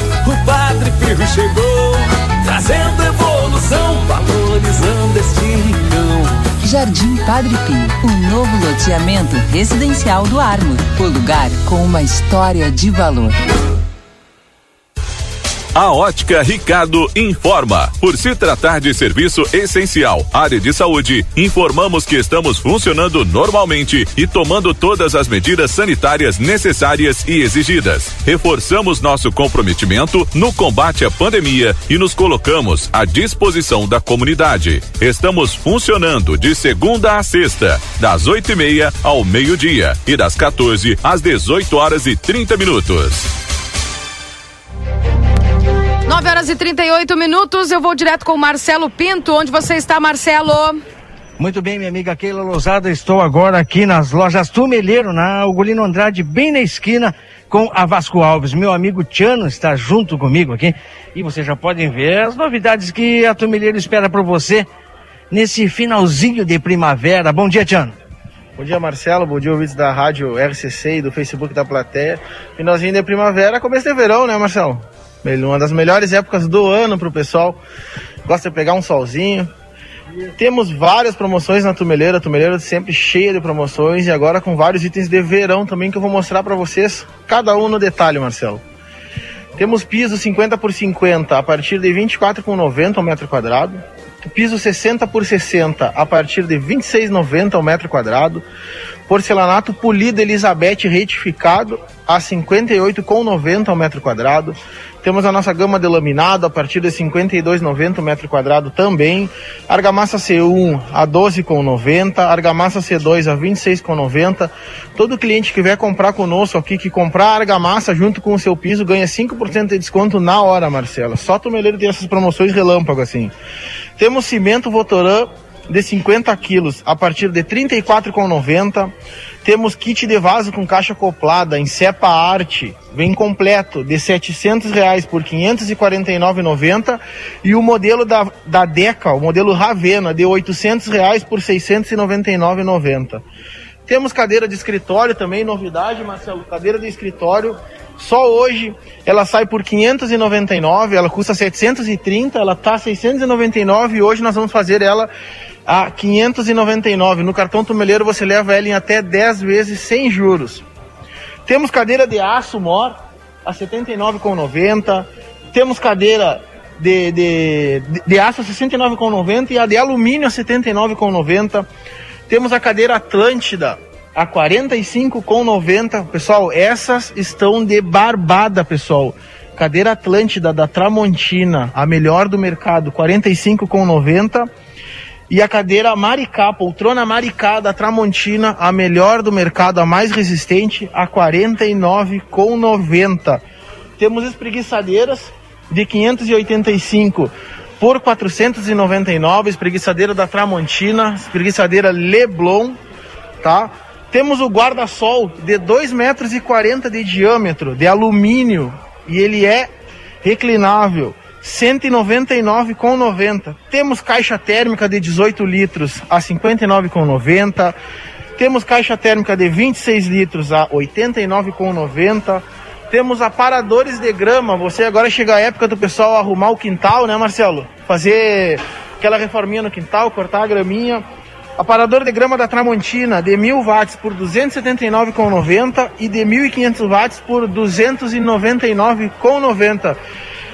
o Padre Pio chegou, trazendo evolução, valorizando este rincão. Jardim Padre Pio, um novo loteamento residencial do Armo, o lugar com uma história de valor. A Ótica Ricardo informa. Por se tratar de serviço essencial, área de saúde, informamos que estamos funcionando normalmente e tomando todas as medidas sanitárias necessárias e exigidas. Reforçamos nosso comprometimento no combate à pandemia e nos colocamos à disposição da comunidade. Estamos funcionando de segunda a sexta, das oito e meia ao meio-dia e das 14 às 18 horas e 30 minutos. 9 horas e 38 minutos. Eu vou direto com o Marcelo Pinto. Onde você está, Marcelo? Muito bem, minha amiga Keila Lousada. Estou agora aqui nas lojas Tumeleiro, na Ugolino Andrade, bem na esquina com a Vasco Alves. Meu amigo Tiano está junto comigo aqui. E vocês já podem ver as novidades que a Tumeleiro espera para você nesse finalzinho de primavera. Bom dia, Tiano. Bom dia, Marcelo. Bom dia, ouvintes da rádio RCC e do Facebook da plateia. Finalzinho de primavera, começo de verão, né, Marcelo? Uma das melhores épocas do ano para o pessoal. Gosta de pegar um solzinho. Temos várias promoções na Tumeleira. A Tumeleira sempre cheia de promoções e agora com vários itens de verão também que eu vou mostrar para vocês, cada um no detalhe, Marcelo. Temos piso 50 por 50 a partir de 24,90 ao metro quadrado. Piso 60 por 60 a partir de 26,90 ao metro quadrado. Porcelanato polido Elizabeth retificado a 58,90 ao metro quadrado. Temos a nossa gama de laminado a partir de 52,90 metro quadrado também. Argamassa C1 a 12,90, argamassa C2 a 26,90. Todo cliente que vier comprar conosco aqui, que comprar argamassa junto com o seu piso, ganha 5% de desconto na hora, Marcela. Só Tumeleiro tem essas promoções relâmpago assim. Temos cimento Votoran de 50 quilos a partir de R$ 34,90. Temos kit de vaso com caixa acoplada em cepa arte, vem completo, de 700 reais por R$ 549,90 e o modelo da, da Deca, o modelo Ravena, de 800 reais por R$ 699,90. Temos cadeira de escritório também, novidade, Marcelo, cadeira de escritório só hoje ela sai por 599, ela custa 730, ela tá 699 e hoje nós vamos fazer ela a 599. No cartão Tumeleiro você leva ela em até 10 vezes sem juros. Temos cadeira de aço Mor a 79,90. Temos cadeira de, de, de, aço a 69,90 e a de alumínio a 79,90. Temos a cadeira Atlântida a 45,90. Pessoal, essas estão de barbada, pessoal. Cadeira Atlântida da Tramontina, a melhor do mercado, 45,90. E a cadeira Maricá, poltrona Maricá da Tramontina, a melhor do mercado, a mais resistente, a 49,90. Temos espreguiçadeiras de 585 por 499, espreguiçadeira da Tramontina, espreguiçadeira Leblon, tá? Temos o guarda-sol de 2 metros 40 de diâmetro, de alumínio, e ele é reclinável. 199,90. Temos caixa térmica de 18 litros a 59,90. Temos caixa térmica de 26 litros a 89,90. Temos aparadores de grama. Você agora chega a época do pessoal arrumar o quintal, né, Marcelo? Fazer aquela reforminha no quintal, cortar a graminha. Aparador de grama da Tramontina de 1000 watts por 279,90 e de 1500 watts por 299,90.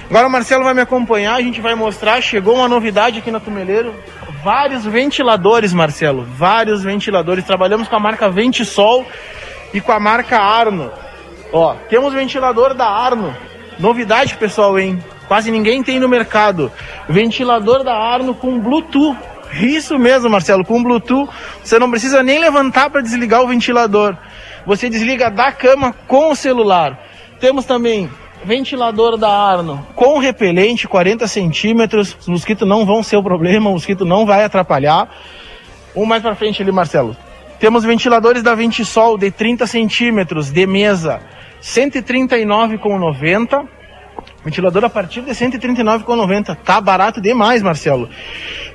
Agora o Marcelo vai me acompanhar, a gente vai mostrar, chegou uma novidade aqui na Tumeleiro, vários ventiladores, Marcelo, vários ventiladores. Trabalhamos com a marca Ventisol e com a marca Arno. Ó, temos ventilador da Arno. Novidade, pessoal, hein? Quase ninguém tem no mercado. Ventilador da Arno com Bluetooth. Isso mesmo, Marcelo, com Bluetooth, você não precisa nem levantar para desligar o ventilador. Você desliga da cama com o celular. Temos também ventilador da Arno com repelente 40 centímetros. Os mosquitos não vão ser o problema, o mosquito não vai atrapalhar. Um mais para frente ali, Marcelo. Temos ventiladores da Ventisol de 30 centímetros de mesa, 139,90. Ventilador a partir de 139,90. Tá barato demais, Marcelo.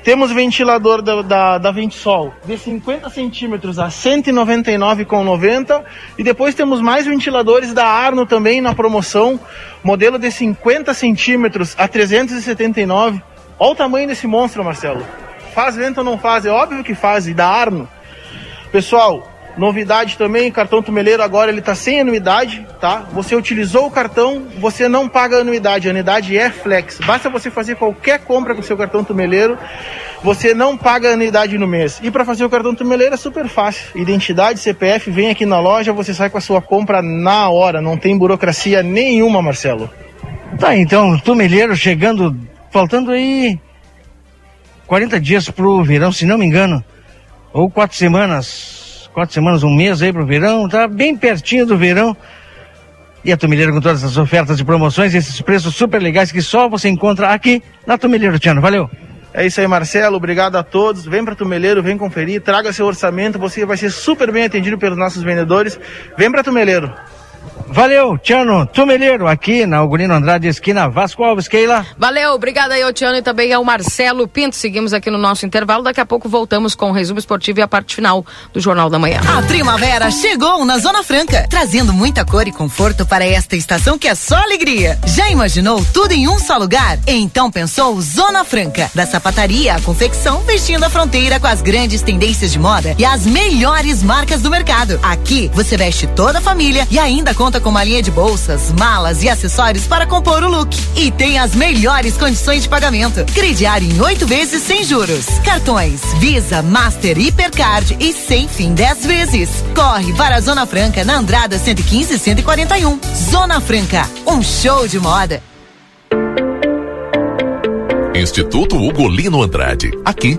Temos ventilador da, da, da Ventisol de 50 centímetros a 199,90. E depois temos mais ventiladores da Arno também na promoção. Modelo de 50 centímetros a 379. Olha o tamanho desse monstro, Marcelo. Faz vento ou não faz? É óbvio que faz. E da Arno. Pessoal, Novidade também, cartão Tumeleiro agora ele está sem anuidade, tá? Você utilizou o cartão, você não paga anuidade, a anuidade é flex. Basta você fazer qualquer compra com seu cartão Tumeleiro, você não paga anuidade no mês. E para fazer o cartão Tumeleiro é super fácil. Identidade, CPF, vem aqui na loja, você sai com a sua compra na hora, não tem burocracia nenhuma, Marcelo. Tá, então, Tumeleiro chegando, faltando aí 40 dias pro verão, se não me engano, ou quatro semanas quatro semanas, um mês aí pro verão, tá bem pertinho do verão. E a Tumilheiro com todas as ofertas e promoções, esses preços super legais que só você encontra aqui na Tumilheiro, Tiano. Valeu! É isso aí, Marcelo. Obrigado a todos. Vem para Tumeleiro, vem conferir, traga seu orçamento. Você vai ser super bem atendido pelos nossos vendedores. Vem para Tumeleiro. Valeu, Tiano Tumeleiro, aqui na Augurino Andrade, esquina Vasco Alves, Keila. Valeu, obrigada aí ao Tiano e também ao Marcelo Pinto. Seguimos aqui no nosso intervalo. Daqui a pouco voltamos com o resumo esportivo e a parte final do Jornal da Manhã. A primavera chegou na Zona Franca, trazendo muita cor e conforto para esta estação que é só alegria. Já imaginou tudo em um só lugar? Então pensou Zona Franca, da sapataria à confecção, vestindo a fronteira com as grandes tendências de moda e as melhores marcas do mercado. Aqui você veste toda a família e ainda conta conta com uma linha de bolsas, malas e acessórios para compor o look. E tem as melhores condições de pagamento. Crediário em oito vezes sem juros. Cartões Visa, Master, Hipercard e sem fim dez vezes. Corre para a Zona Franca na Andrada 115 e 141. Zona Franca, um show de moda. Instituto Ugolino Andrade. Aqui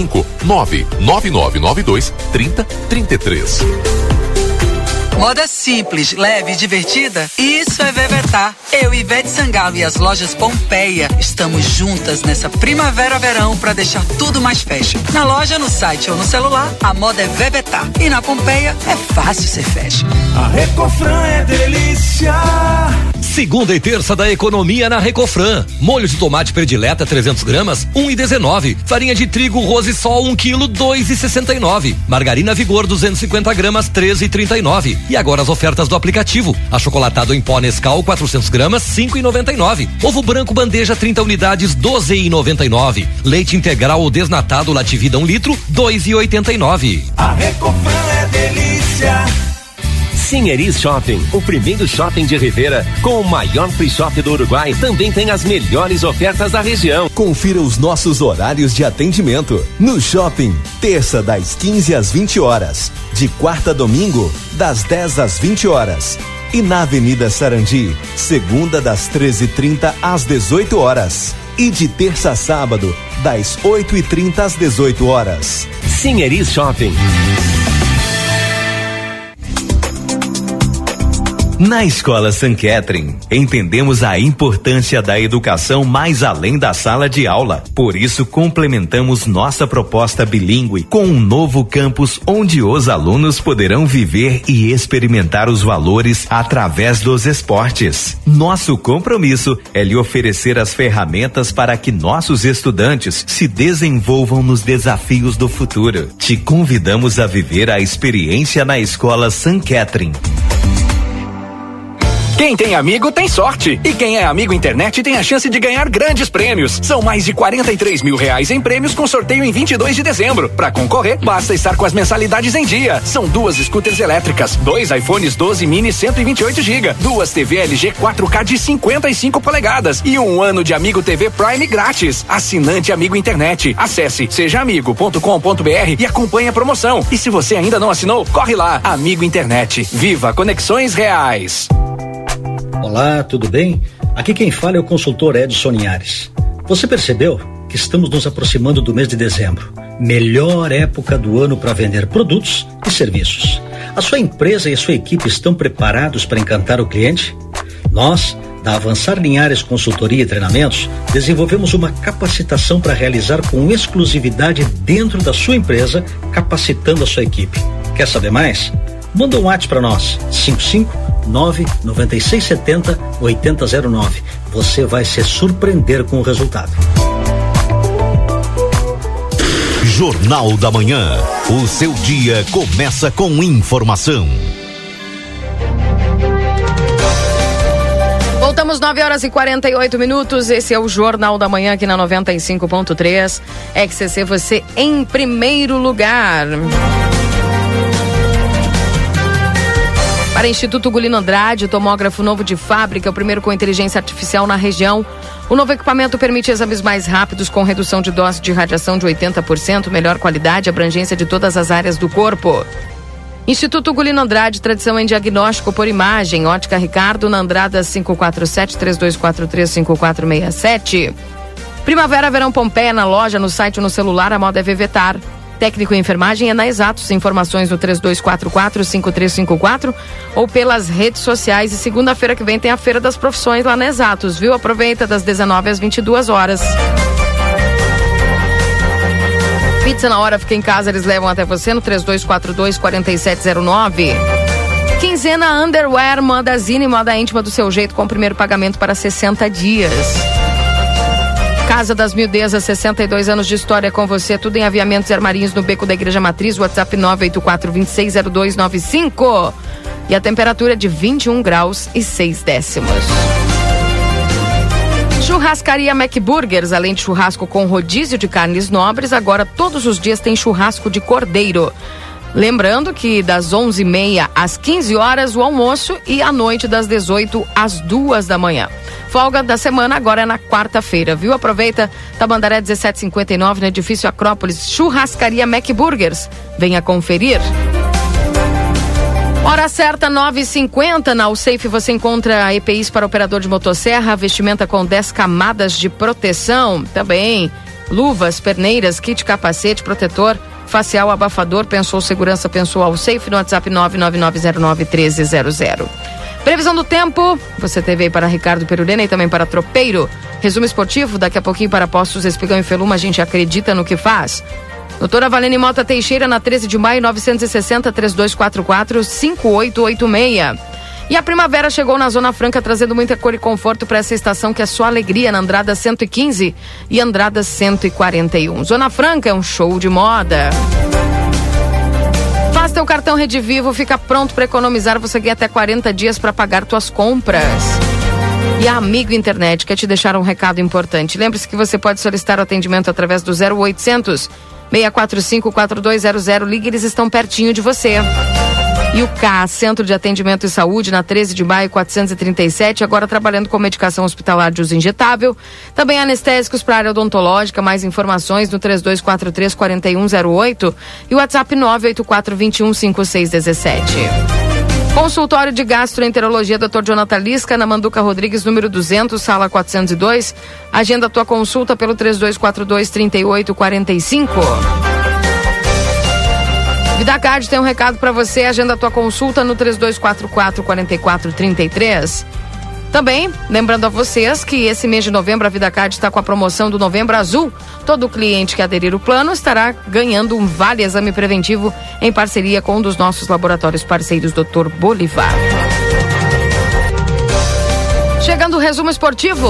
cinco nove nove nove nove dois trinta trinta e três. Moda simples, leve e divertida? Isso é Vevetar. Eu, Ivete Sangalo e as lojas Pompeia estamos juntas nessa primavera-verão para deixar tudo mais fashion. Na loja, no site ou no celular, a moda é Vevetar. E na Pompeia é fácil ser fashion. A Recofran é delícia. Segunda e terça da economia na Recofran. Molho de tomate predileta 300 gramas, 1,19. Farinha de trigo Rose Sol 1 quilo, 2,69. Margarina Vigor 250 gramas, 13,39. E agora as ofertas do aplicativo. Achocolatado em pó Nescau 400 gramas, 5,99. Ovo branco bandeja 30 unidades, 12,99. Leite integral ou desnatado Lativida 1 litro, 2,89. A Recofran é delícia. Sinheris Shopping, o primeiro shopping de Rivera com o maior free shop do Uruguai, também tem as melhores ofertas da região. Confira os nossos horários de atendimento. No shopping, terça das 15 às 20 horas, de quarta a domingo, das 10 às 20 horas. E na Avenida Sarandi, segunda das 13h30 às 18 horas. E de terça a sábado, das 8h30 às 18 horas. Sinheris Shopping. Na Escola San Catherine, entendemos a importância da educação mais além da sala de aula. Por isso, complementamos nossa proposta bilíngue com um novo campus onde os alunos poderão viver e experimentar os valores através dos esportes. Nosso compromisso é lhe oferecer as ferramentas para que nossos estudantes se desenvolvam nos desafios do futuro. Te convidamos a viver a experiência na Escola San Catherine. Quem tem amigo tem sorte. E quem é amigo internet tem a chance de ganhar grandes prêmios. São mais de 43 mil reais em prêmios com sorteio em 22 de dezembro. Para concorrer, basta estar com as mensalidades em dia. São duas scooters elétricas, dois iPhones 12 mini 128 GB, duas TV LG 4K de 55 polegadas e um ano de Amigo TV Prime grátis. Assinante Amigo Internet. Acesse sejaamigo.com.br e acompanhe a promoção. E se você ainda não assinou, corre lá. Amigo Internet. Viva Conexões Reais. Olá, tudo bem? Aqui quem fala é o consultor Edson Linhares. Você percebeu que estamos nos aproximando do mês de dezembro? Melhor época do ano para vender produtos e serviços. A sua empresa e a sua equipe estão preparados para encantar o cliente? Nós, da Avançar Linhares Consultoria e Treinamentos, desenvolvemos uma capacitação para realizar com exclusividade dentro da sua empresa, capacitando a sua equipe. Quer saber mais? Manda um WhatsApp para nós, 55 99670 8009. Você vai se surpreender com o resultado. Jornal da Manhã. O seu dia começa com informação. Voltamos 9 horas e 48 minutos. Esse é o Jornal da Manhã aqui na 95.3. XCC, você em primeiro lugar. Para Instituto Gulino Andrade, tomógrafo novo de fábrica, o primeiro com inteligência artificial na região. O novo equipamento permite exames mais rápidos com redução de dose de radiação de 80%, melhor qualidade e abrangência de todas as áreas do corpo. Instituto Gulino Andrade, tradição em diagnóstico por imagem. Ótica Ricardo, na Andrada 547-3243-5467. Primavera, verão Pompeia, na loja, no site ou no celular, a moda é Vevetar. Técnico em enfermagem é na Exatos. Informações no 3244-5354 ou pelas redes sociais. E segunda-feira que vem tem a Feira das Profissões lá na Exatos, viu? Aproveita das 19 às 22 horas. Pizza na hora, fica em casa, eles levam até você no 3242 4709. Quinzena Underwear, moda zine, moda íntima do seu jeito, com o primeiro pagamento para 60 dias. Casa das Mildezas, 62 anos de história com você, tudo em aviamentos e armarinhos no Beco da Igreja Matriz, WhatsApp 984-260295. E a temperatura de 21 graus e 6 décimos. Churrascaria McBurgers, além de churrasco com rodízio de carnes nobres, agora todos os dias tem churrasco de cordeiro. Lembrando que das 11h30 às 15 horas o almoço e à noite das 18 às 2 da manhã. Folga da semana agora é na quarta-feira, viu? Aproveita, Tamandaré 1759, no edifício Acrópolis, Churrascaria McBurgers. Venha conferir. Hora certa, 9h50. Na Safe você encontra EPIs para operador de motosserra, vestimenta com 10 camadas de proteção. Também luvas, perneiras, kit capacete, protetor facial, abafador, pensou segurança, pensou ao safe no WhatsApp 999091300. Previsão do tempo, você teve aí para Ricardo Perurena e também para Tropeiro. Resumo esportivo, daqui a pouquinho para Postos Espigão e Feluma, a gente acredita no que faz. Doutora Valene Mota Teixeira, na 13 de maio, 960 3244 5886. E a primavera chegou na Zona Franca trazendo muita cor e conforto para essa estação que é só alegria na Andrada 115 e Andrada 141. Zona Franca é um show de moda. Faz teu cartão Rede Vivo, fica pronto para economizar. Você ganha até 40 dias para pagar tuas compras. E a Amigo Internet quer te deixar um recado importante. Lembre-se que você pode solicitar o atendimento através do 0800 645 4200. Ligue, eles estão pertinho de você. E o CA, Centro de Atendimento e Saúde, na 13 de maio 437, agora trabalhando com medicação hospitalar de uso injetável. Também anestésicos para área odontológica. Mais informações no 3243 4108 e o WhatsApp 984 21 5617. Consultório de Gastroenterologia, Dr. Jonathan Lisca, na Manduca Rodrigues, número 200, sala 402. Agenda tua consulta pelo 3242 3845. VidaCard tem um recado para você. Agenda a tua consulta no 3244 4433. Também, lembrando a vocês que esse mês de novembro a VidaCard está com a promoção do Novembro Azul. Todo cliente que aderir o plano estará ganhando um vale exame preventivo em parceria com um dos nossos laboratórios parceiros, Dr. Bolivar. Chegando o resumo esportivo.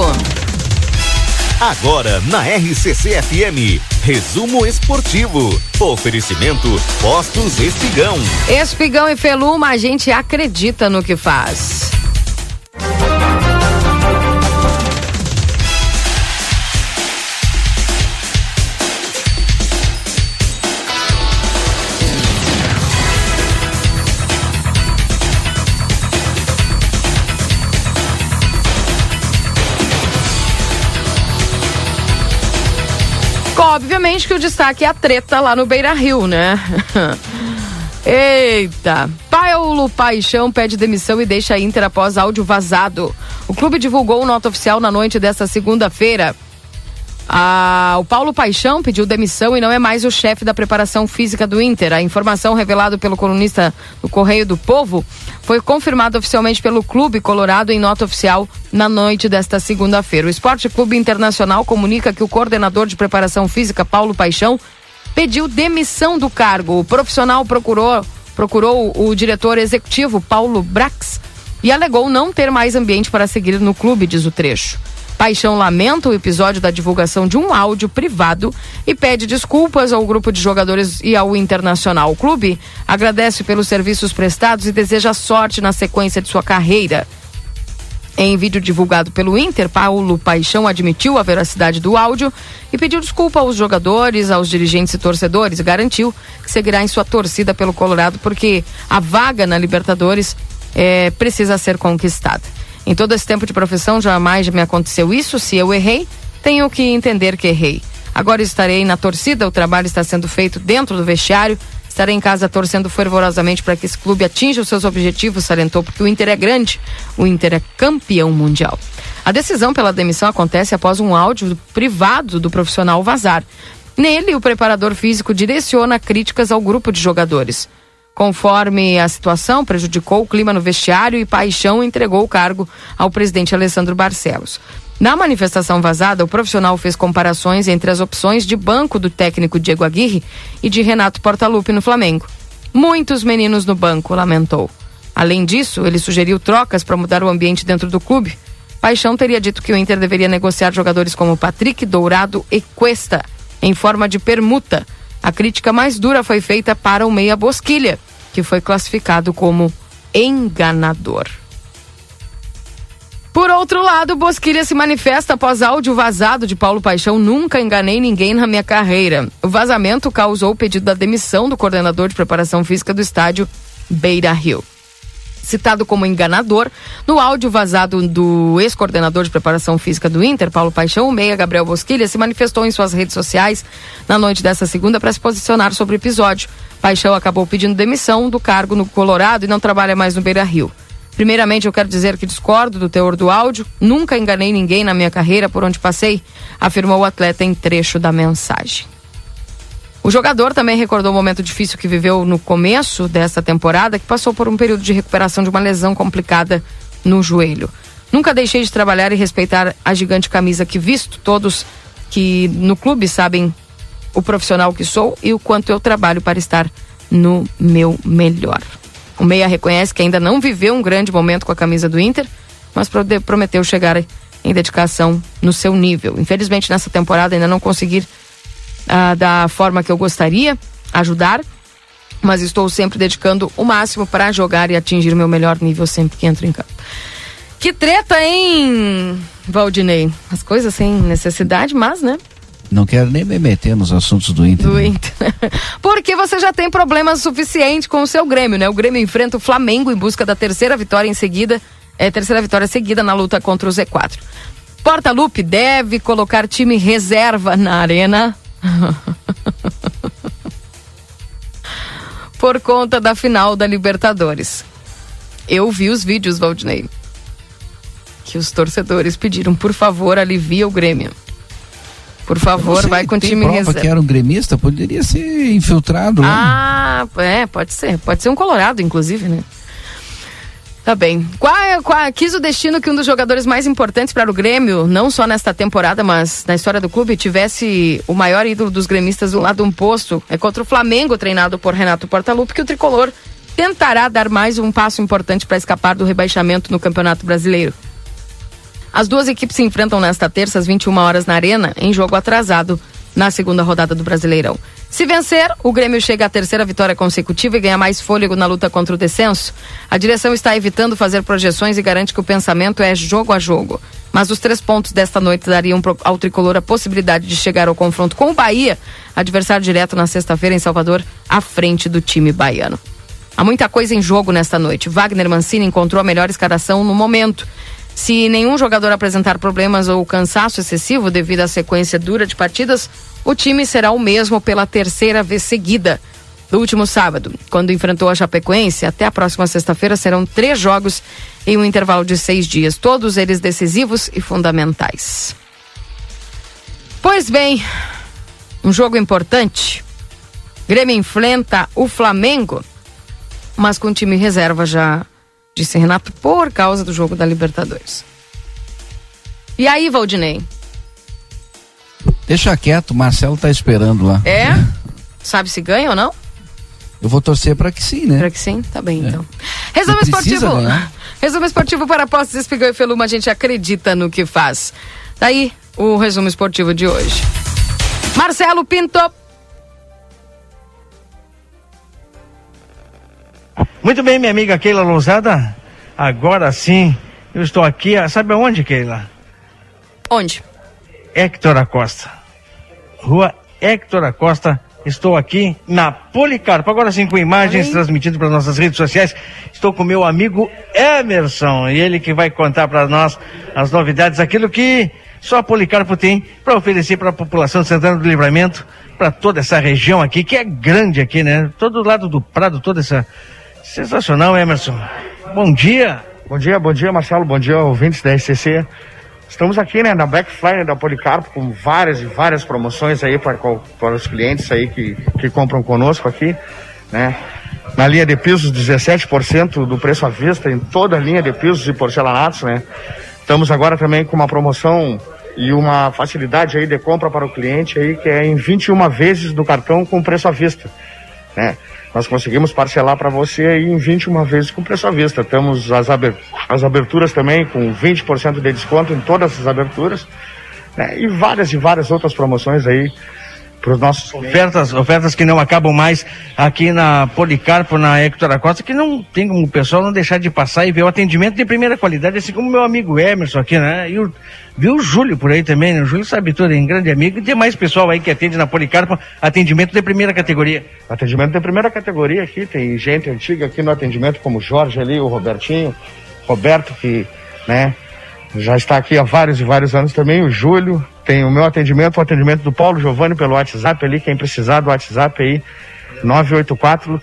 Agora na RCC FM, resumo esportivo. Oferecimento Postos Espigão. Espigão e Feluma, a gente acredita no que faz. Obviamente que o destaque é a treta lá no Beira Rio, né? Eita! Paulo Paixão pede demissão e deixa a Inter após áudio vazado. O clube divulgou nota oficial na noite desta segunda-feira. Ah, o Paulo Paixão pediu demissão e não é mais o chefe da preparação física do Inter. A informação revelada pelo colunista do Correio do Povo foi confirmada oficialmente pelo Clube Colorado em nota oficial na noite desta segunda-feira. O Esporte Clube Internacional comunica que o coordenador de preparação física, Paulo Paixão, pediu demissão do cargo. O profissional procurou, procurou o diretor executivo, Paulo Brax, e alegou não ter mais ambiente para seguir no clube, diz o trecho. Paixão lamenta o episódio da divulgação de um áudio privado e pede desculpas ao grupo de jogadores e ao Internacional. O clube agradece pelos serviços prestados e deseja sorte na sequência de sua carreira. Em vídeo divulgado pelo Inter, Paulo Paixão admitiu a veracidade do áudio e pediu desculpa aos jogadores, aos dirigentes e torcedores. Garantiu que seguirá em sua torcida pelo Colorado porque a vaga na Libertadores é, precisa ser conquistada. Em todo esse tempo de profissão, jamais me aconteceu isso. Se eu errei, tenho que entender que errei. Agora estarei na torcida, o trabalho está sendo feito dentro do vestiário. Estarei em casa torcendo fervorosamente para que esse clube atinja os seus objetivos, salientou, porque o Inter é grande, o Inter é campeão mundial. A decisão pela demissão acontece após um áudio privado do profissional vazar. Nele, o preparador físico direciona críticas ao grupo de jogadores. Conforme a situação prejudicou o clima no vestiário e Paixão entregou o cargo ao presidente Alessandro Barcelos. Na manifestação vazada, o profissional fez comparações entre as opções de banco do técnico Diego Aguirre e de Renato Portaluppi no Flamengo. Muitos meninos no banco, lamentou. Além disso, ele sugeriu trocas para mudar o ambiente dentro do clube. Paixão teria dito que o Inter deveria negociar jogadores como Patrick, Dourado e Cuesta em forma de permuta. A crítica mais dura foi feita para o Meia Bosquilha, que foi classificado como enganador. Por outro lado, Bosquilha se manifesta após áudio vazado de Paulo Paixão. Nunca enganei ninguém na minha carreira. O vazamento causou o pedido da demissão do coordenador de preparação física do estádio Beira Rio. Citado como enganador, no áudio vazado do ex-coordenador de preparação física do Inter, Paulo Paixão, o meia Gabriel Bosquilha se manifestou em suas redes sociais na noite dessa segunda para se posicionar sobre o episódio. Paixão acabou pedindo demissão do cargo no Colorado e não trabalha mais no Beira Rio. Primeiramente, eu quero dizer que discordo do teor do áudio. Nunca enganei ninguém na minha carreira por onde passei, afirmou o atleta em trecho da mensagem. O jogador também recordou o momento difícil que viveu no começo dessa temporada, que passou por um período de recuperação de uma lesão complicada no joelho. Nunca deixei de trabalhar e respeitar a gigante camisa que visto. Todos que no clube sabem o profissional que sou e o quanto eu trabalho para estar no meu melhor. O Meia reconhece que ainda não viveu um grande momento com a camisa do Inter, mas prometeu chegar em dedicação no seu nível. Infelizmente, nessa temporada ainda não conseguir uh, da forma que eu gostaria ajudar, mas estou sempre dedicando o máximo para jogar e atingir o meu melhor nível sempre que entro em campo. Que treta, hein, Valdinei? As coisas sem necessidade, mas, né? Não quero nem me meter nos assuntos do Inter. Do Inter. Porque você já tem problemas suficientes com o seu Grêmio, né? O Grêmio enfrenta o Flamengo em busca da terceira vitória em seguida, é, terceira vitória seguida na luta contra o Z4. Porta Lupe deve colocar time reserva na arena. Por conta da final da Libertadores. Eu vi os vídeos, Valdinei. Que os torcedores pediram, por favor, alivia o Grêmio. Por favor, vai com o time reserva. que era um gremista, poderia ser infiltrado. Ah, é, pode ser. Pode ser um colorado, inclusive, né? Tá bem. Qual, é, qual, quis o destino que um dos jogadores mais importantes para o Grêmio, não só nesta temporada, mas na história do clube, tivesse o maior ídolo dos gremistas do lado de um posto. É contra o Flamengo, treinado por Renato Portaluppi, que o tricolor tentará dar mais um passo importante para escapar do rebaixamento no Campeonato Brasileiro. As duas equipes se enfrentam nesta terça às 21 horas na Arena, em jogo atrasado na segunda rodada do Brasileirão. Se vencer, o Grêmio chega à terceira vitória consecutiva e ganha mais fôlego na luta contra o descenso. A direção está evitando fazer projeções e garante que o pensamento é jogo a jogo. Mas os três pontos desta noite dariam ao tricolor a possibilidade de chegar ao confronto com o Bahia, adversário direto na sexta-feira em Salvador, à frente do time baiano. Há muita coisa em jogo nesta noite. Wagner Mancini encontrou a melhor escalação no momento. Se nenhum jogador apresentar problemas ou cansaço excessivo devido à sequência dura de partidas, o time será o mesmo pela terceira vez seguida. No último sábado, quando enfrentou a Chapecoense, até a próxima sexta-feira serão três jogos em um intervalo de seis dias, todos eles decisivos e fundamentais. Pois bem, um jogo importante. Grêmio enfrenta o Flamengo, mas com time reserva já disse Renato, por causa do jogo da Libertadores. E aí, Valdinei? Deixa quieto, o Marcelo tá esperando lá. É? Sabe se ganha ou não? Eu vou torcer para que sim, né? Para que sim, tá bem é. então. Resumo esportivo. Ganhar. Resumo esportivo para Postos Espigão e Feluma, a gente acredita no que faz. Daí o resumo esportivo de hoje. Marcelo Pinto. Muito bem, minha amiga Keila Lousada. Agora sim, eu estou aqui, sabe aonde, Keila? Onde? Hector Acosta. Rua Hector Acosta. Estou aqui na Policarpo. Agora sim, com imagens transmitidas para nossas redes sociais. Estou com meu amigo Emerson. E ele que vai contar para nós as novidades, aquilo que só a Policarpo tem para oferecer para a população de Santana do Livramento, para toda essa região aqui, que é grande aqui, né? Todo lado do Prado, toda essa Sensacional, Emerson. Bom dia. Bom dia, bom dia, Marcelo. Bom dia, ouvintes da SCC. Estamos aqui, né, na Black Friday da Policarpo, com várias e várias promoções aí para, para os clientes aí que, que compram conosco aqui, né? Na linha de pisos, 17% do preço à vista em toda a linha de pisos e porcelanatos, né? Estamos agora também com uma promoção e uma facilidade aí de compra para o cliente aí que é em 21 vezes do cartão com preço à vista. né? Nós conseguimos parcelar para você aí em 21 vezes com preço à vista. Temos as, as aberturas também com 20% de desconto em todas as aberturas. Né? E várias e várias outras promoções aí para os nossos ofertas, ofertas que não acabam mais aqui na Policarpo, na Hector da Costa, que não tem como o pessoal não deixar de passar e ver o atendimento de primeira qualidade, assim como meu amigo Emerson aqui, né? E o, viu o Júlio por aí também, né? O Júlio sabe tudo, é um grande amigo, e tem mais pessoal aí que atende na Policarpo, atendimento de primeira categoria. Atendimento de primeira categoria aqui, tem gente antiga aqui no atendimento, como o Jorge ali, o Robertinho, Roberto, que, né, já está aqui há vários e vários anos também, o Júlio, tem o meu atendimento, o atendimento do Paulo Giovanni pelo WhatsApp ali, quem precisar do WhatsApp aí, 984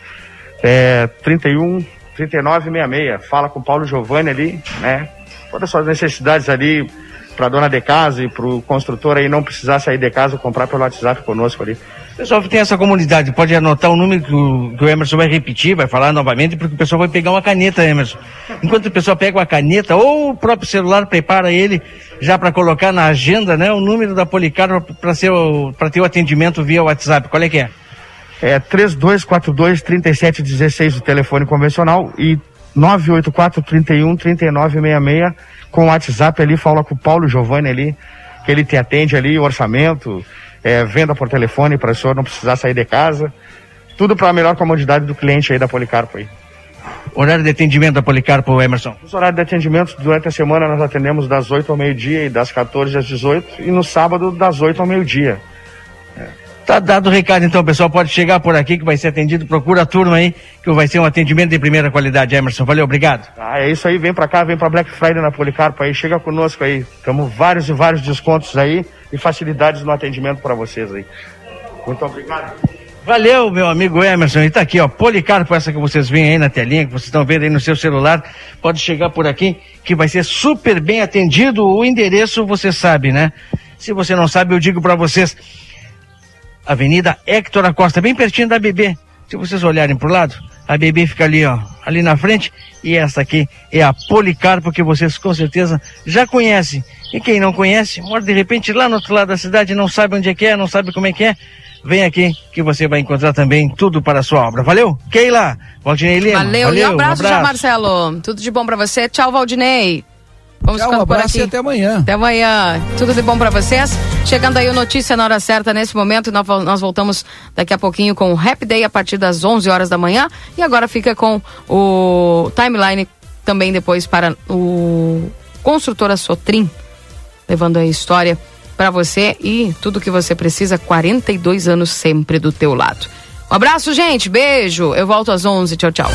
é, 31 3966. Fala com o Paulo Giovanni ali, né? Todas as suas necessidades ali para dona de casa e para o construtor aí não precisar sair de casa comprar pelo WhatsApp conosco ali. Pessoal que tem essa comunidade, pode anotar o número que o, que o, Emerson vai repetir, vai falar novamente, porque o pessoal vai pegar uma caneta, Emerson. Enquanto o pessoal pega uma caneta, ou o próprio celular prepara ele já para colocar na agenda, né, o número da Policarpo para ter o atendimento via WhatsApp. Qual é que é? É 3242 3716 o telefone convencional e 984 31 3966 com o WhatsApp ali, fala com o Paulo Giovanni ali, que ele te atende ali, o orçamento, é, venda por telefone para o senhor não precisar sair de casa. Tudo para a melhor comodidade do cliente aí da Policarpo aí. Horário de atendimento da Policarpo, Emerson? Os horários de atendimento durante a semana nós atendemos das 8 ao meio-dia e das 14 às 18 e no sábado das 8 ao meio-dia. Tá dado o recado então, pessoal. Pode chegar por aqui que vai ser atendido. Procura a turma aí, que vai ser um atendimento de primeira qualidade, Emerson. Valeu, obrigado. Ah, é isso aí. Vem pra cá, vem pra Black Friday na Policarpo aí. Chega conosco aí. Temos vários e vários descontos aí e facilidades no atendimento para vocês aí. Muito obrigado. Valeu, meu amigo Emerson. E tá aqui, ó, Policarpo, essa que vocês veem aí na telinha, que vocês estão vendo aí no seu celular. Pode chegar por aqui, que vai ser super bem atendido. O endereço você sabe, né? Se você não sabe, eu digo para vocês. Avenida Hector Acosta, bem pertinho da BB. Se vocês olharem pro lado, a BB fica ali, ó, ali na frente. E essa aqui é a Policarpo, que vocês com certeza já conhecem. E quem não conhece, mora de repente lá no outro lado da cidade, não sabe onde é que é, não sabe como é que é. Vem aqui que você vai encontrar também tudo para a sua obra. Valeu? Keila, Valdinei Lima. Valeu, valeu e um abraço, um abraço. já, Marcelo. Tudo de bom para você. Tchau, Valdinei. Vamos Tchau, um abraço e até amanhã. Até amanhã. Tudo de bom para vocês. Chegando aí o Notícia na hora certa nesse momento. Nós, nós voltamos daqui a pouquinho com o Rap Day a partir das 11 horas da manhã. E agora fica com o timeline também depois para o Construtora Sotrim, levando a história para você e tudo que você precisa. 42 anos sempre do teu lado. Um abraço, gente. Beijo. Eu volto às 11. Tchau, tchau.